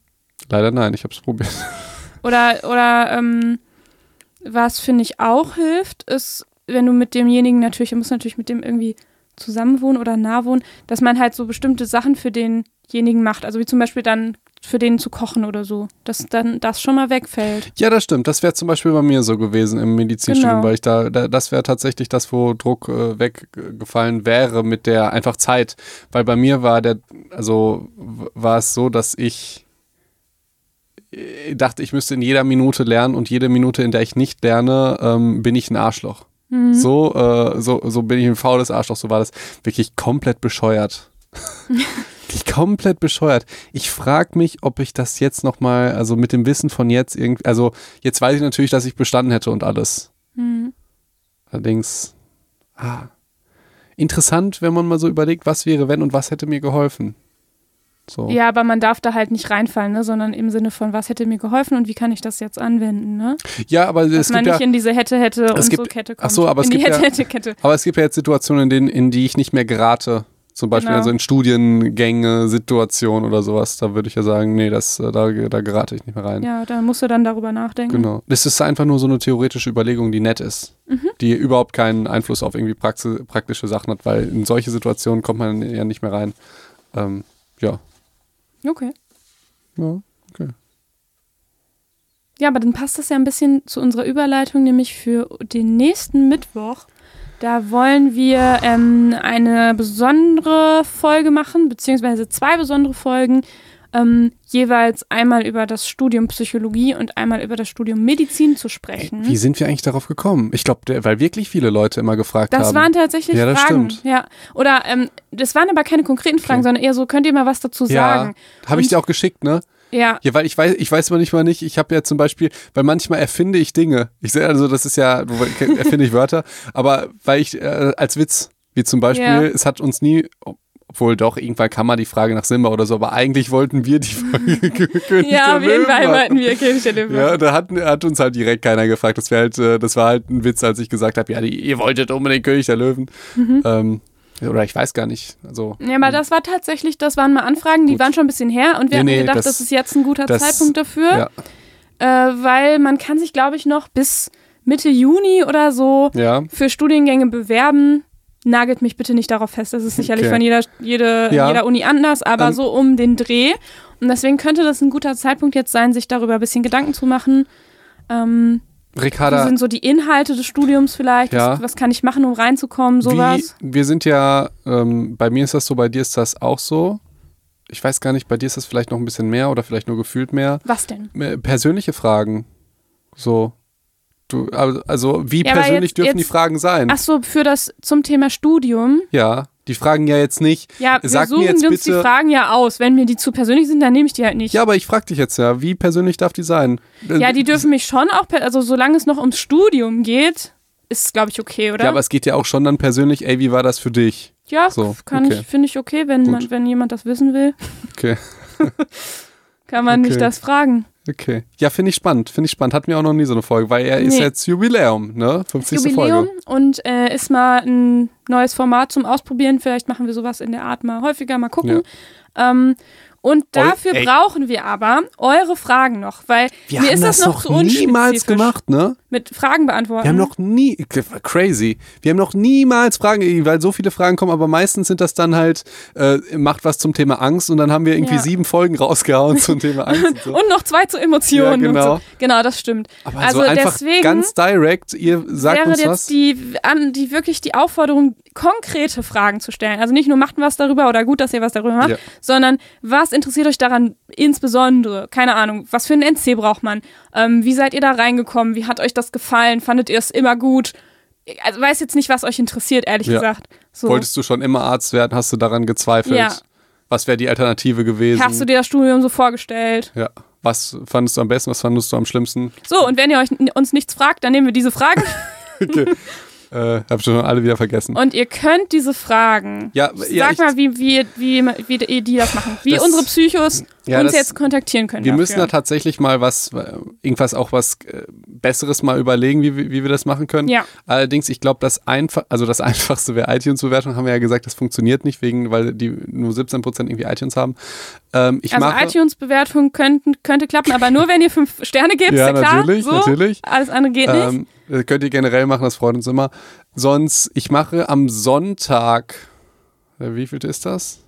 leider nein, ich habe es probiert. [LAUGHS] Oder, oder ähm, was finde ich auch hilft, ist, wenn du mit demjenigen natürlich, du musst natürlich mit dem irgendwie zusammenwohnen oder nah wohnen, dass man halt so bestimmte Sachen für denjenigen macht. Also wie zum Beispiel dann für den zu kochen oder so. Dass dann das schon mal wegfällt. Ja, das stimmt. Das wäre zum Beispiel bei mir so gewesen im Medizinstudium, Genau. weil ich da, da das wäre tatsächlich das, wo Druck äh, weggefallen wäre mit der einfach Zeit. Weil bei mir war der, also war es so, dass ich äh, dachte, ich müsste in jeder Minute lernen und jede Minute, in der ich nicht lerne, ähm, bin ich ein Arschloch. Mhm. So, äh, so, so bin ich ein faules Arschloch, so war das wirklich komplett bescheuert. [LAUGHS] wirklich komplett bescheuert. Ich frage mich, ob ich das jetzt nochmal, also mit dem Wissen von jetzt irgendwie, also jetzt weiß ich natürlich, dass ich bestanden hätte und alles. Mhm. Allerdings, ah, interessant, wenn man mal so überlegt, was wäre, wenn und was hätte mir geholfen. So. Ja, aber man darf da halt nicht reinfallen, ne? sondern im Sinne von, was hätte mir geholfen und wie kann ich das jetzt anwenden, ne? ja aber Dass es man gibt nicht ja, in diese hätte, hätte und gibt- so Kette ach kommt. so, aber es in gibt ja- hätte, hätte, Kette. aber es gibt ja jetzt Situationen, in denen, in die ich nicht mehr gerate. Zum Beispiel Genau. also in Studiengänge, Situationen oder sowas. Da würde ich ja sagen, nee, das, äh, da, da gerate ich nicht mehr rein. Ja, da musst du dann darüber nachdenken. Genau. Das ist einfach nur so eine theoretische Überlegung, die nett ist, Mhm. die überhaupt keinen Einfluss auf irgendwie praxi praktische Sachen hat, weil in solche Situationen kommt man ja nicht mehr rein. Ähm, ja. Okay. ja. Okay. Ja, aber dann passt das ja ein bisschen zu unserer Überleitung, nämlich für den nächsten Mittwoch. Da wollen wir ähm, eine besondere Folge machen, beziehungsweise zwei besondere Folgen, ähm, jeweils einmal über das Studium Psychologie und einmal über das Studium Medizin zu sprechen. Wie sind wir eigentlich darauf gekommen? Ich glaube, weil wirklich viele Leute immer gefragt Das haben. waren tatsächlich Ja, das Fragen. stimmt. Ja. Oder ähm, das waren aber keine konkreten Fragen, Okay. sondern eher so, könnt ihr mal was dazu ja, sagen? habe ich dir auch geschickt, ne? Ja. Ja, weil ich weiß, ich weiß manchmal nicht, ich habe ja zum Beispiel, weil manchmal erfinde ich Dinge. Ich sehe also, das ist ja, erfinde ich Wörter, aber weil ich äh, als Witz, wie zum Beispiel, Ja. es hat uns nie, obwohl doch, irgendwann kam mal die Frage nach Simba oder so, aber eigentlich wollten wir die Frage [LAUGHS] König Ja, auf jeden Fall wollten wir König der Löwen. Ja, da hat, hat uns halt direkt keiner gefragt. Das wäre halt, äh, das war halt ein Witz, als ich gesagt habe, ja, die, ihr wolltet unbedingt König der Löwen. Mhm. Ähm, oder ich weiß gar nicht. Also Ja, aber das war tatsächlich, das waren mal Anfragen, die Gut. waren schon ein bisschen her und wir Nee, haben nee, gedacht, das, das- ist jetzt ein guter das- Zeitpunkt dafür, ja, äh, weil man kann sich, glaube ich, noch bis Mitte Juni oder so ja, für Studiengänge bewerben. Nagelt mich bitte nicht darauf fest, das ist sicherlich Okay. von jeder, jede, Ja. jeder Uni anders, aber Ähm, so um den Dreh. Und deswegen könnte das ein guter Zeitpunkt jetzt sein, sich darüber ein bisschen Gedanken zu machen. Ähm, wie Ricarda, sind so die Inhalte des Studiums vielleicht? Ja. Was, was kann ich machen, um reinzukommen? Sowas. Wie, wir sind ja, ähm, bei mir ist das so, bei dir ist das auch so. Ich weiß gar nicht, bei dir ist das vielleicht noch ein bisschen mehr oder vielleicht nur gefühlt mehr. Was denn? Äh, Persönliche Fragen. So. Du, also, wie Ja, persönlich jetzt- dürfen die jetzt- Fragen sein? Ach so, für das zum Thema Studium. Ja, die fragen ja jetzt nicht. Ja, wir Sag mir suchen jetzt uns die bitte- Fragen ja aus. Wenn mir die zu persönlich sind, dann nehme ich die halt nicht. Ja, aber ich frage dich jetzt ja, wie persönlich darf die sein? Äh, Ja, die dürfen mich schon auch, also solange es noch ums Studium geht, ist es, glaube ich, okay, oder? Ja, aber es geht ja auch schon dann persönlich, ey, wie war das für dich? Ja, So, kann okay. ich, finde ich okay, wenn, Gut. man, wenn jemand das wissen will, Okay, [LAUGHS] [LAUGHS] kann man mich Okay. das fragen. okay. Ja, finde ich spannend, finde ich spannend. Hatten wir auch noch nie so eine Folge, weil er ist Nee. jetzt Jubiläum, ne? 50. Jubiläum Folge. und äh, ist mal ein neues Format zum Ausprobieren. Vielleicht machen wir sowas in der Art mal häufiger, mal gucken. Ähm, Und dafür ey. brauchen wir aber eure Fragen noch, weil Wir mir haben ist das, das noch noch zu unspezifisch niemals gemacht, ne? Mit Fragen beantworten. Wir haben noch nie, crazy, wir haben noch niemals Fragen, weil so viele Fragen kommen, aber meistens sind das dann halt, äh, macht was zum Thema Angst und dann haben wir irgendwie Ja. sieben Folgen rausgehauen zum Thema [LAUGHS] Angst und so. und noch zwei zu Emotionen. Ja, genau. So. Genau, das stimmt. Aber also so einfach deswegen ganz direct, ihr sagt wäre uns jetzt was. die, an, die wirklich die Aufforderung, konkrete Fragen zu stellen. Also nicht nur macht was darüber oder gut, dass ihr was darüber macht, Ja. sondern was interessiert euch daran insbesondere? Keine Ahnung, was für ein NC braucht man? Ähm, wie seid ihr da reingekommen? Wie hat euch das gefallen? Fandet ihr es immer gut? Also weiß jetzt nicht, was euch interessiert, ehrlich Ja. gesagt. So. Wolltest du schon immer Arzt werden? Hast du daran gezweifelt? Ja. Was wäre die Alternative gewesen? Hast du dir das Studium so vorgestellt? ja. Was fandest du am besten? Was fandest du am schlimmsten? So, und wenn ihr euch uns nichts fragt, dann nehmen wir diese Fragen [LAUGHS] Okay. äh, hab schon alle wieder vergessen. und ihr könnt diese Fragen. Ja, Sag mal, wie, wie, wie, wie ihr die das machen. Wie Das- unsere Psychos Ja, uns das- jetzt kontaktieren können. Wir dafür. müssen da tatsächlich mal was, äh, irgendwas auch was äh, Besseres mal überlegen, wie, wie wir das machen können. Ja. Allerdings, ich glaube, das einfach, also das [LAUGHS] einfachste wäre iTunes-Bewertung, haben wir ja gesagt, das funktioniert nicht, wegen, weil die nur 17% irgendwie iTunes haben. Ähm, ich also iTunes-Bewertung könnten, könnte klappen, aber nur wenn ihr fünf [LAUGHS] Sterne gebt, Ja, klar. natürlich, so. natürlich. Alles andere geht nicht. ähm, äh, könnt ihr generell machen, das freut uns immer. Sonst, ich mache am Sonntag, äh, wie viel ist das?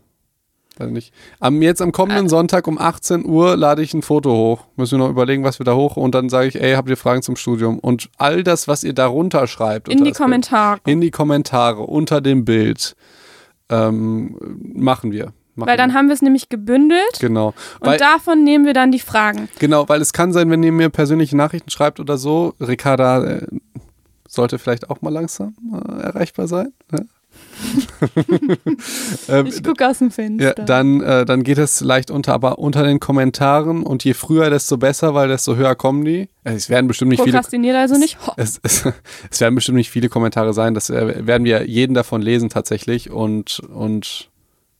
Weiß nicht. Am, jetzt am kommenden Sonntag um 18 Uhr lade ich ein Foto hoch. Müssen wir noch überlegen, was wir da hoch und dann sage ich, ey, habt ihr Fragen zum Studium? Und all das, was ihr darunter schreibt. In die das Bild, Kommentare. in die Kommentare unter dem Bild ähm, machen wir. Machen Weil dann wir. haben wir es nämlich gebündelt Genau. und Weil, davon nehmen wir dann die Fragen. genau, weil es kann sein, wenn ihr mir persönliche Nachrichten schreibt oder so, Ricarda äh, sollte vielleicht auch mal langsam äh, erreichbar sein. [LAUGHS] Ähm, Ich gucke aus dem ja, Fenster. dann, äh, dann geht es leicht unter, aber unter den Kommentaren und je früher, desto besser, weil desto höher kommen die. Also es werden bestimmt nicht viele also nicht. Es, [LAUGHS] es, es werden bestimmt nicht viele Kommentare sein. Das äh, werden wir jeden davon lesen tatsächlich und, und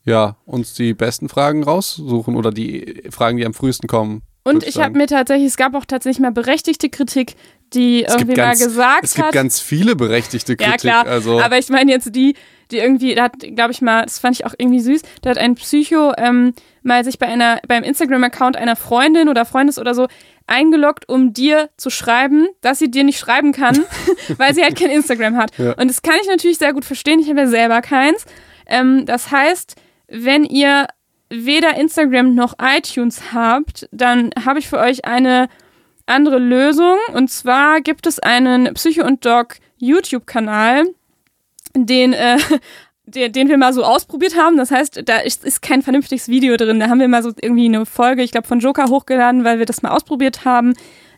ja, uns die besten Fragen raussuchen oder die Fragen, die am frühesten kommen. Und ich habe mir tatsächlich, es gab auch tatsächlich mal berechtigte Kritik, die Es irgendwie ganz- mal gesagt Es gibt hat. ganz viele berechtigte Kritik. Ja, klar. Also, Aber ich meine jetzt die, die irgendwie, da hat, glaube ich mal, das fand ich auch irgendwie süß, da hat ein Psycho ähm, mal sich bei einer, beim Instagram-Account einer Freundin oder Freundes oder so eingeloggt, um dir zu schreiben, dass sie dir nicht schreiben kann, [LAUGHS] weil sie halt kein Instagram hat. Ja. Und das kann ich natürlich sehr gut verstehen. Ich habe ja selber keins. Ähm, das heißt, wenn ihr weder Instagram noch iTunes habt, dann habe ich für euch eine andere Lösung. Und zwar gibt es einen Psycho und Doc YouTube-Kanal, den, äh, [LAUGHS] den, den wir mal so ausprobiert haben. Das heißt, da ist, ist kein vernünftiges Video drin. Da haben wir mal so irgendwie eine Folge, ich glaube, von Joker hochgeladen, weil wir das mal ausprobiert haben.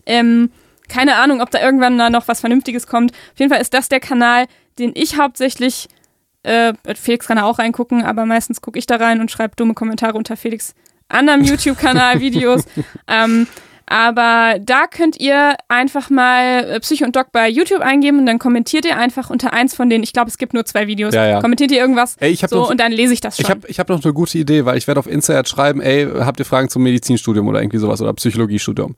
Ähm, keine Ahnung, ob da irgendwann da noch was Vernünftiges kommt. Auf jeden Fall ist das der Kanal, den ich hauptsächlich, äh, Felix kann da auch reingucken, aber meistens gucke ich da rein und schreibe dumme Kommentare unter Felix anderem [LAUGHS] YouTube-Kanal Videos. ähm, aber da könnt ihr einfach mal äh, Psycho und Doc bei YouTube eingeben und dann kommentiert ihr einfach unter eins von denen. Ich glaube, es gibt nur zwei Videos. Ja, ja. Kommentiert ihr irgendwas Ey, so noch- und dann lese ich das schon. ich habe ich hab noch eine gute Idee, weil ich werde auf Insta jetzt schreiben, ey, habt ihr Fragen zum Medizinstudium oder irgendwie sowas oder Psychologiestudium?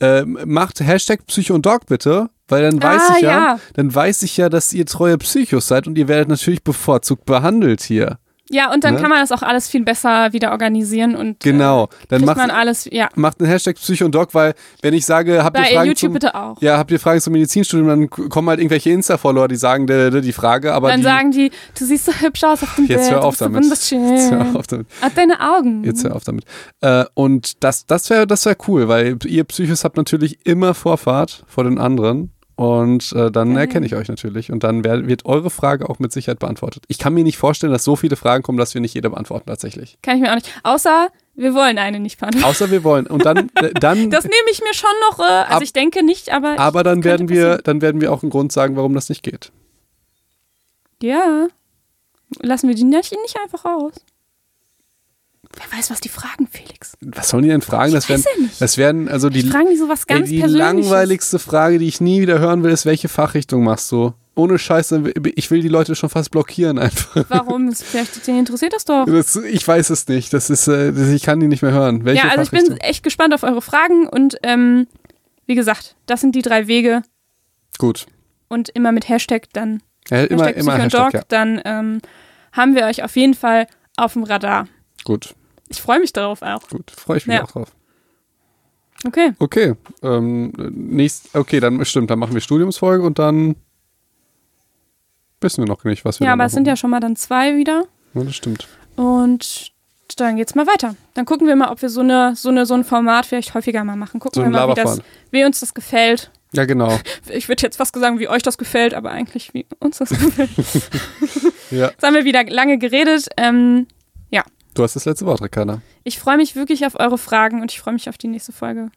Ähm, macht Hashtag Psycho und Doc bitte, weil dann weiß Ah, ich ja, ja. dann weiß ich ja, dass ihr treue Psychos seid und ihr werdet natürlich bevorzugt behandelt hier. Ja, und dann Ne? kann man das auch alles viel besser wieder organisieren und Genau. äh, Dann kriegt macht, man alles, ja. macht einen Hashtag Psycho und Doc, weil wenn ich sage, habt ihr Fragen YouTube zum bitte auch. Ja, habt ihr Fragen zum Medizinstudium, dann kommen halt irgendwelche Insta-Follower, die sagen die, Frage, aber dann die, sagen die, du siehst so hübsch aus auf dem Jetzt Bild. hör auf damit. so Jetzt wunderschön. hör auf damit. Hat deine Augen. Jetzt hör auf damit. Äh, und das, das wäre das wär cool, weil ihr Psychos habt natürlich immer Vorfahrt vor den anderen. Und äh, dann Geil. erkenne ich euch natürlich. Und dann wer, wird eure Frage auch mit Sicherheit beantwortet. Ich kann mir nicht vorstellen, dass so viele Fragen kommen, dass wir nicht jede beantworten tatsächlich. Kann ich mir auch nicht. Außer, wir wollen eine nicht beantworten. Außer wir wollen. Und dann, äh, dann [LAUGHS] Das nehme ich mir schon noch, äh, also Ab- ich denke nicht, aber. ich- aber dann könnte werden wir, passieren. dann werden wir auch einen Grund sagen, warum das nicht geht. Ja. Lassen wir die nicht, nicht einfach aus. Wer weiß, was die fragen, Felix. Was sollen die denn fragen? Das werden, das werden, also die, Die fragen die sowas Ey, ganz die Persönliches. langweiligste Frage, die ich nie wieder hören will, ist, welche Fachrichtung machst du? Ohne Scheiß, dann will- ich will die Leute schon fast blockieren einfach. Warum? Vielleicht interessiert das doch. Das, ich weiß es nicht. Das ist, äh, das, ich kann die nicht mehr hören. Welche ja, also ich bin echt gespannt auf eure Fragen und ähm, wie gesagt, das sind die drei Wege Gut. und immer mit Hashtag dann Ja, immer, Hashtag immer Psycho Hashtag, Dog, ja. dann ähm, haben wir euch auf jeden Fall auf dem Radar. Gut. Ich freue mich darauf auch. Gut, freue ich mich Ja. auch drauf. Okay. Okay, ähm, nächst, okay, dann stimmt, dann machen wir Studiumsfolge und dann wissen wir noch nicht, was wir Ja, aber es sind ja schon mal dann zwei wieder. Ja, das stimmt. Und dann geht's mal weiter. Dann gucken wir mal, ob wir so, eine, so, eine, so ein Format vielleicht häufiger mal machen. Gucken So wir mal, wie, das, wie uns das gefällt. Ja, genau. [LAUGHS] Ich würde jetzt fast sagen, wie euch das gefällt, aber eigentlich wie uns das [LAUGHS] gefällt. [LAUGHS] Ja. Jetzt haben wir wieder lange geredet. Ähm, Du hast das letzte Wort, Ricarda. ich freue mich wirklich auf eure Fragen und ich freue mich auf die nächste Folge.